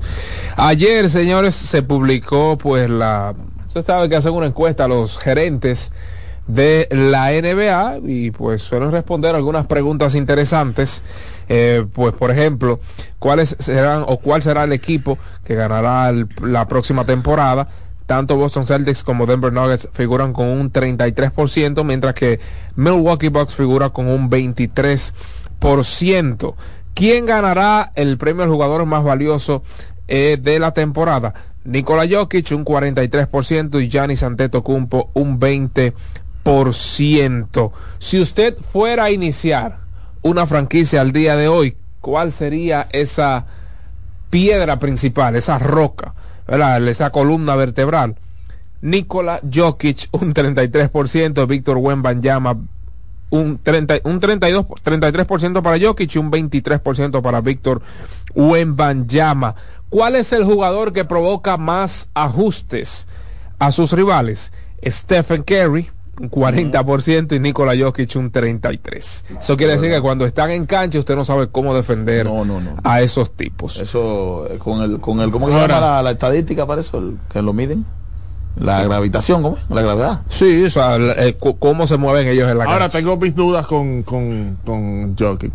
Ayer, señores, se publicó pues la... Usted sabe que hacen una encuesta a los gerentes de la NBA y pues suelen responder algunas preguntas interesantes. Eh, pues por ejemplo, ¿cuáles serán o cuál será el equipo que ganará el- la próxima temporada? Tanto Boston Celtics como Denver Nuggets figuran con un 33%, mientras que Milwaukee Bucks figura con un 23%. ¿Quién ganará el premio al jugador más valioso eh, de la temporada? Nikola Jokic un 43% y Giannis Antetokounmpo un 20%. Si usted fuera a iniciar una franquicia al día de hoy, ¿cuál sería esa piedra principal, esa roca, ¿verdad? esa columna vertebral? Nikola Jokic un 33%, Víctor Wembanyama un, 30, un 32, 33% para Jokic y un 23% para Víctor Wembanyama. ¿Cuál es el jugador que provoca más ajustes a sus rivales? Stephen Curry, un 40% y Nikola Jokic un 33%. Eso quiere decir que cuando están en cancha usted no sabe cómo defender a esos tipos. Eso, eh, con el, con el, ¿cómo que se Ahora- llama la, la estadística para eso? El, que lo miden. La gravitación, ¿cómo? La gravedad. Sí, o sea, el- el- cu- cómo se mueven ellos en la Ahora cancha. tengo mis dudas con, con, con Jokic.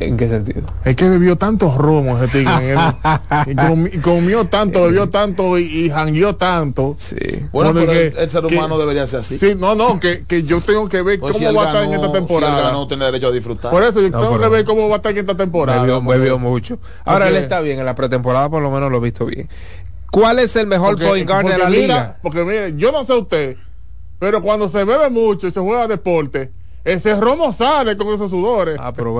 ¿En qué sentido? Es que bebió tantos romos ese tigre. en el- y comi- comió tanto, bebió tanto y, y jangueó tanto. Sí. Bueno, Porque pero el, el ser que- humano debería ser así. Sí, no, no, que, que yo tengo que ver Pues cómo si va a estar en esta si temporada. ganó, tiene derecho a disfrutar. Por eso yo No, tengo que ver cómo va a estar en esta temporada. Bebió, mucho. Ahora él está bien, en la pretemporada por lo menos lo he visto bien. ¿Cuál es el mejor porque- point guard de la mira, liga? Porque mire, yo no sé usted, pero cuando se bebe mucho y se juega deporte, ese romo sale con esos sudores. Ah, pero.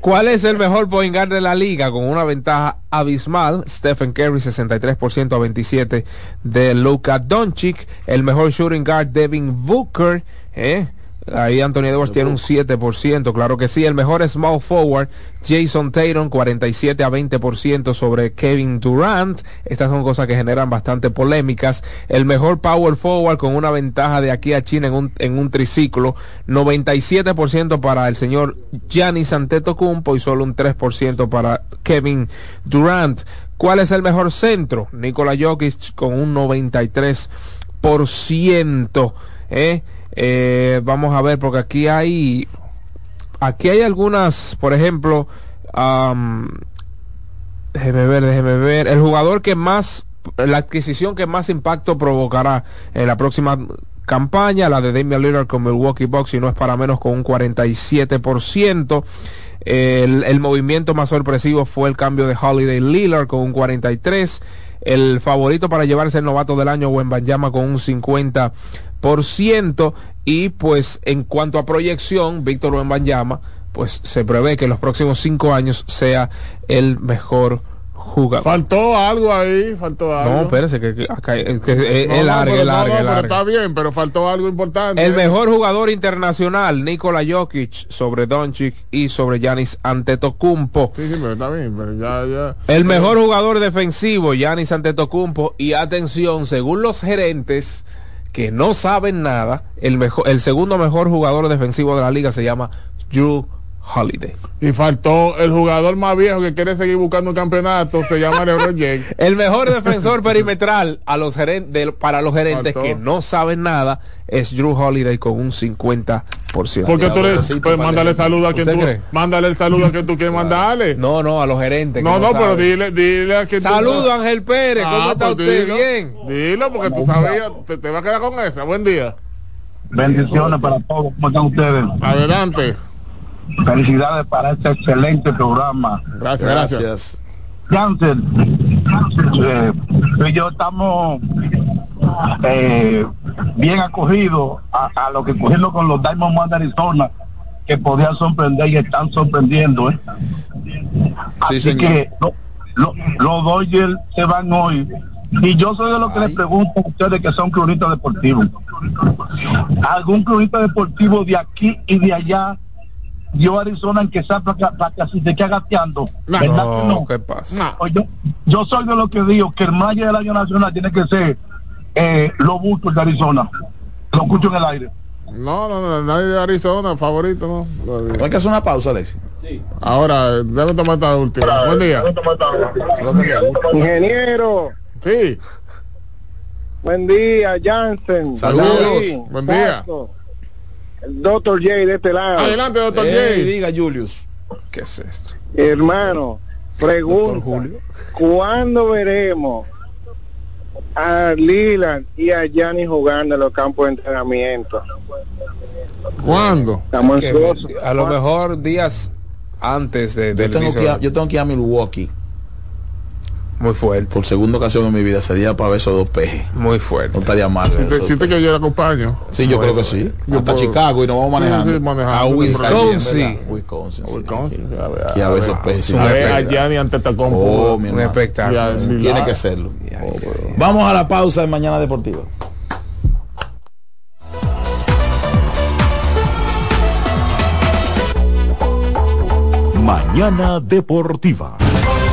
¿Cuál es el mejor point guard de la liga con una ventaja abismal? Stephen Curry 63% a 27 de Luka Doncic, el mejor shooting guard Devin Booker, ¿eh? Ahí Anthony Edwards tiene un 7%, claro que sí. El mejor small forward, Jason Tatum, 47 a 20% sobre Kevin Durant. Estas son cosas que generan bastante polémicas. El mejor power forward con una ventaja de aquí a China en un, en un triciclo, 97% para el señor Giannis Antetokounmpo y solo un 3% para Kevin Durant. ¿Cuál es el mejor centro? Nikola Jokic con un 93%. ¿eh? Eh, vamos a ver, porque aquí hay, aquí hay algunas, por ejemplo, déjeme ver, déjeme ver, el jugador que más, la adquisición que más impacto provocará en la próxima campaña, la de Damian Lillard con Milwaukee Bucks, y no es para menos con un 47%. El, el movimiento más sorpresivo fue el cambio de Holiday Lillard con un 43%. El favorito para llevarse el novato del año, Wembanyama, con un 50%. Y pues en cuanto a proyección, Víctor Wembanyama, pues se prevé que en los próximos cinco años sea el mejor jugador. Faltó algo ahí, faltó algo. No, espérese, que, que acá es que No, no, larga, no, es pero larga. está bien, pero faltó algo importante. El mejor jugador internacional, Nikola Jokic, sobre Doncic y sobre Giannis Antetokounmpo. Sí, sí, pero está bien, pero ya, ya. El mejor jugador defensivo, Giannis Antetokounmpo. Y atención, según los gerentes que no saben nada, el, mejor, el segundo mejor jugador defensivo de la liga se llama Drew Holiday. Y faltó el jugador más viejo que quiere seguir buscando un campeonato, se llama LeBron James. El mejor defensor perimetral a los geren- de- para los gerentes Faltó. que no saben nada es Drew Holiday con un 50%. Porque tú le, pues mándale saludo a quien ¿Usted tú, cree? mándale el saludo a quien tú quieres mandarle. No, no, a los gerentes. No, no, pero dile, dile a quien tú- Saludo Ángel Pérez, ¿cómo Ah, está pues usted? dilo, Bien. Dilo, porque tú sabías, te, te va a quedar con esa. Buen día. Bendiciones para todos. ¿Cómo están ustedes? Adelante. Felicidades para este excelente programa. Gracias, gracias. Jansen, eh, tú y yo estamos eh, bien acogidos a, a lo que cogieron con los Diamondbacks de Arizona, que podían sorprender y están sorprendiendo. ¿eh? Así señor. que lo- lo- los Dodgers se van hoy. Y yo soy de los que les pregunto a ustedes que son cronistas deportivos. ¿Algún cronista deportivo de aquí y de allá dio a Arizona en que sea para, para que se quede gateando. ¿Verdad que no? ¿qué pasa? Pues yo, yo soy de lo que digo que el manager del año nacional tiene que ser eh, los bultos de Arizona. Lo escucho en el aire. No, no, no, nadie de Arizona, favorito, no. Hay que hacer una pausa, Alexi. Ahora, eh, debe tomar esta última. Buen día. Ingeniero. Sí. Buen día, Jansen. Saludos. Sí, Buen día. Paso. Doctor J de este lado. Adelante, doctor Ey, J. diga, Julius. ¿Qué es esto? Hermano, pregunta. ¿Cuándo veremos a Lilan y a Yanni jugando en los campos de entrenamiento? ¿Cuándo? Estamos ansiosos. a lo mejor días antes de, Yo del tengo, inicio. que ir a, yo tengo que ir a Milwaukee. Muy fuerte. Por segunda ocasión en mi vida sería para ver esos dos pejes. Muy fuerte. No estaría mal. Si ver te, esos si te que yo le acompaño. Sí, yo creo que sí. Yo Hasta puedo- Chicago y nos vamos manejando. Sí, sí, manejando. A Wisconsin. Wisconsin. sí. Wisconsin, a ver, Y a ver esos peces. A ver a Gianni ante. Oh, Un espectáculo. Tiene que serlo. Vamos a la pausa en Mañana Deportiva. Mañana Deportiva.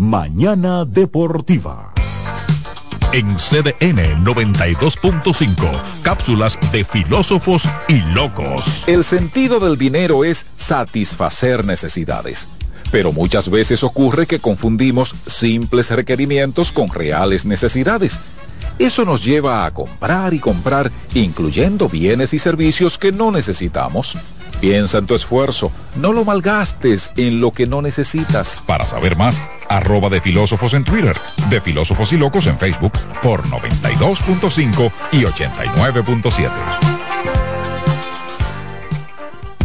Mañana Deportiva. En CDN 92.5, cápsulas de filósofos y locos. El sentido del dinero es satisfacer necesidades. Pero muchas veces ocurre que confundimos simples requerimientos con reales necesidades. Eso nos lleva a comprar y comprar, incluyendo bienes y servicios que no necesitamos. Piensa en tu esfuerzo, no lo malgastes en lo que no necesitas. Para saber más, arroba de filósofos en Twitter, de filósofos y locos en Facebook por 92.5 y 89.7.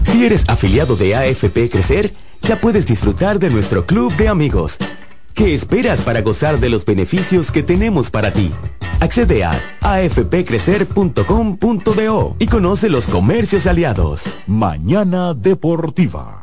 Si eres afiliado de AFP Crecer, ya puedes disfrutar de nuestro club de amigos. ¿Qué esperas para gozar de los beneficios que tenemos para ti? Accede a afpcrecer.com.do y conoce los comercios aliados. Mañana Deportiva.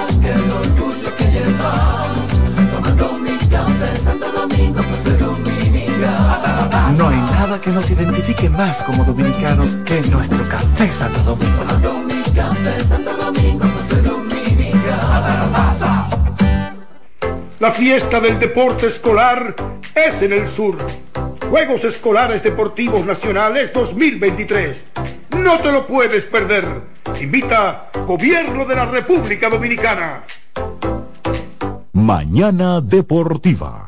nada que nos identifique más como dominicanos que nuestro café Santo Domingo. La fiesta del deporte escolar es en el sur. Juegos Escolares Deportivos Nacionales 2023. No te lo puedes perder. Invita Gobierno de la República Dominicana. Mañana Deportiva.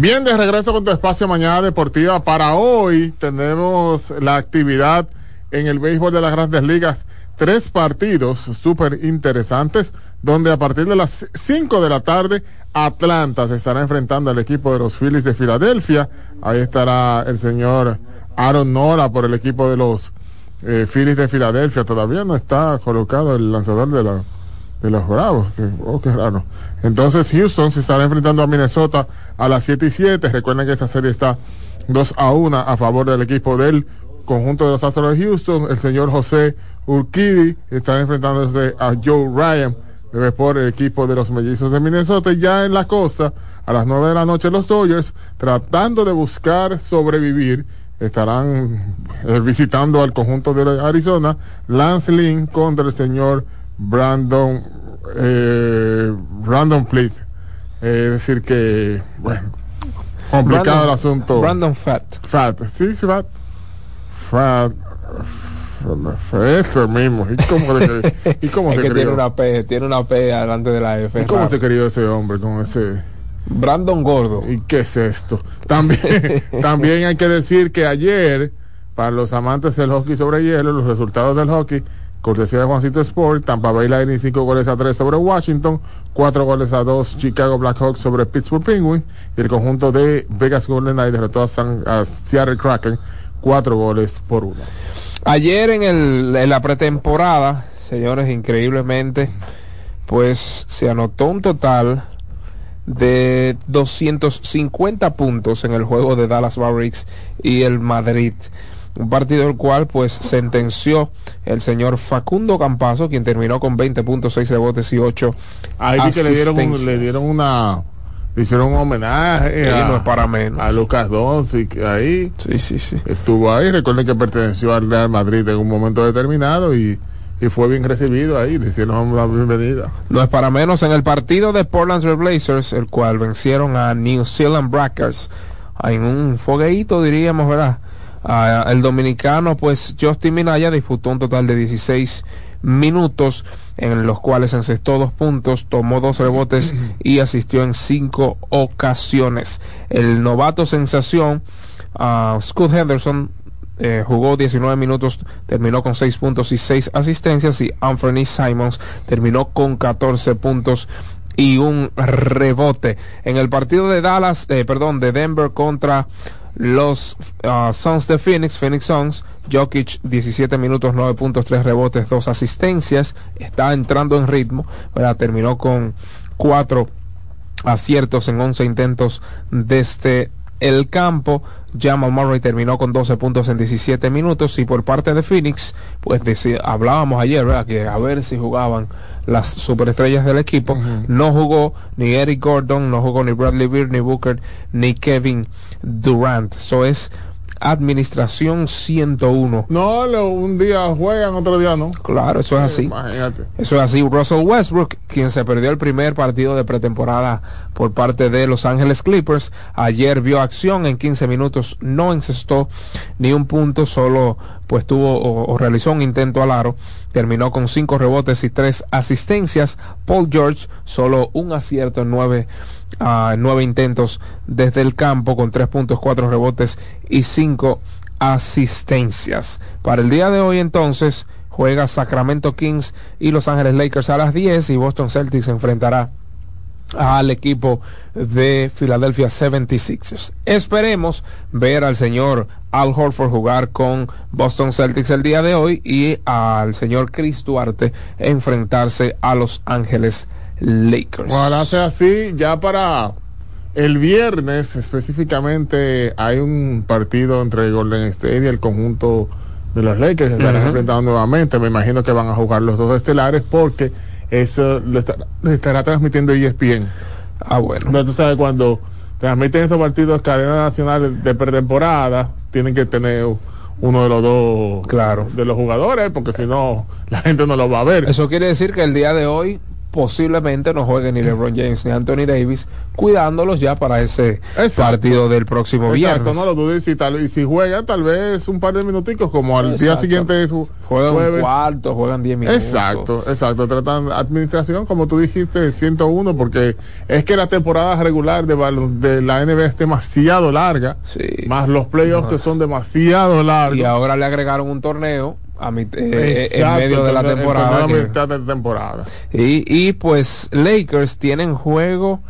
Bien, de regreso con tu espacio Mañana Deportiva. Para hoy tenemos la actividad en el béisbol de las grandes ligas. Tres partidos súper interesantes, donde a partir de las 5 de la tarde Atlanta se estará enfrentando al equipo de los Phillies de Filadelfia. Ahí estará el señor Aaron Nora por el equipo de los eh, Phillies de Filadelfia. Todavía no está colocado el lanzador de la de los Bravos. Que, oh, qué raro. Entonces Houston se estará enfrentando a Minnesota a las 7 y 7. Recuerden que esta serie está 2 a 1 a favor del equipo del conjunto de los Astros de Houston. El señor José Urquidi está enfrentándose a Joe Ryan debe por el equipo de los mellizos de Minnesota. Ya en la costa, a las 9 de la noche, los Dodgers, tratando de buscar sobrevivir, estarán eh, visitando al conjunto de Arizona. Lance Lynn contra el señor Brandon eh, Brandon Pleat. es decir que, bueno, complicado Brandon- el asunto. Brandon Fat. Fat, sí, sí, Fat. Fat. Eso mismo. ¿Y cómo se, y cómo es se que tiene una P, tiene una P delante de la F. ¿Y cómo raro. se crió ese hombre con ese... Brandon Gordo. ¿Y qué es esto? También, también hay que decir que ayer, para los amantes del hockey sobre hielo, los resultados del hockey, cortesía de Juancito Sport, Tampa Bay Lightning 5 goles a 3 sobre Washington, 4 goles a 2 Chicago Blackhawks sobre Pittsburgh Penguins, y el conjunto de Vegas Golden Knights derrotó a, San- a Seattle Kraken 4 goles por 1. Ayer en, el, en la pretemporada, señores, increíblemente, pues se anotó un total de 250 puntos en el juego de Dallas Mavericks y el Madrid. Un partido el cual pues sentenció el señor Facundo Campazo, quien terminó con 20 puntos, 6 rebotes y 8 Ahí que le dieron, un- le dieron una... Le hicieron un homenaje Sí, a, no es para menos. a Lucas Doncic ahí. Sí, sí, sí. Estuvo ahí. Recuerden que perteneció al Real Madrid en un momento determinado y, y fue bien recibido ahí. Le hicieron la bienvenida. No es para menos en el partido de Portland Trail Blazers, el cual vencieron a New Zealand Brackers en un fogueíto, diríamos, ¿verdad? Ah, el dominicano, pues Justin Minaya disputó un total de 16 minutos en los cuales encestó dos puntos, tomó dos rebotes y asistió en cinco ocasiones. El novato sensación, ah, Scott Henderson, eh, jugó 19 minutos, terminó con 6 puntos y 6 asistencias y Anthony Simons terminó con 14 puntos y un rebote. En el partido de Dallas, eh, perdón, de Denver contra los ah, Suns de Phoenix, Phoenix Suns, Jokic 17 minutos, 9 puntos, 3 rebotes, 2 asistencias, está entrando en ritmo, ¿verdad? terminó con 4 aciertos en 11 intentos desde el campo. Jamal Murray terminó con 12 puntos en 17 minutos y por parte de Phoenix, pues hablábamos ayer, ¿verdad? Que a ver si jugaban las superestrellas del equipo. No jugó ni Eric Gordon, no jugó ni Bradley Beard, ni Booker, ni Kevin Durant. Eso es administración 101. No, lo- un día juegan, otro día no. Claro, eso es así. Imagínate. Eso es así. Russell Westbrook, quien se perdió el primer partido de pretemporada por parte de Los Ángeles Clippers, ayer vio acción en 15 minutos, no encestó ni un punto, solo pues tuvo o, o realizó un intento al aro, terminó con cinco rebotes y tres asistencias. Paul George, solo un acierto en nueve, ah, nueve intentos desde el campo con tres puntos, cuatro rebotes y cinco asistencias. Para el día de hoy entonces juega Sacramento Kings y Los Ángeles Lakers a las 10 y Boston Celtics enfrentará al equipo de Philadelphia 76ers. Esperemos ver al señor Al Horford jugar con Boston Celtics el día de hoy y al señor Chris Duarte enfrentarse a Los Ángeles Lakers. Ojalá sea así ya para El viernes específicamente hay un partido entre Golden State y el conjunto de los Lakers se estarán Ujú. enfrentando nuevamente. Me imagino que van a jugar los dos estelares porque eso lo, está- lo estará transmitiendo ESPN. Ah, bueno. No, tú sabes, cuando transmiten esos partidos cadena nacional de pretemporada, tienen que tener uno de los dos Claro. de los jugadores, porque si no, la gente no lo va a ver. Eso quiere decir que el día de hoy posiblemente no juegue ni LeBron James ni Anthony Davis, cuidándolos ya para ese partido del próximo Exacto, viernes. no lo dudes. Y, si tal, y si juega, tal vez un par de minuticos, como al día Exacto. siguiente Juegan un jueves. cuarto, juegan 10 minutos. Exacto, exacto. Tratan administración, como tú dijiste, 101, porque es que la temporada regular de, de la NBA es demasiado larga, más los playoffs que son demasiado largos. Y ahora le agregaron un torneo a eh, en medio de la que- mitad de temporada. Y, y pues Lakers tienen juego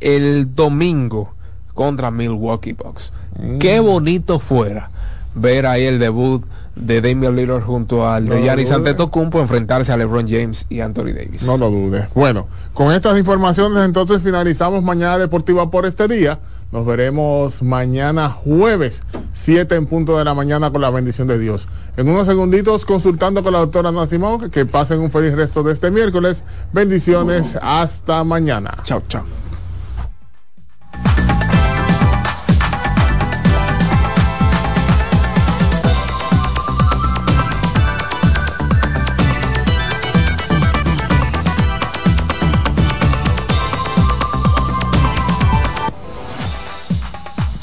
el domingo contra Milwaukee Bucks. Mm. Qué bonito fuera ver ahí el debut de Damian Lillard junto al No de Giannis. Antetokounmpo enfrentarse a LeBron James y Anthony Davis. No lo dudes. Bueno, con estas informaciones entonces finalizamos Mañana Deportiva por este día. Nos veremos mañana jueves, 7 en punto de la mañana con la bendición de Dios. En unos segunditos consultando con la doctora Ana Simón, que, que pasen un feliz resto de este miércoles. Bendiciones, hasta mañana. Chao, chao.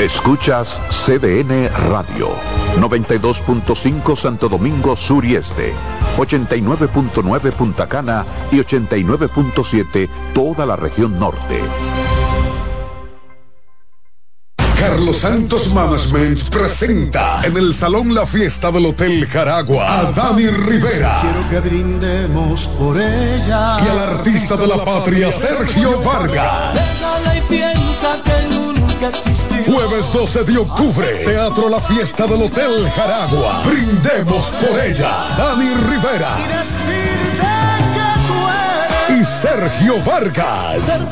Escuchas CDN Radio, 92.5 Santo Domingo Sur y Este, 89.9 Punta Cana y 89.7 toda la región norte. Carlos Santos Management presenta en el Salón La Fiesta del Hotel Jaragua a Dani Rivera Quiero que brindemos por ella. y al artista de la patria Sergio Vargas. Déjala y piensa que nunca existió. Jueves 12 de octubre, Teatro La Fiesta del Hotel Jaragua. Brindemos por ella, Dani Rivera y Sergio Vargas.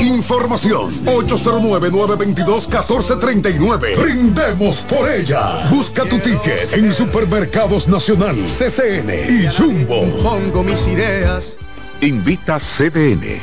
Información 809-922-1439. Brindemos por ella. Busca tu ticket en Supermercados Nacional, CCN y Jumbo. Pongo mis ideas. Invita CDN.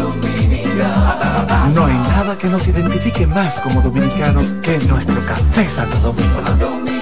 No hay nada que nos identifique más como dominicanos que nuestro café Santo Domingo. Pues.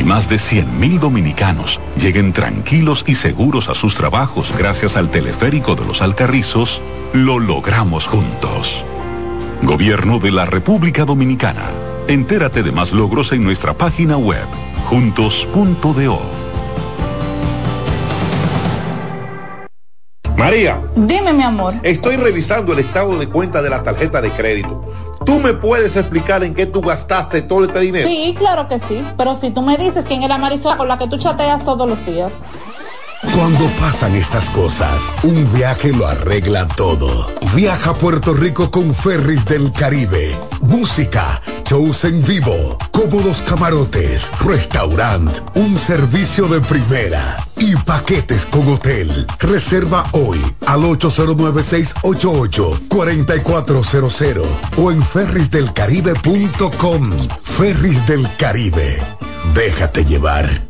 y más de 100.000 dominicanos lleguen tranquilos y seguros a sus trabajos gracias al teleférico de los Alcarrizos, lo logramos juntos. Gobierno de la República Dominicana. Entérate de más logros en nuestra página web, juntos.do. María, Dime, mi amor. estoy revisando el estado de cuenta de la tarjeta de crédito. ¿Tú me puedes explicar en qué tú gastaste todo este dinero? Sí, claro que sí. Pero si tú me dices quién es la Marisol con la que tú chateas todos los días. Cuando pasan estas cosas, un viaje lo arregla todo. Viaja a Puerto Rico con Ferris del Caribe. Música, shows en vivo, cómodos camarotes, restaurant, un servicio de primera y paquetes con hotel. Reserva hoy al 809-688-4400 o en ferrisdelcaribe.com. Ferris del Caribe. Déjate llevar.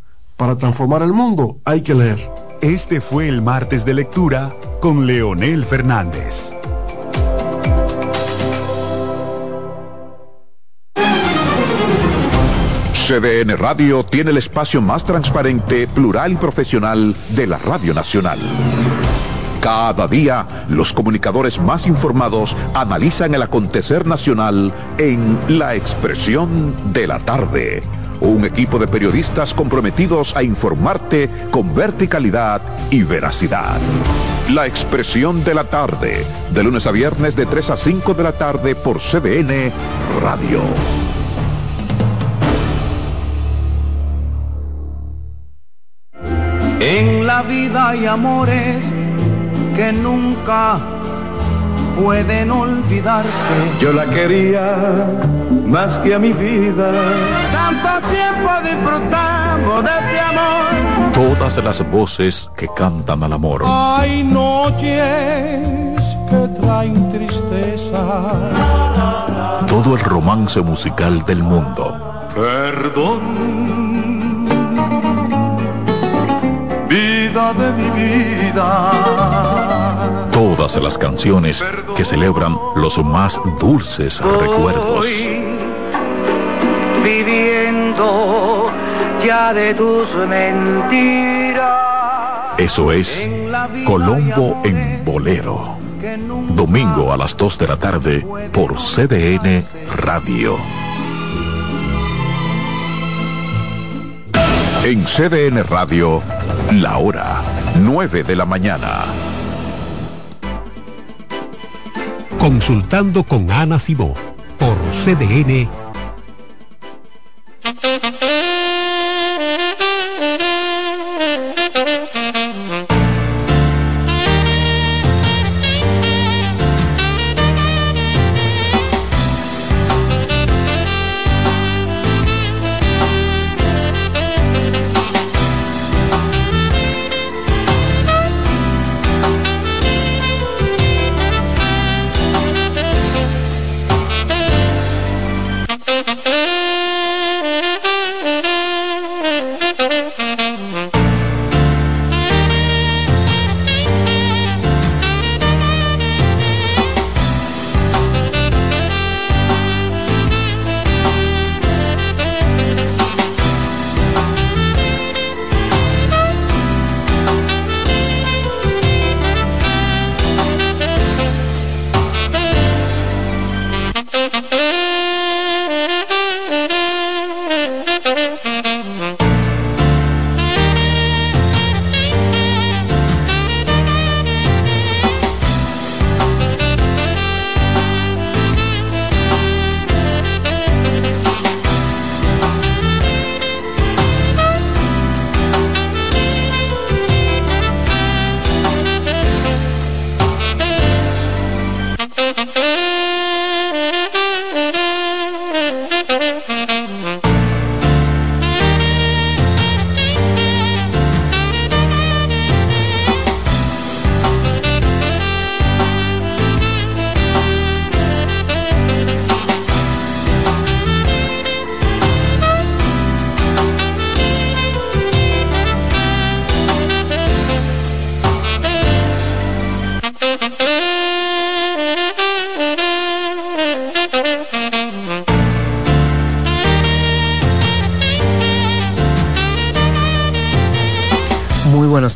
Para transformar el mundo hay que leer. Este fue el martes de lectura con Leonel Fernández. CDN Radio tiene el espacio más transparente, plural y profesional de la Radio Nacional. Cada día, los comunicadores más informados analizan el acontecer nacional en La Expresión de la Tarde. Un equipo de periodistas comprometidos a informarte con verticalidad y veracidad. La Expresión de la Tarde, de lunes a viernes de 3 a 5 de la tarde por CDN Radio. En la vida hay amores que nunca pueden olvidarse. Yo la quería más que a mi vida. Tanto tiempo disfrutamos de este amor. Todas las voces que cantan al amor. Hay noches que traen tristeza. Todo el romance musical del mundo. Perdón, vida de mi vida. Todas las canciones que celebran los más dulces recuerdos. Viviendo ya de tus mentiras. Eso es Colombo en Bolero. Domingo a las 2 de la tarde por CDN Radio. En CDN Radio, la hora 9 de la mañana. Consultando con Ana Cibó por CDN.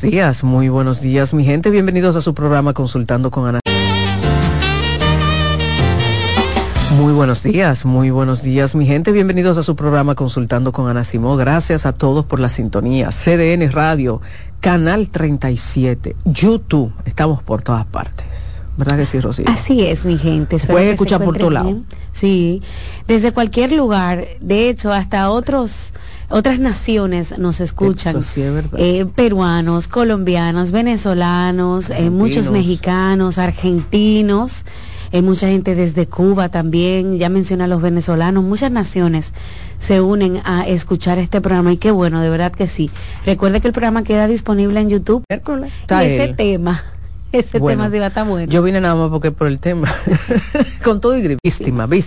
Días, muy buenos días, mi gente. Bienvenidos a su programa Consultando con Ana. Muy buenos días, muy buenos días, mi gente. Bienvenidos a su programa Consultando con Ana Simó. Gracias a todos por la sintonía. CDN Radio, Canal 37, YouTube. Estamos por todas partes. ¿Verdad que sí, Rocío? Así es, mi gente. Se escuchar por tu lado. Sí, desde cualquier lugar. De hecho, hasta otros otras naciones nos escuchan. Eso sí es verdad. Eh, peruanos, colombianos, venezolanos, eh, muchos mexicanos, argentinos. eh, mucha gente desde Cuba también, ya menciona a los venezolanos, muchas naciones se unen a escuchar este programa y qué bueno, de verdad que sí. Recuerde que el programa queda disponible en YouTube. Y ese tema, ese Bueno, tema sí va a estar bueno. Yo vine nada más porque por el tema. Con todo y grip. Víctima, víctima.